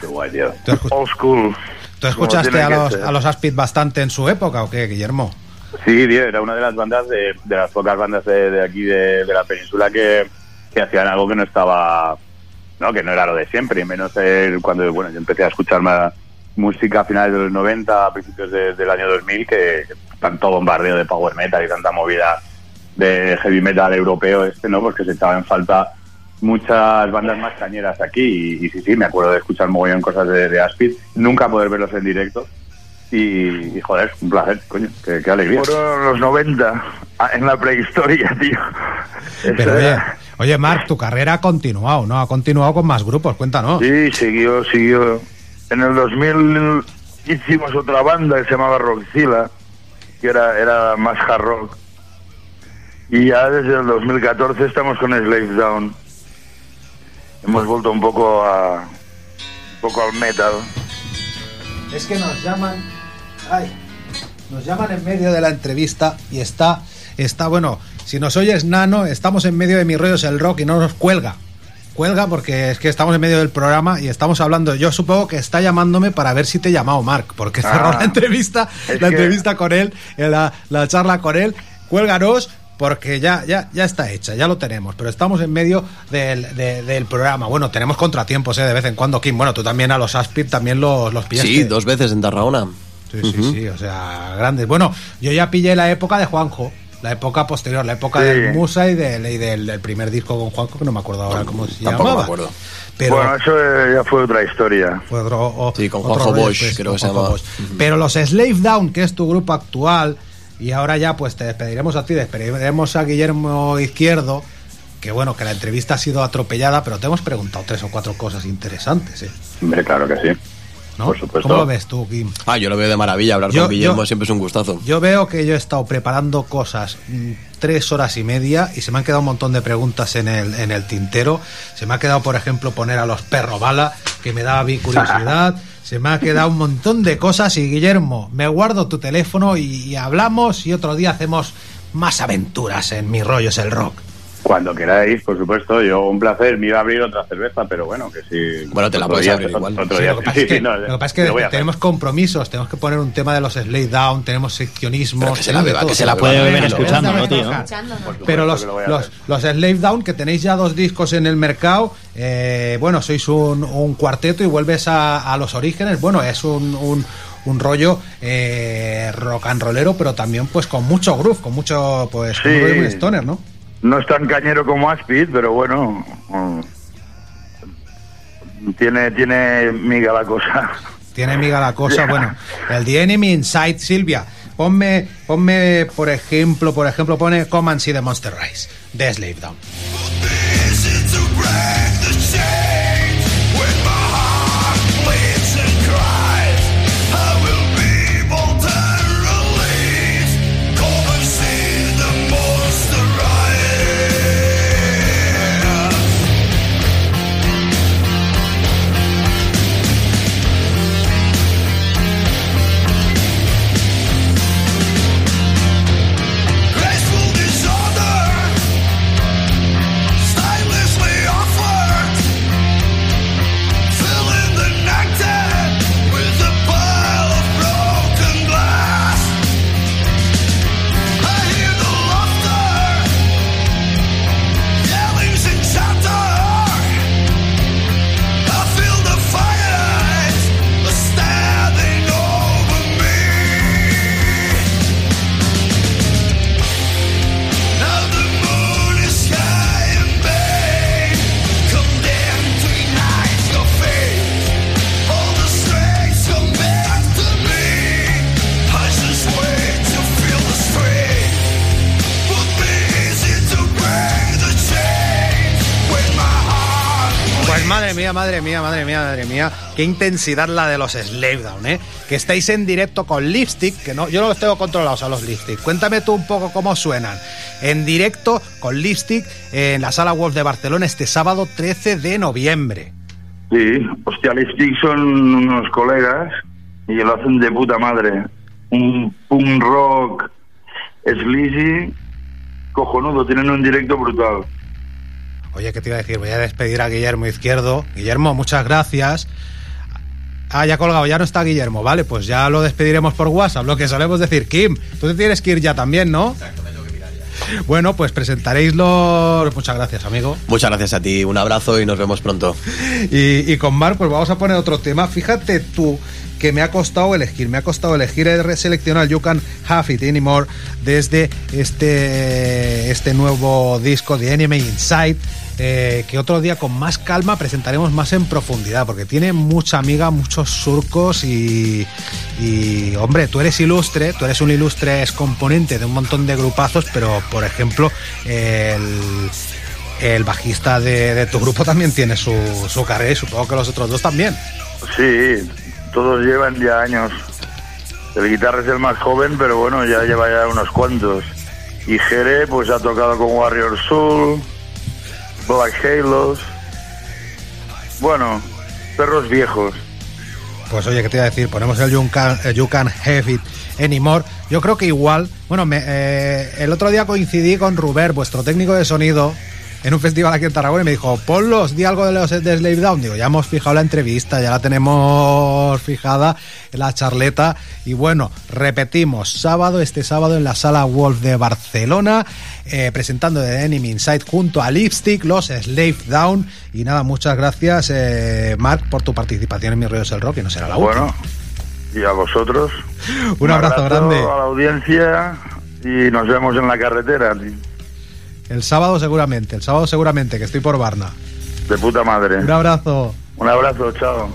[SPEAKER 18] Qué guay, tío.
[SPEAKER 20] Old school.
[SPEAKER 2] ¿Tú escuchaste a los, a los Aspid bastante en su época o qué, Guillermo?
[SPEAKER 18] Sí, tío, era una de las bandas, de, de las pocas bandas de, de aquí de, de la península que, que hacían algo que no estaba, que no era lo de siempre, y menos el- cuando, bueno, yo empecé a escuchar más música a finales de los 90, a principios de- del año 2000, que, tanto bombardeo de power metal y tanta movida de heavy metal europeo este, ¿no? Porque se echaba en falta muchas bandas más cañeras aquí y, sí, sí, me acuerdo de escuchar mogollón cosas de, de Aspid, nunca poder verlos en directo y, y, joder, un placer, coño, qué, alegría.
[SPEAKER 20] Fueron los 90, ah, en la prehistoria, tío.
[SPEAKER 2] Pero oye, oye, Marc, tu carrera ha continuado, ¿no? Ha continuado con más grupos, cuéntanos.
[SPEAKER 20] Sí, siguió, siguió. En el 2000 hicimos otra banda que se llamaba Rockzilla, que era, era más hard rock. Y ya desde el 2014 estamos con Slave Down. Hemos vuelto un poco a un poco al metal.
[SPEAKER 2] Es que nos llaman. Ay, nos llaman en medio de la entrevista y está. Está, bueno, si nos oyes nano, estamos en medio de mi rollo es el rock y no nos cuelga. Cuelga porque es que estamos en medio del programa y estamos hablando. Yo supongo que está llamándome para ver si te he llamado Mark, porque cerró
[SPEAKER 20] Ah,
[SPEAKER 2] la entrevista, la
[SPEAKER 20] que-
[SPEAKER 2] entrevista con él, eh, la, la charla con él. Cuélganos porque ya, ya, ya está hecha, ya lo tenemos, pero estamos en medio del, de- del programa. Bueno, tenemos contratiempos eh, de vez en cuando, Kim. Bueno, tú también a los Aspid también los, los pillaste.
[SPEAKER 17] Sí, dos veces en Tarragona.
[SPEAKER 2] Sí, sí, sí, o sea, grandes. Bueno, yo ya pillé la época de Juanjo, la época posterior, la época
[SPEAKER 20] Sí.
[SPEAKER 2] del Musa y del, y del, del primer disco con Juanjo, que no me acuerdo ahora cómo se
[SPEAKER 17] Tampoco
[SPEAKER 2] llamaba.
[SPEAKER 17] me acuerdo.
[SPEAKER 2] Pero
[SPEAKER 20] bueno, eso ya fue otra historia.
[SPEAKER 2] fue otro, o-
[SPEAKER 17] Sí, con Juanjo Bosch,
[SPEAKER 2] después,
[SPEAKER 17] creo que se
[SPEAKER 2] Juanjo
[SPEAKER 17] llamaba.
[SPEAKER 2] Bosch. Pero los Slave Down, que es tu grupo actual, y ahora ya pues te despediremos a ti, despediremos a Guillermo Izquierdo, que bueno, que la entrevista ha sido atropellada, pero te hemos preguntado tres o cuatro cosas interesantes, ¿eh?
[SPEAKER 18] Hombre, claro que sí.
[SPEAKER 2] ¿No?
[SPEAKER 18] Por supuesto.
[SPEAKER 2] ¿Cómo lo ves tú, Kim?
[SPEAKER 17] Ah, yo lo veo de maravilla. Hablar
[SPEAKER 2] Yo-
[SPEAKER 17] con Guillermo
[SPEAKER 2] yo-
[SPEAKER 17] siempre es un gustazo.
[SPEAKER 2] Yo veo que yo he estado preparando cosas mm, tres horas y media y se me han quedado un montón de preguntas en el, en el tintero. Se me ha quedado, por ejemplo, poner a los perro bala, que me daba bien curiosidad. [LAUGHS] se me ha quedado un montón de cosas y Guillermo, me guardo tu teléfono y, y hablamos y otro día hacemos más aventuras en mi rollo es el rock.
[SPEAKER 18] Cuando queráis, por supuesto, yo un placer. Me iba a abrir otra cerveza, pero bueno, que sí.
[SPEAKER 17] Bueno, te la puedes
[SPEAKER 18] día-
[SPEAKER 17] abrir
[SPEAKER 18] otro-
[SPEAKER 17] igual.
[SPEAKER 18] Otro
[SPEAKER 2] Sí,
[SPEAKER 18] día.
[SPEAKER 2] lo que pasa
[SPEAKER 18] Sí,
[SPEAKER 2] es que,
[SPEAKER 18] sí, no,
[SPEAKER 2] lo que, pasa es
[SPEAKER 18] lo
[SPEAKER 2] que
[SPEAKER 18] voy a hacer.
[SPEAKER 2] tenemos compromisos, tenemos que poner un tema de los Slay Down, tenemos seccionismo.
[SPEAKER 17] Pero que se la beba,
[SPEAKER 2] todo.
[SPEAKER 17] que se la
[SPEAKER 13] Puede beber escuchando, ¿no, tío?
[SPEAKER 2] Pero los, los, los Slave Down, que tenéis ya dos discos en el mercado, eh, bueno, sois un, un cuarteto y vuelves a, a los orígenes. Bueno, es un, un, un rollo eh, rock and rollero, pero también pues con mucho groove, con mucho, pues, con
[SPEAKER 20] Sí.
[SPEAKER 2] un stoner, ¿no?
[SPEAKER 20] No es tan cañero como Aspid, pero bueno. mm, Tiene, tiene miga la cosa.
[SPEAKER 2] Tiene miga la cosa, bueno, el The Enemy Inside, Silvia. Ponme, ponme, por ejemplo, por ejemplo, pone Come and See the Monster Rise, de Slave Down. Madre mía, madre mía, madre mía. Qué intensidad la de los Slave Down, ¿eh? Que estáis en directo con Lipstick, que no, yo no los tengo controlados a los Lipstick. Cuéntame tú un poco cómo suenan. En directo con Lipstick en la Sala Wolf de Barcelona este sábado 13 de noviembre.
[SPEAKER 20] Sí, hostia, Lipstick son unos colegas y lo hacen de puta madre. Un punk rock sleazy, cojonudo, tienen un directo brutal.
[SPEAKER 2] Oye, ¿qué te iba a decir? Voy a despedir a Guillermo Izquierdo. Guillermo, muchas gracias. Ah, ya colgado, ya no está Guillermo, vale, pues ya lo despediremos por WhatsApp, lo que solemos decir. Kim, tú te tienes que ir ya también, ¿no? Bueno, pues presentaréis los... Muchas gracias, amigo.
[SPEAKER 17] Muchas gracias a ti, un abrazo y nos vemos pronto.
[SPEAKER 2] Y, y con Marc, pues vamos a poner otro tema. Fíjate tú que me ha costado elegir, me ha costado elegir el seleccionar You Can Have It Anymore desde este, este nuevo disco de Enemy Inside. Eh, que otro día con más calma presentaremos más en profundidad, porque tiene mucha amiga, muchos surcos y, y, hombre, tú eres ilustre, tú eres un ilustre componente de un montón de grupazos, pero por ejemplo, el, el bajista de, tu grupo también tiene su, su carrera y supongo que los otros dos también.
[SPEAKER 20] Sí, todos llevan ya años. El guitarra es el más joven, pero bueno, ya lleva ya unos cuantos. Y Jere, pues ha tocado con Warrior Soul, Black Halos. Bueno, perros viejos.
[SPEAKER 2] Pues oye, ¿qué te iba a decir? Ponemos el You Can, el you Can Have It Anymore. Yo creo que igual, bueno, me, eh, el otro día coincidí con Ruber, vuestro técnico de sonido, en un festival aquí en Tarragona y me dijo, ponlos, di algo de los de Slave Down. Digo, ya hemos fijado la entrevista, ya la tenemos fijada en la charleta. Y bueno, repetimos, sábado, este sábado en la sala Wolf de Barcelona, eh, presentando The Enemy Inside junto a Lipstick, los Slave Down. Y nada, muchas gracias, eh, Mark, por tu participación en Mi Rollos el Rock, y no será la última.
[SPEAKER 20] Bueno, y a vosotros.
[SPEAKER 2] Un abrazo grande.
[SPEAKER 20] A la audiencia y nos vemos en la carretera.
[SPEAKER 2] El sábado seguramente, el sábado seguramente, que estoy por Barna.
[SPEAKER 20] De puta madre.
[SPEAKER 2] Un abrazo.
[SPEAKER 20] Un abrazo, chao.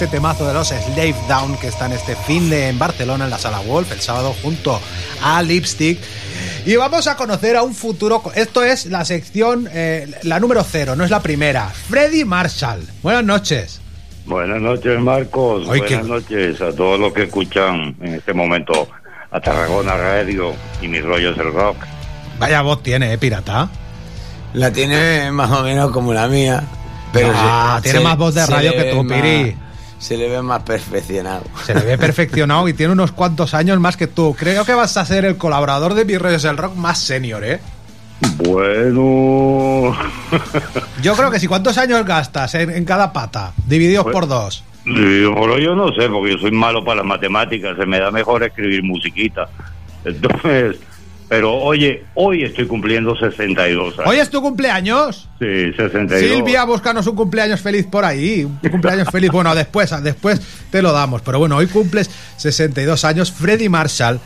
[SPEAKER 2] Este temazo de los Slave Down que está en este fin de en Barcelona en la sala Wolf el sábado junto a Lipstick. Y vamos a conocer a un futuro. Esto es la sección, eh, la número cero, no es la primera. Freddy Marshall. Buenas noches.
[SPEAKER 21] Buenas noches, Marcos.
[SPEAKER 2] Ay,
[SPEAKER 21] Buenas
[SPEAKER 2] qué-
[SPEAKER 21] noches a todos los que escuchan en este momento a Tarragona Radio y mis rollos del rock.
[SPEAKER 2] Vaya voz tiene, ¿eh, pirata?
[SPEAKER 22] La tiene más o menos como la mía. Pero
[SPEAKER 2] Ah,
[SPEAKER 22] se-
[SPEAKER 2] tiene
[SPEAKER 22] se-
[SPEAKER 2] más voz de radio que tú,
[SPEAKER 22] más-
[SPEAKER 2] Piri.
[SPEAKER 22] Se le ve más perfeccionado.
[SPEAKER 2] Se le ve perfeccionado y tiene unos cuantos años más que tú. Creo que vas a ser el colaborador de Rollos del Rock más senior, ¿eh?
[SPEAKER 21] Bueno.
[SPEAKER 2] Yo creo que sí. ¿Cuántos años gastas en, en cada pata? Divididos
[SPEAKER 21] Pues-
[SPEAKER 2] por dos.
[SPEAKER 21] Yo no sé, porque yo soy malo para las matemáticas, se me da mejor escribir musiquita. Entonces, Pero oye, hoy estoy cumpliendo 62 años.
[SPEAKER 2] Hoy es tu cumpleaños.
[SPEAKER 21] Sí, 62.
[SPEAKER 2] Silvia, búscanos un cumpleaños feliz por ahí. Un cumpleaños [LAUGHS] feliz. Bueno, después, después te lo damos. Pero bueno, hoy cumples 62 años. Freddy Marshall,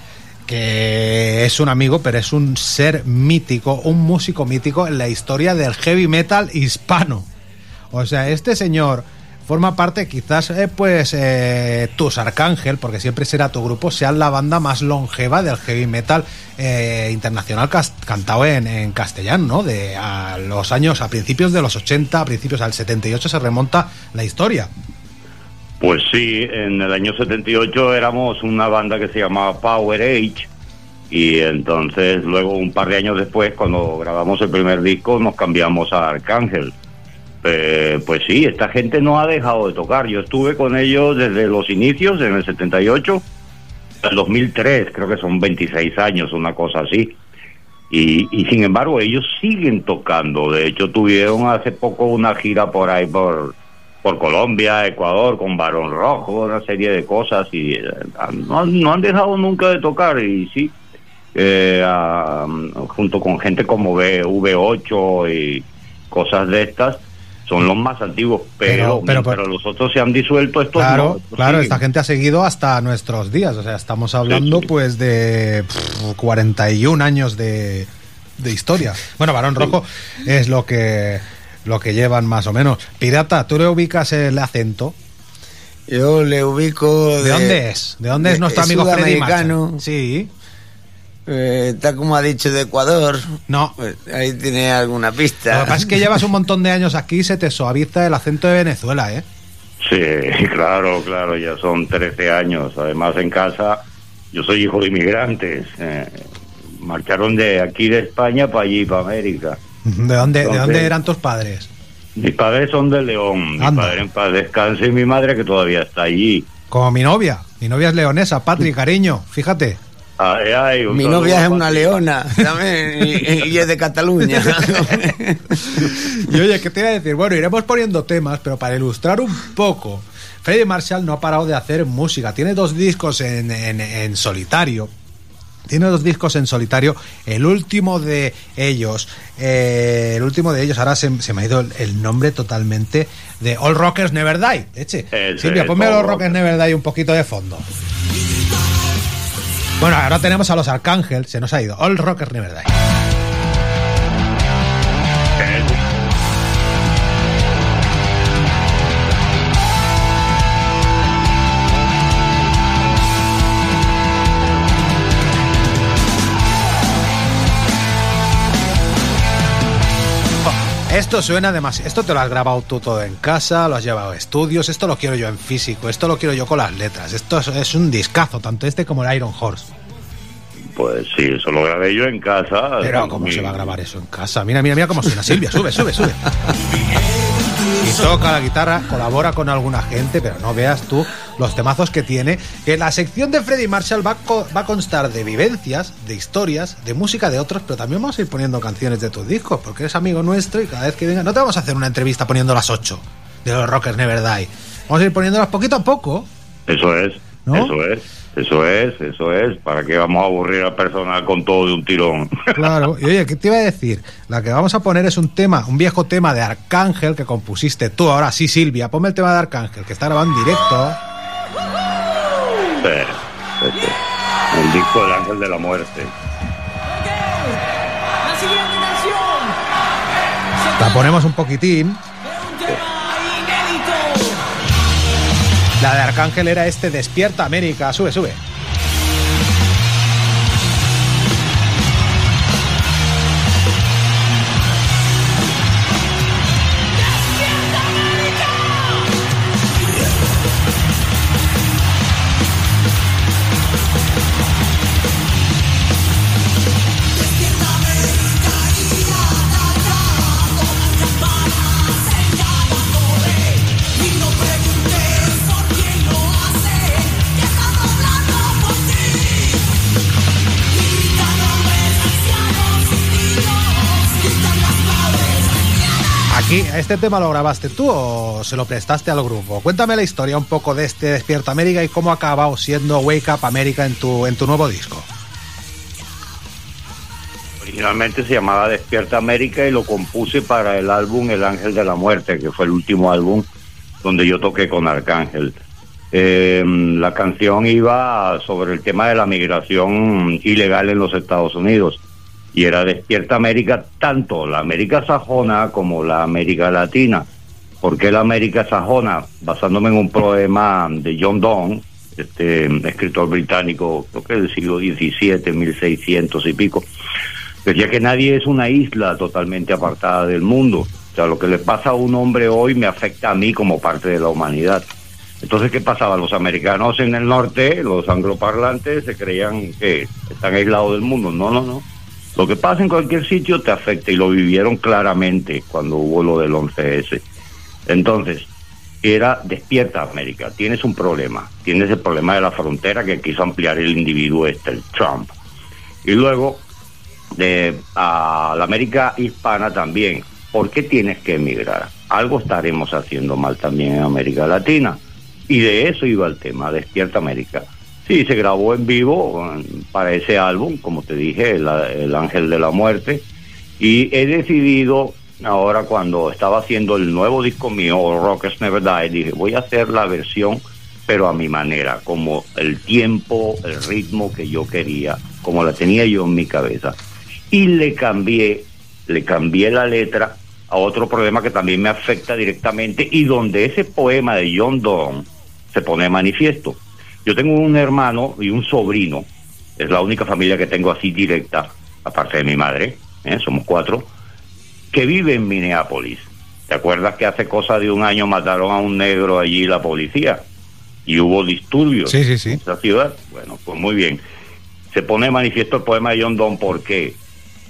[SPEAKER 2] que es un amigo, pero es un ser mítico, un músico mítico en la historia del heavy metal hispano. O sea, este señor forma parte, quizás, eh, pues, eh, tus Arcángel, porque siempre será tu grupo, sean la banda más longeva del heavy metal eh, internacional cantado en, en castellano, ¿no? De a los años, a principios de los 80, a principios al 78 se remonta la historia.
[SPEAKER 21] Pues sí, en el año 78 éramos una banda que se llamaba Power Age y entonces luego un par de años después cuando grabamos el primer disco nos cambiamos a Arcángel. Eh, pues sí, esta gente no ha dejado de tocar. Yo estuve con ellos desde los inicios, en el 78, hasta el 2003, creo que son 26 años, una cosa así. Y, sin embargo ellos siguen tocando. De hecho tuvieron hace poco una gira por ahí por, por Colombia, Ecuador, con Barón Rojo, una serie de cosas y eh, no, no han dejado nunca de tocar y sí, eh, junto con gente como V- V8 y cosas de estas, son los más antiguos, pero,
[SPEAKER 2] Pero- pero-
[SPEAKER 21] pero los otros se han disuelto, estos
[SPEAKER 2] Claro,
[SPEAKER 21] no,
[SPEAKER 2] claro,
[SPEAKER 21] siguen.
[SPEAKER 2] esta gente ha seguido hasta nuestros días. O sea, estamos hablando pues de pff, 41 años de, de historia. Bueno, Barón Rojo es lo que lo que llevan más o menos. Pirata, ¿tú le ubicas el acento?
[SPEAKER 22] Yo le ubico.
[SPEAKER 2] ¿De, dónde es? ¿De dónde es nuestro amigo Freddy? Sí.
[SPEAKER 22] Eh, está como ha dicho de Ecuador.
[SPEAKER 2] No.
[SPEAKER 22] Pues ahí tiene alguna
[SPEAKER 2] Lo
[SPEAKER 22] pista.
[SPEAKER 2] que pasa es que llevas un montón de años aquí y se te suaviza el acento de Venezuela, ¿eh?
[SPEAKER 21] Sí, [LAUGHS] claro, claro, ya son 13 años. Además, en casa, yo soy hijo de inmigrantes. eh, marcharon de aquí de España para allí, para América.
[SPEAKER 2] ¿De dónde, ¿de dónde eran tus padres?
[SPEAKER 21] Mis padres son de León. Mi padre en paz descanse y mi madre que todavía está allí.
[SPEAKER 2] Como mi novia. Mi novia es leonesa, Patri, cariño. Fíjate.
[SPEAKER 21] Ay, ay, un
[SPEAKER 22] Mi novia es una leona [LAUGHS] también, y, y es de Cataluña. [LAUGHS]
[SPEAKER 2] Y oye, ¿qué te iba a decir? Bueno, iremos poniendo temas, pero para ilustrar un poco, Freddie Marshall no ha parado de hacer música. Tiene dos discos en, en- en solitario. Tiene dos discos en solitario. El último de ellos, eh, el último de ellos, ahora se, se me ha ido el, el nombre totalmente de All Rockers Never Die. Eche. Silvia, ponme
[SPEAKER 21] All
[SPEAKER 2] Rockers Never Die un poquito de fondo. Bueno, ahora tenemos a los Arcángel, se nos ha ido. All Rockers Never Die. Esto suena demasiado. Esto te lo has grabado tú todo en casa, lo has llevado a estudios. Esto lo quiero yo en físico, esto lo quiero yo con las letras. Esto es, es un discazo, tanto este como el Iron Horse.
[SPEAKER 21] Pues sí, eso lo grabé yo en casa.
[SPEAKER 2] Pero, ¿cómo
[SPEAKER 21] Mi-
[SPEAKER 2] se va a grabar eso en casa? Mira, mira, mira cómo suena. Silvia, sube, sube, sube. [LAUGHS] Y toca la guitarra, colabora con alguna gente, pero no veas tú los temazos que tiene. Que la sección de Freddy Marshall va a, co- va a constar de vivencias, de historias, de música de otros, pero también vamos a ir poniendo canciones de tus discos, porque eres amigo nuestro y cada vez que venga. No te vamos a hacer una entrevista poniendo las 8 de los Rockers Never Die. Vamos a ir poniéndolas poquito a poco.
[SPEAKER 21] Eso es,
[SPEAKER 2] ¿No?
[SPEAKER 21] eso es, eso es, eso es. ¿Para qué vamos a aburrir al personal con todo de un tirón? [LAUGHS]
[SPEAKER 2] Claro, y oye, ¿qué te iba a decir? La que vamos a poner es un tema, un viejo tema de Arcángel que compusiste tú. Ahora sí, Silvia, ponme el tema de Arcángel, que está grabado en directo.
[SPEAKER 21] El disco del Ángel de la Muerte.
[SPEAKER 8] La siguiente canción.
[SPEAKER 2] La ponemos un poquitín. La de Arcángel era este Despierta América. Sube, sube. ¿Este tema lo grabaste tú o se lo prestaste al grupo? Cuéntame la historia un poco de este Despierta América y cómo ha siendo Wake Up América en tu, en tu nuevo disco.
[SPEAKER 21] Originalmente se llamaba Despierta América y lo compuse para el álbum El Ángel de la Muerte, que fue el último álbum donde yo toqué con Arcángel. Eh, la canción iba sobre el tema de la migración ilegal en los Estados Unidos y era Despierta América, tanto la América sajona como la América Latina. ¿Por qué la América sajona? Basándome en un poema de John Donne, este escritor británico, creo que del siglo XVII, 1600 y pico, decía que nadie es una isla totalmente apartada del mundo. O sea, lo que le pasa a un hombre hoy me afecta a mí como parte de la humanidad. Entonces, ¿qué pasaba? Los americanos en el norte, los angloparlantes, se creían que están aislados del mundo. No, no, no. Lo que pasa en cualquier sitio te afecta y lo vivieron claramente cuando hubo lo del 11S. Entonces, era despierta América, tienes un problema, tienes el problema de la frontera que quiso ampliar el individuo este, el Trump. Y luego, de, a la América hispana también, ¿por qué tienes que emigrar? Algo estaremos haciendo mal también en América Latina. Y de eso iba el tema, Despierta América. Sí, se grabó en vivo para ese álbum, como te dije, el, el Ángel de la Muerte. Y he decidido, ahora cuando estaba haciendo el nuevo disco mío, Rockers Never Die, dije, voy a hacer la versión, pero a mi manera, como el tiempo, el ritmo que yo quería, como la tenía yo en mi cabeza. Y le cambié, le cambié la letra a otro problema que también me afecta directamente y donde ese poema de John Donne se pone manifiesto. Yo tengo un hermano y un sobrino, es la única familia que tengo así directa, aparte de mi madre, ¿eh? somos cuatro, que vive en Minneapolis. ¿Te acuerdas que hace cosa de un año mataron a un negro allí la policía? Y hubo disturbios
[SPEAKER 2] Sí, sí, sí.
[SPEAKER 21] en esa ciudad. Bueno, pues muy bien. Se pone manifiesto el poema de John Donne, ¿por qué?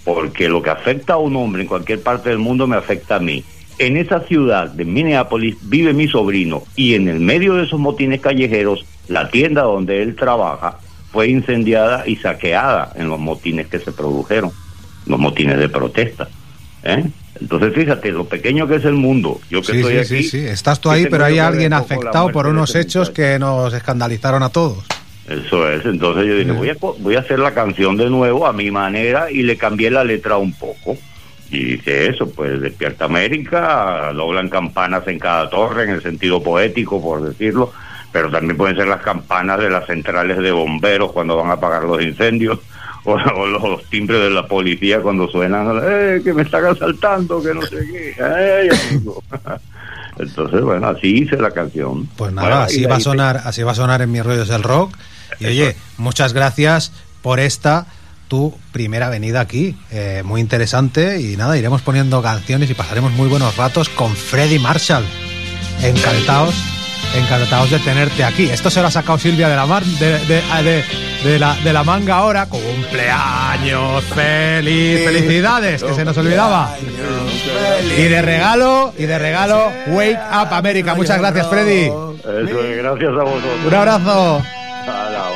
[SPEAKER 21] Porque lo que afecta a un hombre en cualquier parte del mundo me afecta a mí. En esa ciudad de Minneapolis vive mi sobrino y en el medio de esos motines callejeros, la tienda donde él trabaja fue incendiada y saqueada en los motines que se produjeron, los motines de protesta. ¿eh? Entonces fíjate lo pequeño que es el mundo. Yo que
[SPEAKER 2] Sí,
[SPEAKER 21] estoy
[SPEAKER 2] sí,
[SPEAKER 21] aquí,
[SPEAKER 2] sí, sí. Estás tú
[SPEAKER 21] ¿qué
[SPEAKER 2] ahí, pero hay alguien afectado por unos hechos que nos escandalizaron a todos.
[SPEAKER 21] Eso es, entonces yo dije, voy a, voy a hacer la canción de nuevo a mi manera y le cambié la letra un poco. Y dice eso, pues despierta América, doblan campanas en cada torre, en el sentido poético, por decirlo, pero también pueden ser las campanas de las centrales de bomberos cuando van a apagar los incendios, [LAUGHS] o, o los, timbres de la policía cuando suenan, ¡eh, que me están asaltando, que no sé qué! ¡Ay, amigo! [LAUGHS] Entonces, bueno, así hice la canción.
[SPEAKER 2] Pues nada,
[SPEAKER 21] Bueno,
[SPEAKER 2] así va a sonar, así va a sonar en mis rollos del rock. [LAUGHS] Y oye, muchas gracias por esta tu primera venida aquí, eh, muy interesante y nada, iremos poniendo canciones y pasaremos muy buenos ratos con Freddy Marshall. Encantados, encantados de tenerte aquí. Esto se lo ha sacado Silvia de la mar, de, de- de- de la, de la manga ahora. Cumpleaños feliz, felicidades, que se nos olvidaba. Y de regalo, y de regalo, Wake Up América. Muchas gracias, Freddy.
[SPEAKER 21] Eso es, gracias a vosotros.
[SPEAKER 2] Un abrazo.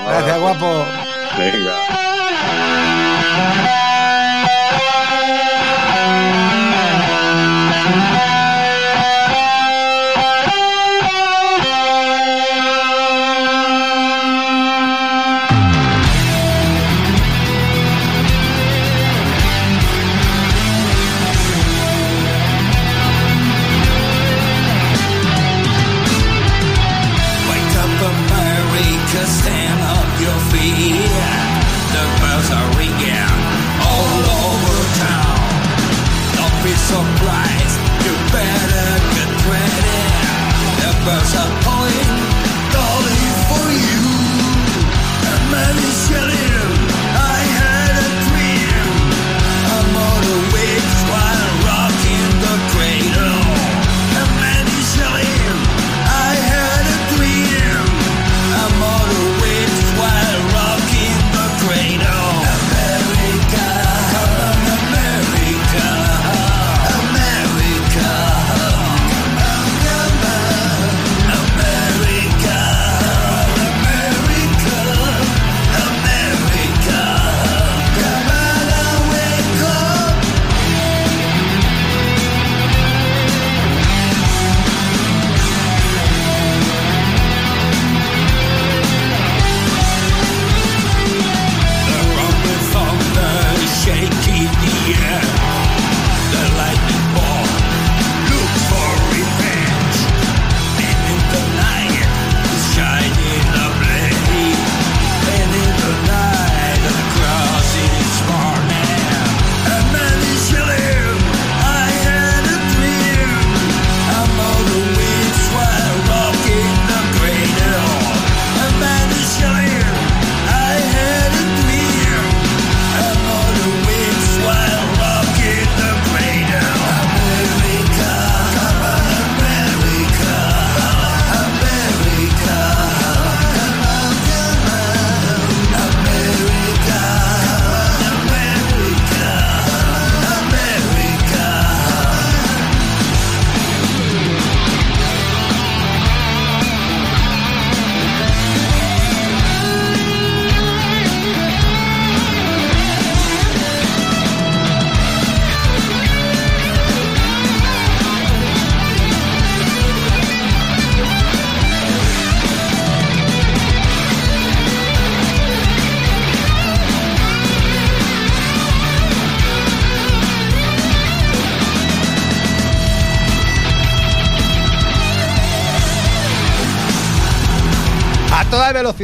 [SPEAKER 22] Gracias, guapo.
[SPEAKER 21] Venga.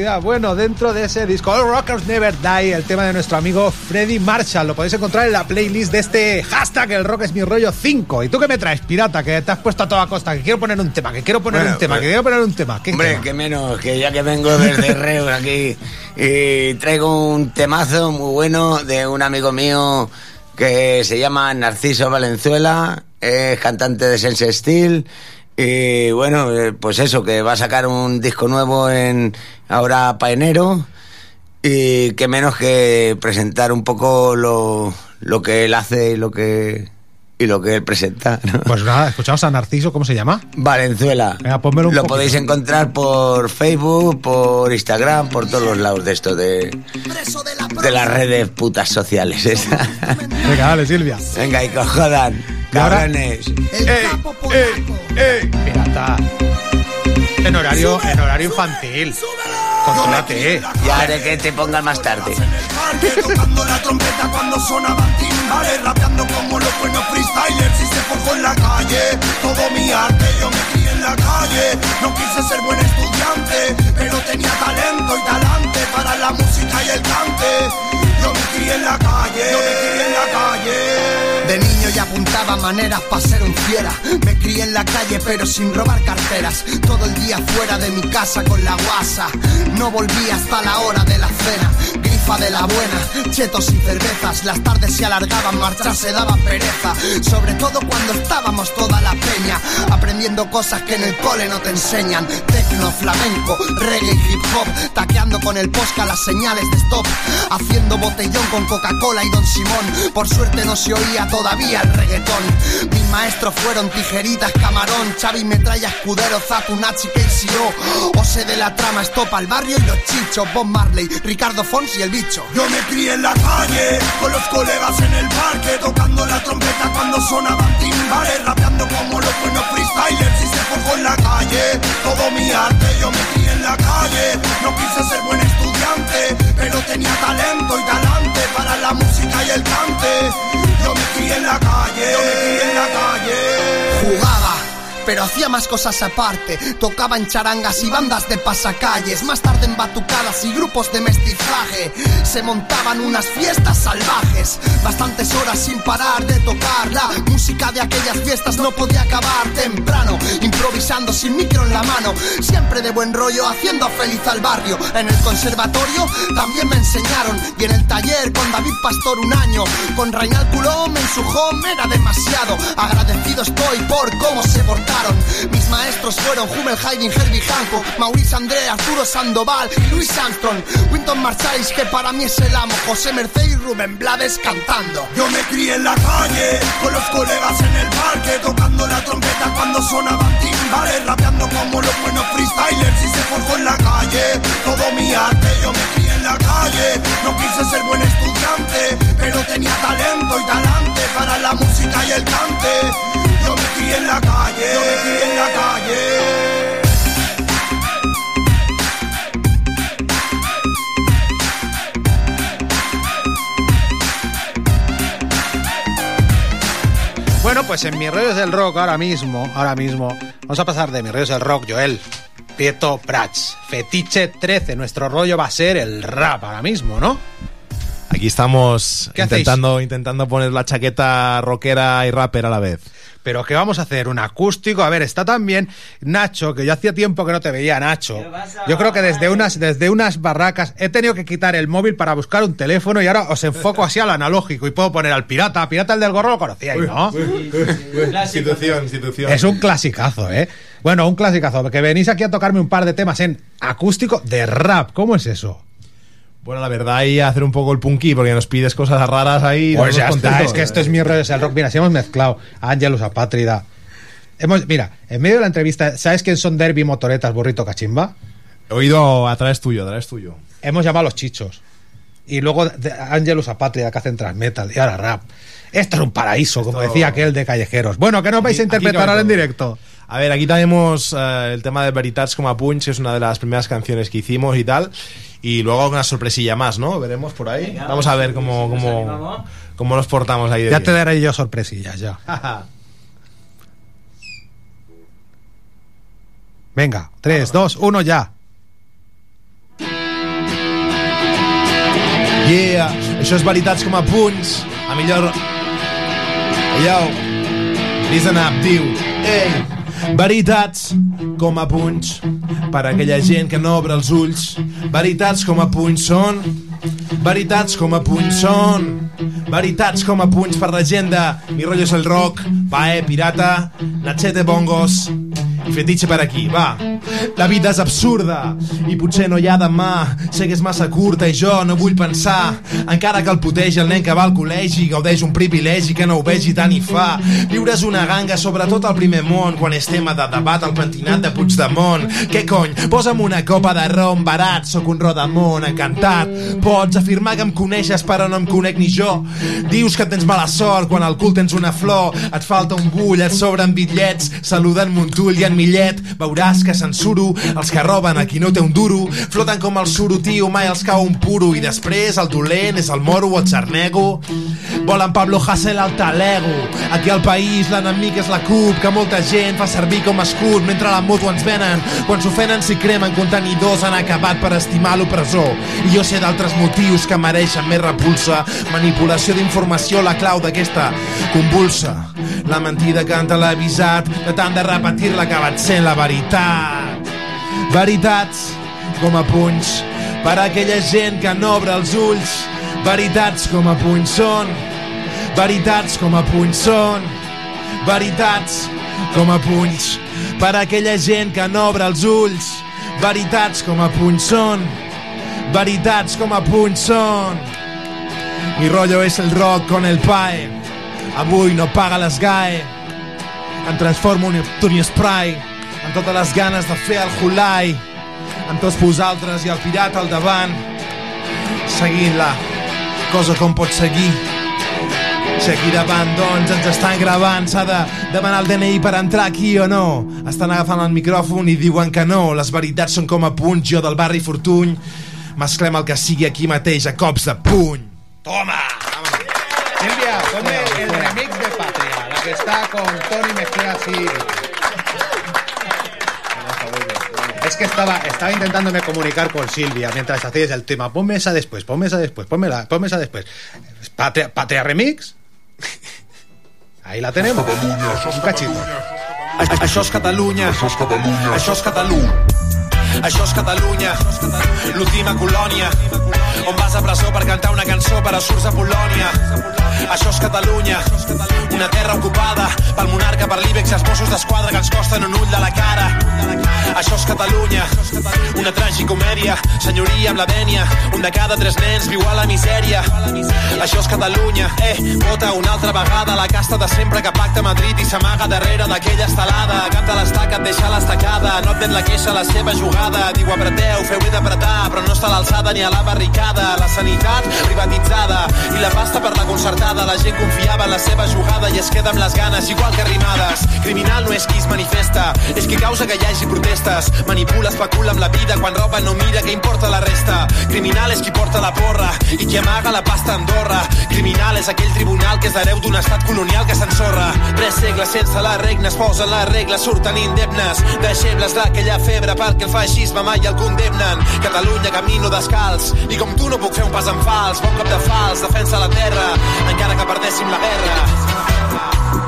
[SPEAKER 2] Bueno, dentro de ese disco, All Rockers Never Die, el tema de nuestro amigo Freddy Marshall. Lo podéis encontrar en la playlist de este hashtag, el rock es mi rollo 5. ¿Y tú qué me traes, pirata? Que te has puesto a toda costa, que quiero poner un tema, que quiero poner
[SPEAKER 22] Bueno,
[SPEAKER 2] un tema, que quiero poner un tema. ¿Qué
[SPEAKER 22] Hombre,
[SPEAKER 2] tema?
[SPEAKER 22] que menos, que ya que vengo desde [LAUGHS] Reus aquí y traigo un temazo muy bueno de un amigo mío que se llama Narciso Valenzuela, es cantante de Sense Steel y bueno, eh, pues eso, que va a sacar un disco nuevo en ahora para enero y que menos que presentar un poco lo, lo que él hace y lo que y lo que él presenta. ¿no?
[SPEAKER 2] Pues nada, escuchamos a Narciso, ¿cómo se llama?
[SPEAKER 22] Valenzuela.
[SPEAKER 2] Venga, un
[SPEAKER 22] Lo
[SPEAKER 2] poquito.
[SPEAKER 22] podéis encontrar por Facebook, por Instagram, por todos los lados de esto de, de las redes putas sociales. esa.
[SPEAKER 2] Venga, dale, Silvia.
[SPEAKER 22] Venga, y que
[SPEAKER 2] Y
[SPEAKER 22] cabrones.
[SPEAKER 2] ¡Ey, ey, ey! Pirata. En horario, en horario infantil. Contrólate.
[SPEAKER 22] Ya haré que te pongan más tarde.
[SPEAKER 10] parque tocando la trompeta cuando sonaban timbales rapeando como los buenos freestylers y se forjó en la calle todo mi arte yo me crié en la calle no quise ser buen estudiante pero tenía talento y talante para la música y el cante yo me crié en la calle yo me crié en la calle de niño ya apuntaba maneras para ser un fiera. Me crié en la calle pero sin robar carteras. Todo el día fuera de mi casa con la guasa. No volví hasta la hora de la cena. Grifa de la buena, chetos y cervezas. Las tardes se alargaban, marchar se daba pereza. Sobre todo cuando estábamos toda la peña. Aprendiendo cosas que en el cole no te enseñan. Tecno, flamenco, reggae y hip hop. Taqueando con el posca las señales de stop. Haciendo con Coca-Cola y Don Simón. Por suerte no se oía todavía el reggaetón. Mis maestros fueron tijeritas, camarón, Xavi, metralla, escudero, Zatu, Nachi, KCO. Ose de la trama, estopa al barrio y los chichos. Bob Marley, Ricardo Fons y el bicho. Yo me crié en la calle, con los colegas en el parque, tocando la trompeta cuando sonaban timbales, rapeando como los buenos freestylers y se forjó en la calle. Todo mi arte, yo me crié la calle. No quise ser buen estudiante, pero tenía talento y talante para la música y el cante. Yo me crié en la calle, yo me crié en la calle. Jugaba. Pero hacía más cosas aparte, tocaba en charangas y bandas de pasacalles, más tarde en batucadas y grupos de mestizaje. Se montaban unas fiestas salvajes, bastantes horas sin parar de tocar. La música de aquellas fiestas no podía acabar temprano, improvisando sin micro en la mano, siempre de buen rollo, haciendo feliz al barrio. En el conservatorio también me enseñaron, y en el taller con David Pastor un año, con Reinald Coulomb en su home era demasiado. Agradecido estoy por cómo se portaron. Mis maestros fueron Hummel, Haydn, Herbie Hancock, Maurice André, Arturo Sandoval y Luis Armstrong. Winton Marsalis, que para mí es el amo, José Merced y Rubén Blades cantando. Yo me crié en la calle, con los colegas en el parque, tocando la trompeta cuando sonaban timbales, rapeando como los buenos freestylers y se forjó en la calle. Todo mi arte, yo me crié en la calle, no quise ser buen estudiante, pero tenía talento y talante para la música y el cante. Yo me en la calle, yo me en la calle.
[SPEAKER 2] Bueno, pues en mis rollos del rock ahora mismo, ahora mismo, vamos a pasar de mis rollos del rock, Joel. Prieto Prats, Fetiche 13, nuestro rollo va a ser el rap ahora mismo, ¿no?
[SPEAKER 23] Aquí estamos intentando, intentando poner la chaqueta rockera y rapper a la vez.
[SPEAKER 2] Pero ¿qué vamos a hacer? ¿Un acústico? A ver, está también Nacho, que yo hacía tiempo que no te veía, Nacho. Yo creo que desde unas, desde unas barracas he tenido que quitar el móvil para buscar un teléfono y ahora os enfoco así al analógico y puedo poner al pirata. Pirata el del gorro lo conocíais, ¿no?
[SPEAKER 23] Institución, institución.
[SPEAKER 2] Es un clasicazo, ¿eh? Bueno, un clasicazo. Que venís aquí a tocarme un par de temas en acústico de rap. ¿Cómo es eso?
[SPEAKER 23] Bueno, la verdad, ahí hacer un poco el punky, porque nos pides cosas raras ahí. y
[SPEAKER 2] Pues ya está, es que esto es mi rollo, el rock. Mira, si hemos mezclado a Angelus Apátrida. Hemos, mira, en medio de la entrevista, ¿sabes quién son Derby Motoretas, Burrito Cachimba?
[SPEAKER 23] He oído a través tuyo, a través tuyo.
[SPEAKER 2] Hemos llamado a los chichos. Y luego Angelus Apátrida, que hacen trans metal, y ahora rap. Esto es un paraíso, como decía aquel de Callejeros. Bueno, ¿qué nos vais a interpretar ahora en directo?
[SPEAKER 23] A ver, aquí tenemos eh, el tema de Veritats como a Punch, que es una de las primeras canciones que hicimos y tal. y luego alguna sorpresilla más, ¿no? Veremos por ahí. Venga, Vamos a ver cómo, sí, cómo, cómo, nos portamos ahí. De
[SPEAKER 2] ya
[SPEAKER 23] bien.
[SPEAKER 2] te daré yo sorpresillas, ya. [LAUGHS] Venga, 3, 2, 1, ya.
[SPEAKER 23] Yeah, això és veritats com a punts. A millor... Yo, listen up, diu. Ei! Hey veritats com a punys per a aquella gent que no obre els ulls. Veritats com a punys són... Veritats com a punys són... Veritats com a punys per la gent de Mi rollo es el rock, Pae, Pirata, Nachete Bongos Fetiche per aquí, va. La vida és absurda i potser no hi ha demà. Sé que és massa curta i jo no vull pensar. Encara que el putegi el nen que va al col·legi gaudeix un privilegi que no ho vegi tant i fa. Viure és una ganga, sobretot al primer món, quan és tema de debat al pentinat de Puigdemont. Què cony? Posa'm una copa de rom barat, sóc un rodamont encantat. Pots afirmar que em coneixes però no em conec ni jo. Dius que tens mala sort quan al cul tens una flor, et falta un bull, et sobren bitllets, saluden Montull i en Millet, veuràs que censuro els que roben a qui no té un duro, floten com el suro, tio, mai els cau un puro, i després el dolent és el moro o el xarnego. Volen Pablo Hasél al talego. Aquí al país l'enemic és la CUP, que molta gent fa servir com escut, mentre la moto ens venen. Quan s'ofenen s'hi cremen contenidors han acabat per estimar l'opressor. I jo sé d'altres motius que mereixen més repulsa. Manipulació d'informació, la clau d'aquesta convulsa. La mentida que han televisat, de tant de repetir-la ha acabat sent la veritat. Veritats com a punys per a aquella gent que no obre els ulls. Veritats com a punys són. Veritats com a punys són. Veritats com a punys per a aquella gent que no obre els ulls. Veritats com a punys són. Veritats com a punys són. Mi rollo és el rock con el pae. Avui no paga les GAE. Em transformo en Tony Spray amb totes les ganes de fer el Hulai amb tots vosaltres i el pirata al davant seguint la cosa com pot seguir. Si aquí davant doncs ens estan gravant s'ha de demanar el DNI per entrar aquí o no. Estan agafant el micròfon i diuen que no. Les veritats són com a punys jo del barri Fortuny. Mesclem el que sigui aquí mateix a cops de puny. Toma!
[SPEAKER 2] Silvia, ponme el remix está con Tony mezclada así. Es que estaba, estaba intentándome comunicar con Silvia mientras hacías el tema. Ponme esa después, ponme esa después, ponme, la, ponme esa después. Patria, Patria Remix. Ahí la tenemos. Un cachito.
[SPEAKER 23] Això és Catalunya. Això és Catalunya. Això és Catalunya. Això és Catalunya, l'última colònia, on vas a presó per cantar una cançó per a surts a Polònia. Això és Catalunya, una terra ocupada pel monarca, per l'Ibex els Mossos d'Esquadra que ens costen un ull de la cara. Això és Catalunya, una tragicomèdia, senyoria amb la vènia, un de cada tres nens viu a la misèria. Això és Catalunya, eh, vota una altra vegada la casta de sempre que pacta Madrid i s'amaga darrere d'aquella estelada. Cap de l'estaca et deixa l'estacada, no admet la queixa la seva jugada. Diu apreteu, feu bé d'apretar, però no està a l'alçada ni a la barricada. La sanitat privatitzada i la pasta per la concertada. La gent confiava en la seva jugada i es queda amb les ganes, igual que rimades. Criminal no és qui es manifesta, és qui causa que hi hagi protestes. Manipula, especula amb la vida, quan roba no mira què importa la resta. Criminal és qui porta la porra i qui amaga la pasta a Andorra. Criminal és aquell tribunal que és hereu d'un estat colonial que s'ensorra. Tres segles sense la regna es posen les regles, surten indemnes. Deixebles d'aquella febre perquè el feixisme mai el condemnen. Catalunya camino descalç i com tu no puc fer un pas en fals. Bon cop de fals, defensa la terra, encara que perdéssim la guerra.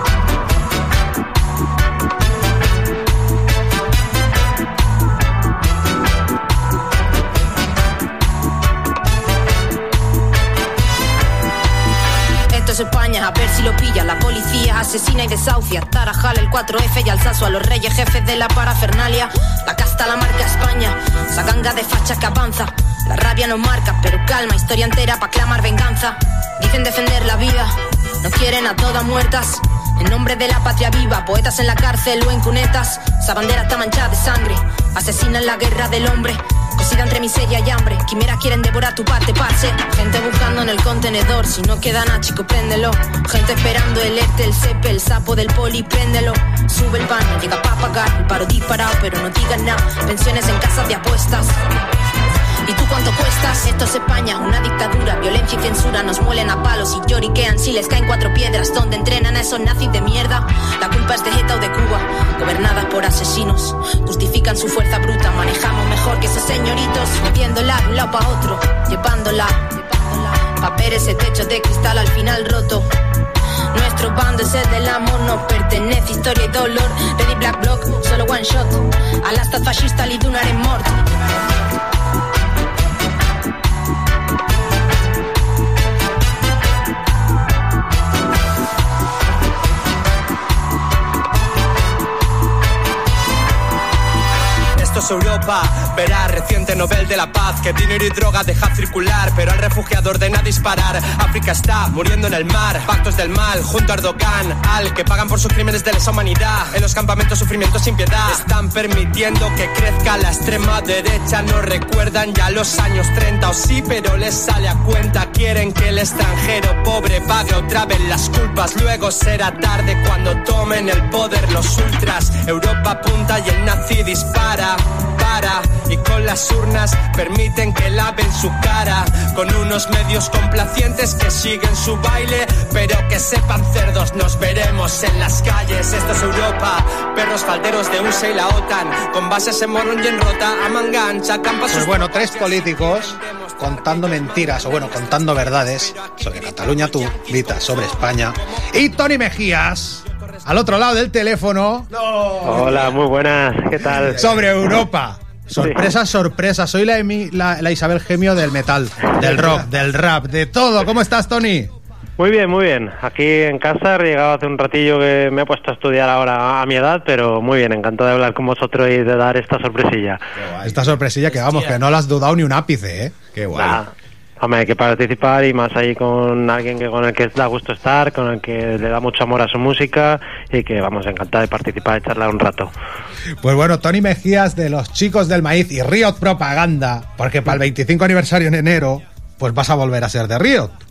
[SPEAKER 24] A ver si lo pilla La policía asesina y desahucia Tarajal, el 4F y alzazo a los reyes jefes de la parafernalia La casta, la marca España Esa ganga de fachas que avanza La rabia nos marca, pero calma Historia entera pa' clamar venganza Dicen defender la vida No quieren a todas muertas en nombre de la patria viva, poetas en la cárcel o en cunetas. Esa bandera está manchada de sangre. Asesinan la guerra del hombre. Cosida entre miseria y hambre. Quimeras quieren devorar tu parte, parce. Gente buscando en el contenedor. Si no queda nada, chico, préndelo. Gente esperando el este, el cepe, el sapo del poli, préndelo. Sube el pan, no llega pa' pagar. El paro disparado, pero no digan nada. Pensiones en casas de apuestas. ¿Y tú cuánto cuestas? Esto es España, una dictadura, violencia y censura nos muelen a palos y lloriquean si les caen cuatro piedras donde entrenan a esos nazis de mierda. La culpa es de Geta o de Cuba, gobernadas por asesinos. Justifican su fuerza bruta, manejamos mejor que esos señoritos, moviéndola de un lado para otro, llevándola. Pa' A ver ese techo de cristal al final roto. Nuestro bando es el del amor, nos pertenece historia y dolor. Ready Black Block, solo one shot. A l'estat fascista li donarem mort.
[SPEAKER 25] Esto es Europa, verá reciente Nobel de la Paz que dinero y droga deja circular, pero al refugiado ordena disparar. África está muriendo en el mar, pactos del mal junto a Erdogan, al que pagan por sus crímenes de lesa humanidad. En los campamentos sufrimiento sin piedad. Están permitiendo que crezca la extrema derecha, no recuerdan ya los años 30 o sí, pero les sale a cuenta. Quieren que el extranjero pobre pague otra vez las culpas, luego será tarde cuando tomen el poder los ultras. Europa apunta y el nazi dispara para y con las urnas permiten que laven su cara. Con unos medios complacientes que siguen su baile pero que sepan cerdos nos veremos en las calles. Esto es Europa perros falderos de USA y la OTAN. Con bases en Morón y en Rota a manga ancha campa sus
[SPEAKER 2] Pues bueno, tres políticos contando mentiras, o bueno, contando verdades sobre Cataluña, tú, Vita, sobre España. Y Tony Mejías, al otro lado del teléfono,
[SPEAKER 26] Hola, muy buenas, ¿qué tal?
[SPEAKER 2] sobre Europa. Sorpresa, sorpresa. Soy la, Emi- la, la Isabel Gemio del metal, del rock, del rap, de todo. ¿Cómo estás, Tony?
[SPEAKER 26] Muy bien, muy bien. Aquí en casa, he llegado hace un ratillo que me he puesto a estudiar ahora a mi edad, pero muy bien, encantado de hablar con vosotros y de dar esta sorpresilla.
[SPEAKER 2] Esta sorpresilla que vamos, que no la has dudado ni un ápice, ¿eh? Qué guay.
[SPEAKER 26] Nah, Hombre, hay que participar y más ahí con alguien que con el que da gusto estar, con el que le da mucho amor a su música y que vamos encantado de participar y charlar un rato.
[SPEAKER 2] Pues bueno, Tony Mejías de los Chicos del Maíz y Riot Propaganda, porque para el 25 aniversario en enero, pues vas a volver a ser de Riot.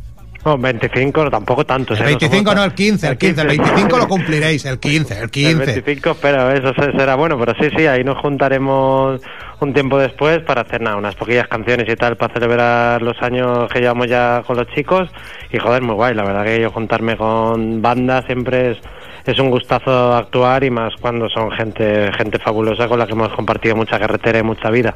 [SPEAKER 26] No, 25 tampoco tanto.
[SPEAKER 2] El 25 no, el 15, el 15, el 25 lo cumpliréis, el 15, el
[SPEAKER 26] El
[SPEAKER 2] 15.
[SPEAKER 26] 25, pero eso se- será bueno, pero sí, sí, ahí nos juntaremos un tiempo después para hacer nada, unas poquillas canciones y tal, para celebrar los años que llevamos ya con los chicos. Y joder, muy guay, la verdad que yo juntarme con bandas siempre es, es un gustazo actuar y más cuando son gente, gente fabulosa con la que hemos compartido mucha carretera y mucha vida.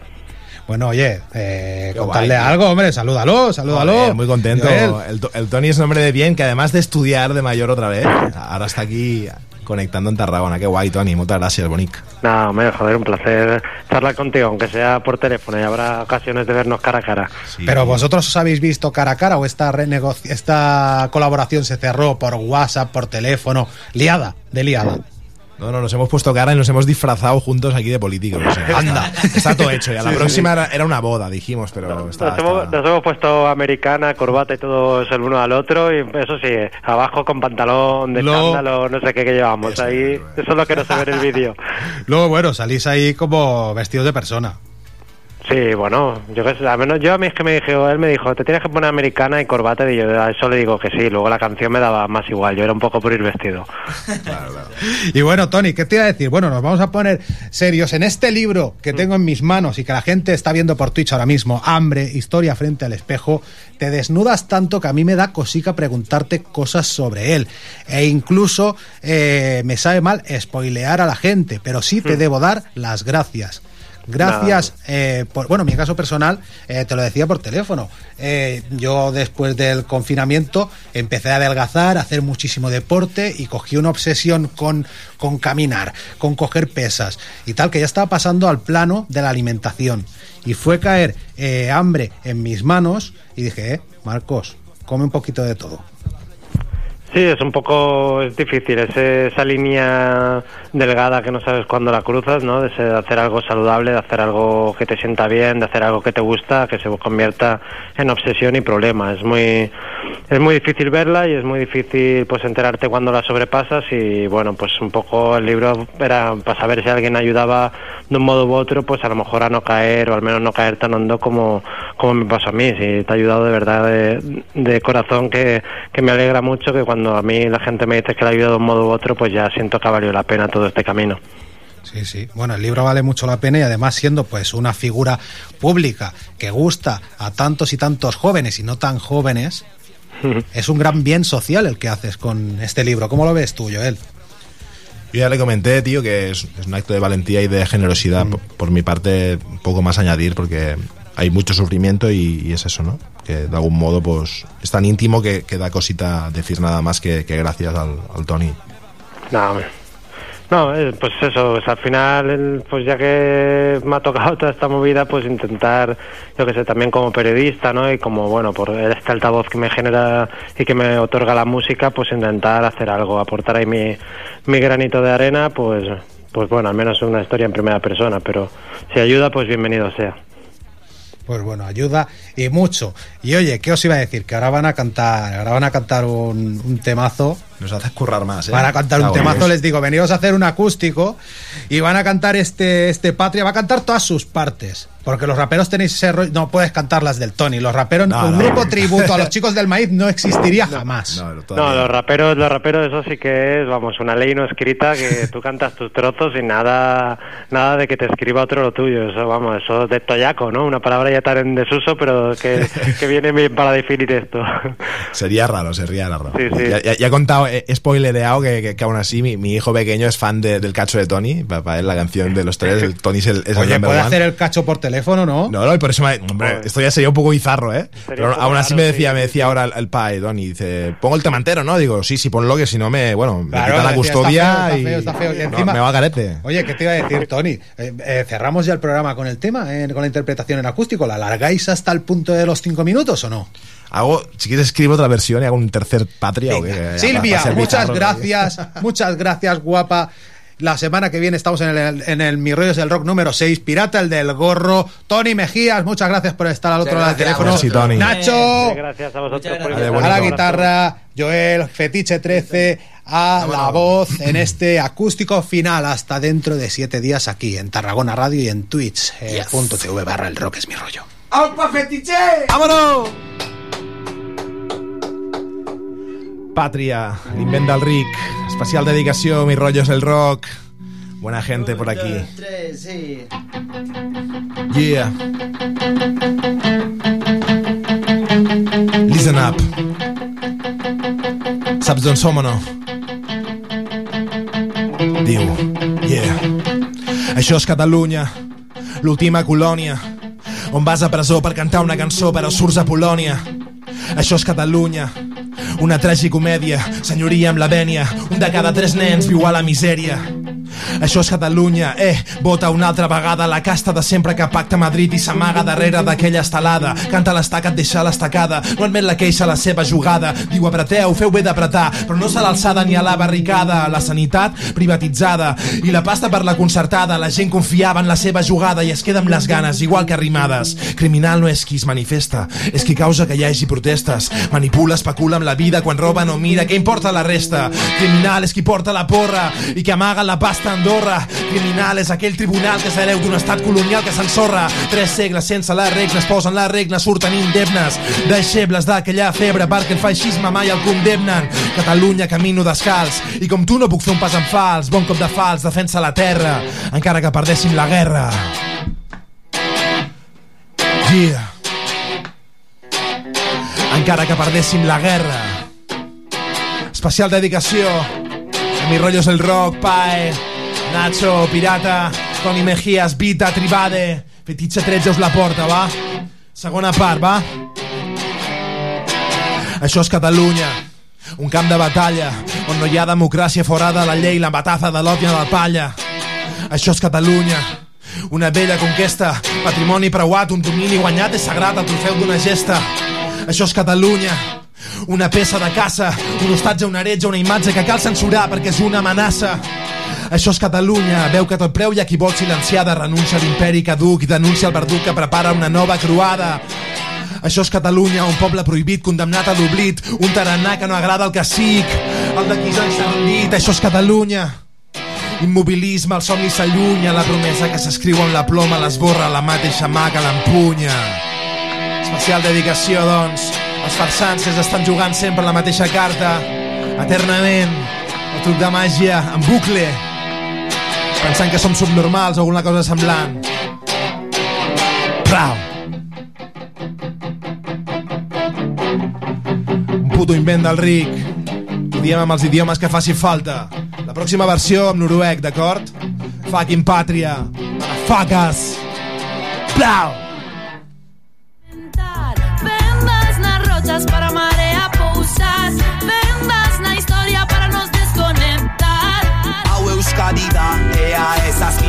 [SPEAKER 2] Bueno, oye, eh, contarle
[SPEAKER 23] guay,
[SPEAKER 2] algo, hombre, salúdalo, salúdalo.
[SPEAKER 23] Joder, muy contento. El, To- el Tony es un hombre de bien que además de estudiar de mayor otra vez, ahora está aquí conectando en Tarragona. Qué guay, Tony. Muchas gracias, Bonic.
[SPEAKER 26] Nada, hombre, joder, un placer charlar contigo, aunque sea por teléfono y habrá ocasiones de vernos cara a cara.
[SPEAKER 2] Pero vosotros os habéis visto cara a cara o esta, esta colaboración se cerró por WhatsApp, por teléfono, liada, de liada.
[SPEAKER 23] No, no, nos hemos puesto cara y nos hemos disfrazado juntos aquí de políticos. o sea,
[SPEAKER 2] Anda.
[SPEAKER 23] Está, todo hecho ya. La
[SPEAKER 26] Sí, sí,
[SPEAKER 23] próxima
[SPEAKER 26] sí.
[SPEAKER 23] Era, era una boda, dijimos, pero está,
[SPEAKER 26] Nos hemos, nos hemos puesto americana, corbata y todos el uno al otro y eso sí, abajo con pantalón de chándalo, no sé qué que llevamos ahí. Eso es lo que no se ve en el vídeo. [LAUGHS]
[SPEAKER 2] Luego, bueno, salís ahí como vestidos de persona.
[SPEAKER 26] Sí, bueno, yo que sé, al menos yo a mí es que me dijo, él me dijo, te tienes que poner americana y corbata y yo a eso le digo que sí, luego la canción me daba más igual, yo era un poco por ir vestido. [LAUGHS]
[SPEAKER 2] Y bueno, Tony, ¿qué te iba a decir? Bueno, nos vamos a poner serios en este libro que tengo en mis manos y que la gente está viendo por Twitch ahora mismo, Hambre, Historia frente al espejo, te desnudas tanto que a mí me da cosica preguntarte cosas sobre él. E incluso eh, me sabe mal spoilear a la gente, pero sí te debo dar las gracias. Gracias, eh, por, bueno, en mi caso personal, eh, te lo decía por teléfono. Eh, yo después del confinamiento empecé a adelgazar, a hacer muchísimo deporte y cogí una obsesión con, con caminar, con coger pesas y tal, que ya estaba pasando al plano de la alimentación. Y fue caer eh, hambre en mis manos y dije, eh, Marcos, come un poquito de todo.
[SPEAKER 26] Sí, es un poco es difícil, es esa línea delgada que no sabes cuándo la cruzas, ¿no? De ese- de hacer algo saludable, de hacer algo que te sienta bien, de hacer algo que te gusta, que se convierta en obsesión y problema. Es muy es muy difícil verla y es muy difícil pues enterarte cuando la sobrepasas y bueno, pues un poco el libro era para saber si alguien ayudaba de un modo u otro, pues a lo mejor a no caer o al menos no caer tan hondo como, como me pasó a mí. Si te ha ayudado de verdad de, de corazón que, que me alegra mucho que cuando a mí la gente me dice que la ha ayudado de un modo u otro, pues ya siento que ha valido la pena todo este camino.
[SPEAKER 2] Sí, sí. Bueno, el libro vale mucho la pena y además siendo pues una figura pública que gusta a tantos y tantos jóvenes y no tan jóvenes, [LAUGHS] es un gran bien social el que haces con este libro. ¿Cómo lo ves tú, Joel?
[SPEAKER 23] Yo ya le comenté, tío, que es, es un acto de valentía y de generosidad. Por, por mi parte, poco más añadir, porque hay mucho sufrimiento y, y es eso, ¿no? Que de algún modo pues es tan íntimo que, que da cosita decir nada más que, gracias al, al Tony.
[SPEAKER 26] No. No, eh, pues eso, pues al final, pues ya que me ha tocado [LAUGHS] toda esta movida, pues intentar, yo que sé, también como periodista, ¿no? Y como, bueno, por este altavoz que me genera y que me otorga la música, pues intentar hacer algo, aportar ahí mi, mi granito de arena, pues, pues bueno, al menos una historia en primera persona, pero si ayuda, pues bienvenido sea.
[SPEAKER 2] Pues bueno, ayuda y mucho. Y oye, ¿qué os iba a decir? Que ahora van a cantar, ahora van a cantar un, un temazo.
[SPEAKER 23] Nos haces currar más, ¿eh?
[SPEAKER 2] Van a cantar un temazo, les digo, venidos a hacer un acústico y van a cantar este, este Patria, va a cantar todas sus partes. Porque los raperos tenéis ese rollo, no puedes cantar las del Tony. Los raperos,
[SPEAKER 26] No,
[SPEAKER 2] un
[SPEAKER 26] no.
[SPEAKER 2] grupo tributo a los chicos del maíz no existiría [LAUGHS] jamás.
[SPEAKER 26] No, los raperos, los raperos, eso sí que es, vamos, una ley no escrita que [LAUGHS] tú cantas tus trozos y nada, nada de que te escriba otro lo tuyo. Eso, vamos, eso de toyaco, ¿no? Una palabra ya tan en desuso, pero que, [LAUGHS] que viene bien para definir esto.
[SPEAKER 23] Sería raro, sería raro.
[SPEAKER 26] Sí, sí.
[SPEAKER 23] Ya, ya- ya he contado, he he spoilereado que, que, que aún así mi, mi hijo pequeño es fan de- del cacho de Tony. Para, él la canción de los tres, el [LAUGHS] Tony es el, es
[SPEAKER 2] Oye, puede
[SPEAKER 23] one.
[SPEAKER 2] hacer el cacho por teléfono, ¿no?
[SPEAKER 23] No, no, y por eso me, hombre, esto ya sería un poco bizarro, ¿eh? Pero aún así
[SPEAKER 2] raro,
[SPEAKER 23] me decía, me decía ahora el, el pai, Tony, dice, pongo el tema entero, ¿no? Digo, sí, sí, ponlo que si no me, bueno, me
[SPEAKER 2] Claro,
[SPEAKER 23] quita la custodia
[SPEAKER 2] feo, está
[SPEAKER 23] y,
[SPEAKER 2] feo, está feo. Y
[SPEAKER 23] no,
[SPEAKER 2] encima-
[SPEAKER 23] me va a garete.
[SPEAKER 2] Oye, ¿qué te iba a decir, Tony? Eh, eh, cerramos ya el programa con el tema, eh, con la interpretación en acústico. ¿La alargáis hasta el punto de los cinco minutos o no?
[SPEAKER 23] Hago, si quieres escribo otra versión y hago un tercer patria o qué. Pa-
[SPEAKER 2] Silvia, muchas
[SPEAKER 23] bizarro, ¿no?
[SPEAKER 2] gracias, muchas gracias, guapa. La semana que viene estamos en el, en el Mi Rollos del Rock número 6, Pirata el del Gorro, Tony Mejías, muchas gracias por estar al otro lado del
[SPEAKER 26] gracias
[SPEAKER 2] teléfono.
[SPEAKER 26] a. Sí, Tony.
[SPEAKER 2] Nacho,
[SPEAKER 26] Gracias a vosotros por
[SPEAKER 2] a
[SPEAKER 26] invitarme.
[SPEAKER 2] la guitarra, Joel, Fetiche 13, a la voz en este acústico final hasta dentro de siete días aquí en Tarragona Radio y en Twitch, eh, punto TV barra el rock es mi rollo.
[SPEAKER 10] ¡Aupa fetiche!
[SPEAKER 23] ¡Vámonos! Patria, l'invent del ric, especial dedicació, mi rotllo el rock. Buena gente por aquí. Yeah. Listen up. Saps d'on som o no? Diu, yeah. Això és Catalunya, l'última colònia, on vas a presó per cantar una cançó però surts a Polònia. Això és Catalunya, una tragicomèdia, senyoria amb la vènia, un de cada tres nens viu a la misèria. Això és Catalunya, eh, vota una altra vegada la casta de sempre que pacta Madrid i s'amaga darrere d'aquella estelada. Canta l'estaca, et deixa l'estacada, no admet la queixa la seva jugada. Diu apreteu, feu bé d'apretar, però no se l'alçada ni a la barricada. La sanitat privatitzada i la pasta per la concertada. La gent confiava en la seva jugada i es queda amb les ganes, igual que arrimades. Criminal no és qui es manifesta, és qui causa que hi hagi protestes. Manipula, especula amb la vida, quan roba no mira, què importa la resta? Criminal és qui porta la porra i que amaga la pasta Andorra. Criminal és aquell tribunal que s'hereu d'un estat colonial que s'ensorra. Tres segles sense les regles, posen les regnes, surten indemnes. Deixebles d'aquella febre perquè el feixisme mai el condemnen. Catalunya camino descalç i com tu no puc fer un pas en fals. Bon cop de fals, defensa la terra, encara que perdéssim la guerra. Yeah. Encara que perdéssim la guerra. Especial dedicació a mi rotllo és el rock, Pae, Nacho, Pirata, Toni Mejías, Vita, Tribade, Fetitxe 13 us la porta, va? Segona part, va? Això és Catalunya, un camp de batalla on no hi ha democràcia fora de la llei, la bataza de l'òpia de la palla. Això és Catalunya, una vella conquesta, patrimoni preuat, un domini guanyat és sagrat, el trofeu d'una gesta. Això és Catalunya, una peça de caça, un hostatge, una heretge, una imatge que cal censurar perquè és una amenaça. Això és Catalunya, veu que tot preu hi ha qui vol silenciada, renuncia a l'imperi caduc i denuncia el verdut que prepara una nova croada. Això és Catalunya, un poble prohibit, condemnat a l'oblit, un tarannà que no agrada al cacic, el de qui s'ha encendit. Això és Catalunya. Immobilisme, el somni s'allunya, la promesa que s'escriu amb la ploma l'esborra la mateixa mà que l'empunya. Especial dedicació, doncs, als farsants que estan jugant sempre la mateixa carta, eternament, el truc de màgia, en bucle, pensant que som subnormals o alguna cosa semblant. Prau! Un puto invent del ric. Ho diem amb els idiomes que faci falta. La pròxima versió amb noruec, d'acord? Fucking pàtria. Motherfuckers. Plau!
[SPEAKER 8] calidad.
[SPEAKER 24] Ea, esas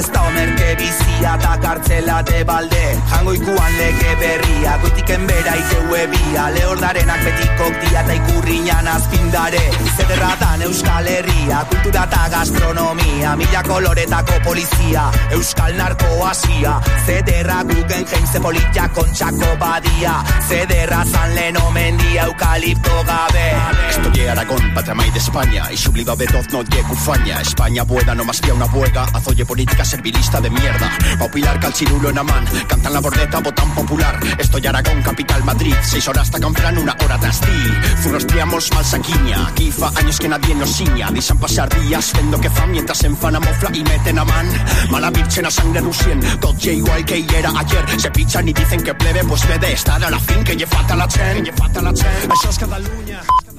[SPEAKER 24] ez da omerke bizia eta kartzela de balde. Jango ikuan lege berria, goitiken bera iteue bia. Lehordarenak betikok dia eta ikurriñan azpindare. Zederra dan Euskal Herria, kultura eta gastronomia. Mila koloretako polizia, Euskal narkoasia. Zederra gugen jeinze politia kontxako badia. Zederra zan lehen mendia eukalipto gabe.
[SPEAKER 11] Estoy en Aragón, patria maíz de España Y su obligado de doz no llegue ufaña. España buena, no más una huelga Azoye política servilista de mierda. Paupilar calcirulo en Amán. Cantan la bordeta, votan popular. Estoy Aragón, capital Madrid. Seis horas hasta Canfran, una hora tras ti Zurrostriamos mal saquiña Aquí fa años que nadie nos ciña. Dicen pasar días, fendo que fan Mientras enfan a mofla y meten a man. Mala virgen a sangre rusien. Tot igual que era ayer. Se pichan y dicen que plebe Pues ve de a la fin Que lle falta la chen Que lle falta la chen. Això és Catalunya